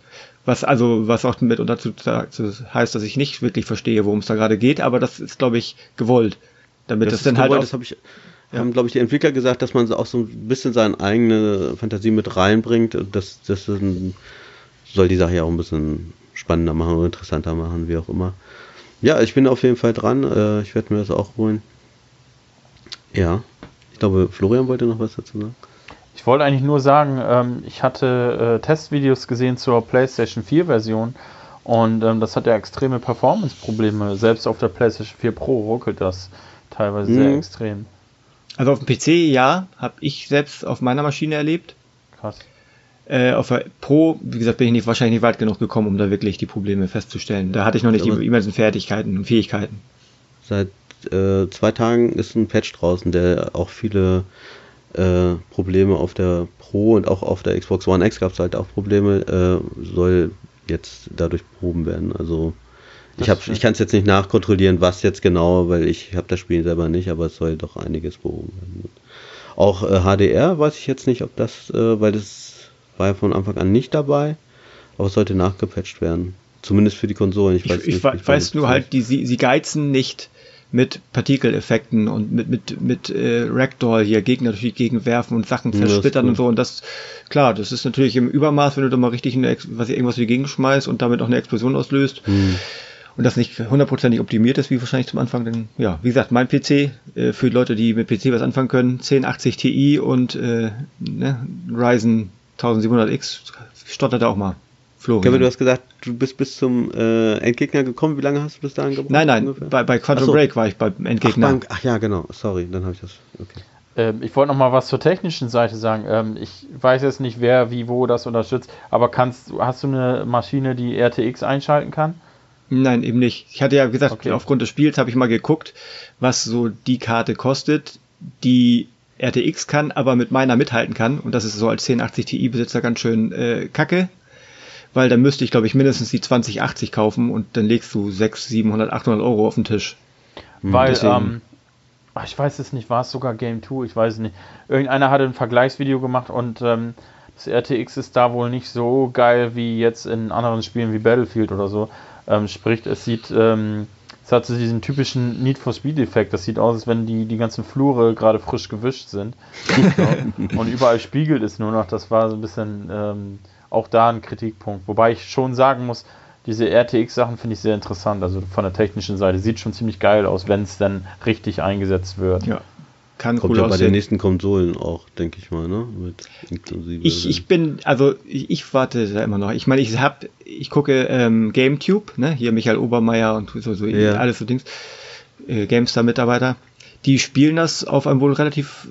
Was also, was auch mit dazu heißt, dass ich nicht wirklich verstehe, worum es da gerade geht, aber das ist, glaube ich, gewollt. Damit das, das dann halt gewollt, halt. Auch, das habe ich, haben, glaube ich, die Entwickler gesagt, dass man auch so ein bisschen seine eigene Fantasie mit reinbringt. Das, das ein, soll die Sache ja auch ein bisschen spannender machen oder interessanter machen, wie auch immer. Ja, ich bin auf jeden Fall dran. Äh, ich werde mir das auch holen. Ja, ich glaube, Florian wollte noch was dazu sagen. Ich wollte eigentlich nur sagen, ähm, ich hatte äh, Testvideos gesehen zur PlayStation 4 Version und ähm, das hat ja extreme Performance-Probleme. Selbst auf der PlayStation 4 Pro ruckelt das teilweise mhm. sehr extrem. Also auf dem PC ja, habe ich selbst auf meiner Maschine erlebt. Krass. Äh, auf der Pro, wie gesagt, bin ich nicht, wahrscheinlich nicht weit genug gekommen, um da wirklich die Probleme festzustellen. Da hatte ich noch nicht Aber die immensen Fertigkeiten und Fähigkeiten. Seit äh, zwei Tagen ist ein Patch draußen, der auch viele äh, Probleme auf der Pro und auch auf der Xbox One X gab es halt auch Probleme, äh, soll jetzt dadurch behoben werden. Also ich, ich kann es jetzt nicht nachkontrollieren, was jetzt genau, weil ich habe das Spiel selber nicht, aber es soll doch einiges behoben werden. Auch äh, HDR weiß ich jetzt nicht, ob das, äh, weil das war ja von Anfang an nicht dabei, aber es sollte nachgepatcht werden. Zumindest für die Konsolen. Ich weiß, ich, nicht, ich weiß nur halt, die, sie, sie geizen nicht mit Partikeleffekten und mit, mit, mit äh, Ragdoll hier Gegner durch die Gegend werfen und Sachen zersplittern und so. Und das, klar, das ist natürlich im Übermaß, wenn du da mal richtig eine, was irgendwas durch die Gegend schmeißt und damit auch eine Explosion auslöst. Hm. Und das nicht hundertprozentig optimiert ist, wie wahrscheinlich zum Anfang. Denn, ja, wie gesagt, mein PC, äh, für Leute, die mit PC was anfangen können, 1080 Ti und äh, ne, Ryzen 1700X stottert er auch mal. Florian. Kevin, du hast gesagt, du bist bis zum äh, Endgegner gekommen. Wie lange hast du bis dahin gebraucht? Nein, nein, bei, bei Quantum so. Break war ich beim Endgegner. Ach, ach, ja, genau. Sorry, dann habe ich das. Okay. Ähm, ich wollte noch mal was zur technischen Seite sagen. Ähm, ich weiß jetzt nicht, wer wie wo das unterstützt, aber kannst, hast du eine Maschine, die RTX einschalten kann? Nein, eben nicht. Ich hatte ja gesagt, okay. aufgrund des Spiels habe ich mal geguckt, was so die Karte kostet, die RTX kann, aber mit meiner mithalten kann. Und das ist so als 1080 Ti-Besitzer ganz schön äh, kacke. Weil dann müsste ich, glaube ich, mindestens die 2080 kaufen und dann legst du 600, 700, 800 Euro auf den Tisch. Weil, ähm, ich weiß es nicht, war es sogar Game 2, ich weiß es nicht. Irgendeiner hatte ein Vergleichsvideo gemacht und ähm, das RTX ist da wohl nicht so geil wie jetzt in anderen Spielen wie Battlefield oder so. Ähm, sprich, es sieht, ähm, es hat so diesen typischen Need for Speed-Effekt. Das sieht aus, als wenn die, die ganzen Flure gerade frisch gewischt sind. Und überall spiegelt es nur noch. Das war so ein bisschen ähm, auch da ein Kritikpunkt. Wobei ich schon sagen muss, diese RTX-Sachen finde ich sehr interessant. Also von der technischen Seite sieht schon ziemlich geil aus, wenn es dann richtig eingesetzt wird. Ja. Kann Kommt cool ja bei den nächsten Konsolen auch, denke ich mal, ne? Mit inklusive. Ich, ich bin, also ich, ich warte da immer noch. Ich meine, ich hab, ich gucke ähm, GameTube, ne? Hier Michael Obermeier und so, so ja. alles so Dings, äh, GameStar-Mitarbeiter. Die spielen das auf einem wohl relativ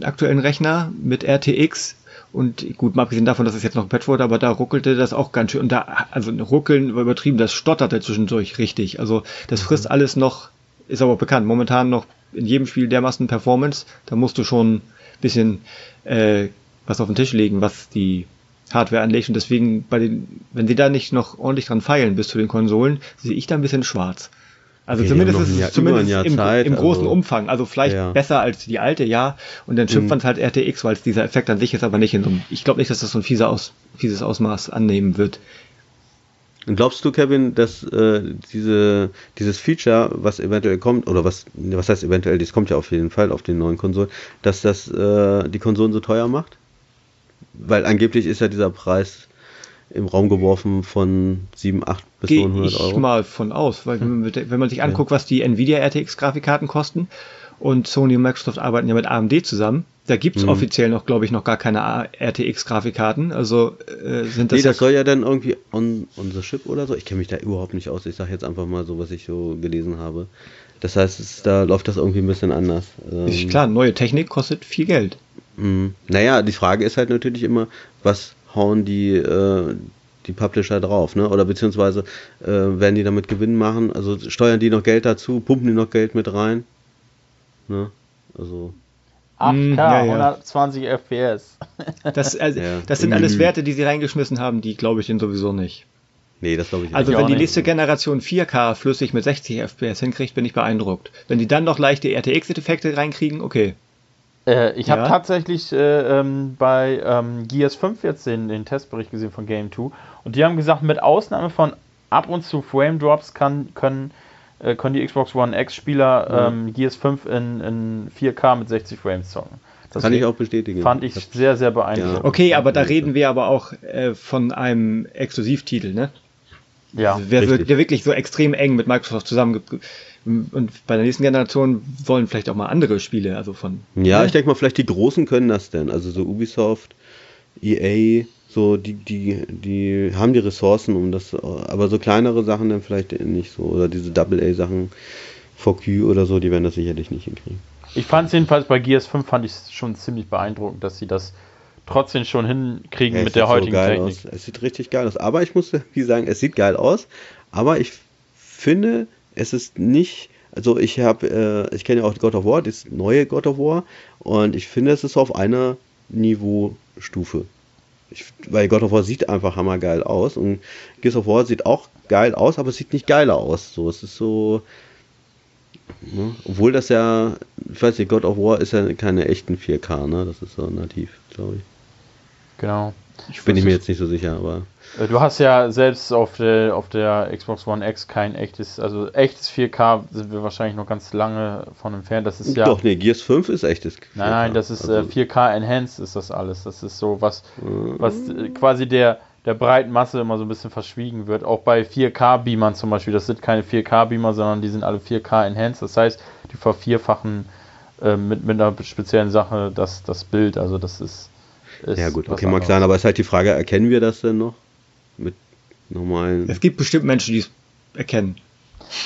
aktuellen Rechner mit RTX und gut, mal abgesehen davon, dass es jetzt noch ein Patch wurde, aber da ruckelte das auch ganz schön. Und da, also ruckeln war übertrieben, das stotterte zwischendurch richtig. Also das mhm. frisst alles noch, ist aber bekannt, momentan noch in jedem Spiel dermaßen Performance, da musst du schon ein bisschen äh, was auf den Tisch legen, was die Hardware anlegt. Und deswegen, bei den, wenn sie da nicht noch ordentlich dran feilen bis zu den Konsolen, sehe ich da ein bisschen schwarz. Also okay, zumindest ist es zumindest im, Zeit, im, großen also, Umfang. Also vielleicht ja. besser als die alte, ja. Und dann schimpft mhm. man es halt RTX, weil es dieser Effekt an sich ist, aber nicht in so einem. Ich glaube nicht, dass das so ein fieser Aus, fieses Ausmaß annehmen wird. Glaubst du, Kevin, dass äh, diese, dieses Feature, was eventuell kommt, oder was, was heißt eventuell, das kommt ja auf jeden Fall auf den neuen Konsolen, dass das äh, die Konsolen so teuer macht? Weil angeblich ist ja dieser Preis im Raum geworfen von 7, 8 bis Geh 900 Euro. ich mal von aus, weil hm. wenn man sich anguckt, was die Nvidia RTX Grafikkarten kosten und Sony und Microsoft arbeiten ja mit AMD zusammen, da gibt es hm. offiziell noch, glaube ich, noch gar keine RTX Grafikkarten. Also äh, sind das. Nee, das soll ja dann irgendwie on, on the chip oder so. Ich kenne mich da überhaupt nicht aus. Ich sage jetzt einfach mal so, was ich so gelesen habe. Das heißt, es, da läuft das irgendwie ein bisschen anders. Ähm, ist klar, neue Technik kostet viel Geld. Mh. Naja, die Frage ist halt natürlich immer, was hauen die, äh, die Publisher drauf, ne? Oder beziehungsweise äh, werden die damit Gewinn machen? Also steuern die noch Geld dazu, pumpen die noch Geld mit rein? Ne? Also. 8K, mm, ja, ja. 120 FPS. Das, also, ja. das sind alles Werte, die sie reingeschmissen haben, die glaube ich ihnen sowieso nicht. Nee, das glaube ich nicht. Also wenn die nächste Generation 4K flüssig mit 60 FPS hinkriegt, bin ich beeindruckt. Wenn die dann noch leichte RTX-Effekte reinkriegen, okay. Äh, ich ja. habe tatsächlich äh, ähm, bei ähm, Gears 5 jetzt den, den, Testbericht gesehen von Game 2 und die haben gesagt, mit Ausnahme von ab und zu Frame Drops kann, können, äh, können die Xbox One X-Spieler mhm. ähm, Gears 5 in, in 4K mit 60 Frames zocken. Das kann ich auch bestätigen. Fand ich sehr, sehr beeindruckend. Ja. Okay, aber da reden wir aber auch äh, von einem Exklusivtitel, ne? Ja. Der, der wirklich so extrem eng mit Microsoft zusammen und bei der nächsten Generation wollen vielleicht auch mal andere Spiele, also von. Ja, ne? ich denke mal, vielleicht die Großen können das denn. Also so Ubisoft, EA, so die, die, die haben die Ressourcen, um das, aber so kleinere Sachen dann vielleicht nicht so. Oder diese Double-A-Sachen, VQ oder so, die werden das sicherlich nicht hinkriegen. Ich fand es jedenfalls bei Gears 5 fand ich schon ziemlich beeindruckend, dass sie das trotzdem schon hinkriegen ja, mit der heutigen so Technik. Aus. Es sieht richtig geil aus. Aber ich muss wie sagen, es sieht geil aus. Aber ich finde, es ist nicht, also ich habe, äh, ich kenne ja auch God of War, das neue God of War, und ich finde, es ist auf einer Niveaustufe. Ich, weil God of War sieht einfach hammergeil aus und Gears of War sieht auch geil aus, aber es sieht nicht geiler aus. So, es ist so, ne? obwohl das ja, ich weiß nicht, God of War ist ja keine echten 4K, ne? Das ist so nativ, glaube ich. Genau. Ich bin ich mir jetzt nicht so sicher, aber. Äh, du hast ja selbst auf der, auf der Xbox One X kein echtes, also echtes 4K sind wir wahrscheinlich noch ganz lange von entfernt. Das ist ja. Doch, nee, Gears 5 ist echtes 4K. Nein, nein, das ist äh, also, 4K Enhanced ist das alles. Das ist so was, was äh, quasi der, der breiten Masse immer so ein bisschen verschwiegen wird. Auch bei 4K-Beamern zum Beispiel. Das sind keine 4K-Beamer, sondern die sind alle 4K Enhanced. Das heißt, die vervierfachen äh, mit, mit einer speziellen Sache das, das Bild. Also das ist. ist ja gut, okay, mag sein, aber ist halt die Frage, erkennen wir das denn noch? Mit normalen. Es gibt bestimmt Menschen, die es erkennen.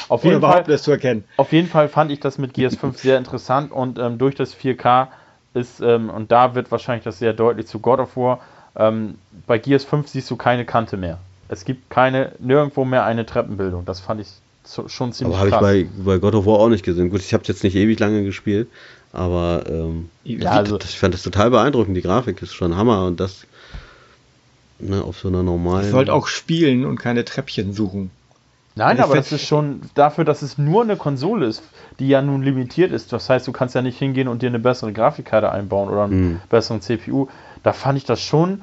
Auf jeden, Fall, es zu erkennen. auf jeden Fall fand ich das mit Gears 5 sehr interessant und ähm, durch das 4K ist, ähm, und da wird wahrscheinlich das sehr deutlich zu God of War, ähm, bei Gears 5 siehst du keine Kante mehr. Es gibt keine, nirgendwo mehr eine Treppenbildung. Das fand ich so, schon ziemlich Aber habe krass. ich bei, bei God of War auch nicht gesehen. Gut, ich habe es jetzt nicht ewig lange gespielt, aber ähm, Ja, also, also- ich fand das total beeindruckend. Die Grafik ist schon Hammer und das ne, auf so einer normalen. Ich sollte auch spielen und keine Treppchen suchen. Nein, aber das ist schon dafür, dass es nur eine Konsole ist, die ja nun limitiert ist. Das heißt, du kannst ja nicht hingehen und dir eine bessere Grafikkarte einbauen oder einen Mhm. besseren CPU. Da fand ich das schon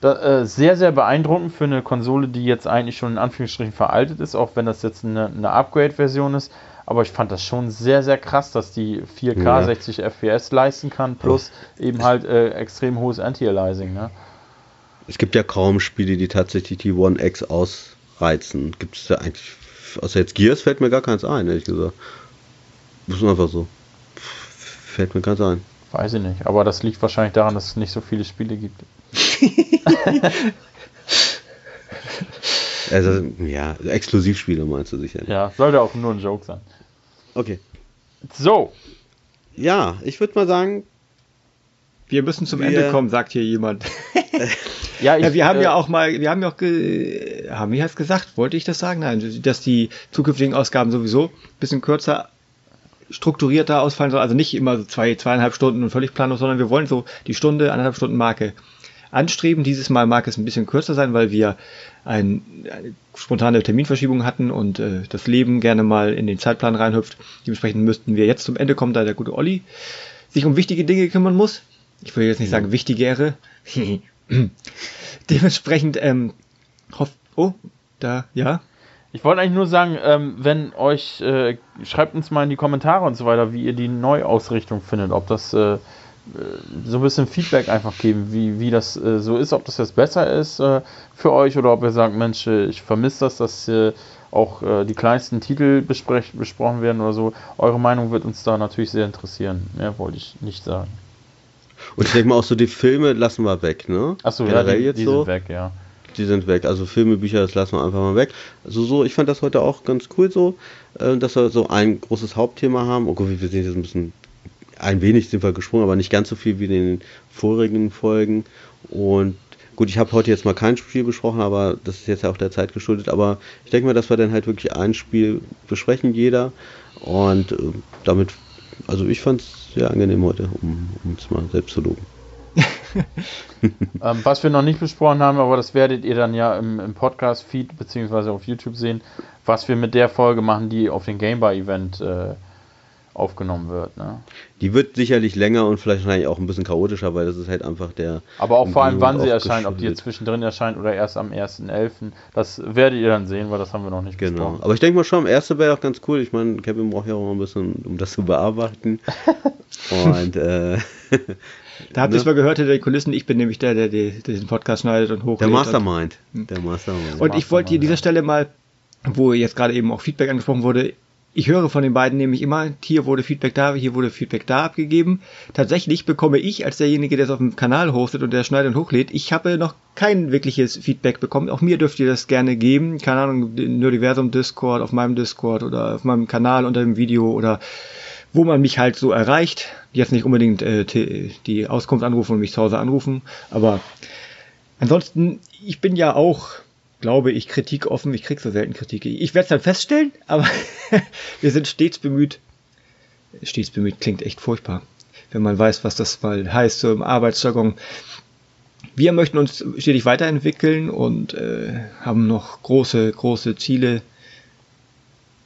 da, äh, sehr, sehr beeindruckend für eine Konsole, die jetzt eigentlich schon in Anführungsstrichen veraltet ist, auch wenn das jetzt eine, eine Upgrade-Version ist. Aber ich fand das schon sehr, sehr krass, dass die 4K Ja. 60 FPS leisten kann, plus eben halt äh, extrem hohes Anti-Aliasing. Ne? Es gibt ja kaum Spiele, die tatsächlich die One X ausreizen. Gibt es da eigentlich, außer jetzt Gears fällt mir gar keins ein, ehrlich gesagt. Das ist einfach so. Fällt mir ganz ein. Weiß ich nicht. Aber das liegt wahrscheinlich daran, dass es nicht so viele Spiele gibt. Also, ja, Exklusivspiele meinst du sicherlich. Ja, sollte auch nur ein Joke sein. Okay. So, Ja, ich würde mal sagen, Wir müssen zum Wir- Ende kommen, sagt hier jemand. ja, ich, ja, wir haben äh, ja auch mal, wir haben ja auch, ge haben wir es gesagt? Wollte ich das sagen? Nein, dass die zukünftigen Ausgaben sowieso ein bisschen kürzer, strukturierter ausfallen sollen. Also nicht immer so zwei, zweieinhalb Stunden und völlig planlos, sondern wir wollen so die Stunde, anderthalb Stunden Marke anstreben. Dieses Mal mag es ein bisschen kürzer sein, weil wir ein, eine spontane Terminverschiebung hatten und äh, das Leben gerne mal in den Zeitplan reinhüpft. Dementsprechend müssten wir jetzt zum Ende kommen, da der gute Olli sich um wichtige Dinge kümmern muss. Ich will jetzt nicht sagen wichtigere. Dementsprechend ähm, hoff oh da ja Ich wollte eigentlich nur sagen, ähm, wenn euch, äh, schreibt uns mal in die Kommentare und so weiter, wie ihr die Neuausrichtung findet, ob das äh, äh, so ein bisschen Feedback einfach geben, wie, wie das äh, so ist, ob das jetzt besser ist äh, für euch oder ob ihr sagt, Mensch, äh, ich vermisse das, dass äh, auch die kleinsten Titel besprochen werden oder so. Eure Meinung wird uns da natürlich sehr interessieren. Mehr wollte ich nicht sagen. Und ich denke mal auch so, die Filme lassen wir weg, ne? Achso, ja, die, jetzt die so. sind weg, ja. Die sind weg. Also Filme, Bücher, das lassen wir einfach mal weg. Also so, ich fand das heute auch ganz cool so, äh, dass wir so ein großes Hauptthema haben. Oh gut, wir sind jetzt ein bisschen, ein wenig sind wir gesprungen, aber nicht ganz so viel wie in den vorigen Folgen. Und gut, ich habe heute jetzt mal kein Spiel besprochen, aber das ist jetzt ja auch der Zeit geschuldet. Aber ich denke mal, dass wir dann halt wirklich ein Spiel besprechen, jeder. Und äh, damit, also ich fand es sehr angenehm heute, um es mal selbst zu loben. Ähm, was wir noch nicht besprochen haben, aber das werdet ihr dann ja im, im Podcast-Feed beziehungsweise auf YouTube sehen, was wir mit der Folge machen, die auf dem Gameball-Event äh, aufgenommen wird. Ne? Die wird sicherlich länger und vielleicht wahrscheinlich auch ein bisschen chaotischer, weil das ist halt einfach der. Aber auch vor allem, wann sie erscheint, ob die jetzt zwischendrin erscheint oder erst am 1.11. Das werdet ihr dann sehen, weil das haben wir noch nicht Genau. besprochen. Aber ich denke mal schon, erste wäre auch ganz cool. Ich meine, Kevin braucht ja auch ein bisschen, um das zu bearbeiten. und äh, da habt ihr es mal gehört hinter den Kulissen ich bin nämlich der der, der diesen Podcast schneidet und hochlädt der und- Mastermind. Der Mastermind. Und ich wollte hier an dieser Stelle mal, wo jetzt gerade eben auch Feedback angesprochen wurde, ich höre von den beiden nämlich immer, hier wurde Feedback da, hier wurde Feedback da abgegeben. Tatsächlich bekomme ich als derjenige, der es auf dem Kanal hostet und der schneidet und hochlädt, ich habe noch kein wirkliches Feedback bekommen. Auch mir dürft ihr das gerne geben. Keine Ahnung, Nerdiversum Discord, auf meinem Discord oder auf meinem Kanal unter dem Video oder wo man mich halt so erreicht. Jetzt nicht unbedingt äh, die Auskunft anrufen und mich zu Hause anrufen, aber Ansonsten, ich bin ja auch, glaube ich, kritikoffen. Ich krieg so selten Kritik. Ich werde es dann feststellen, aber wir sind stets bemüht. Stets bemüht klingt echt furchtbar, wenn man weiß, was das mal heißt, so im Arbeitsjargon. Wir möchten uns stetig weiterentwickeln und äh, haben noch große, große Ziele.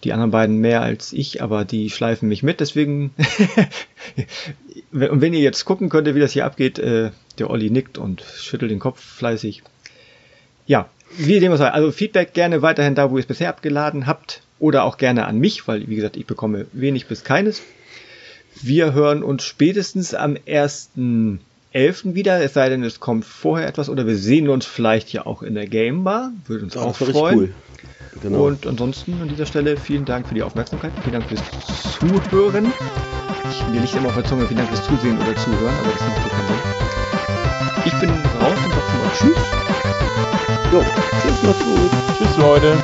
Die anderen beiden mehr als ich, aber die schleifen mich mit. Deswegen, und wenn ihr jetzt gucken könntet, wie das hier abgeht, äh, der Olli nickt und schüttelt den Kopf fleißig. Ja, wie dem auch sei. Also Feedback gerne weiterhin da, wo ihr es bisher abgeladen habt. Oder auch gerne an mich, weil, wie gesagt, ich bekomme wenig bis keines. Wir hören uns spätestens am 1.11. wieder, es sei denn, es kommt vorher etwas. Oder wir sehen uns vielleicht ja auch in der Game Bar. Würde uns auch das richtig freuen. cool. Genau. Und ansonsten an dieser Stelle vielen Dank für die Aufmerksamkeit. Vielen Dank fürs Zuhören. Ich, mir liegt immer auf der Zunge, vielen Dank fürs Zusehen oder Zuhören, aber das macht so. Ich bin raus auch Tschüss. Jo, tschüss, macht's gut. Tschüss, Leute.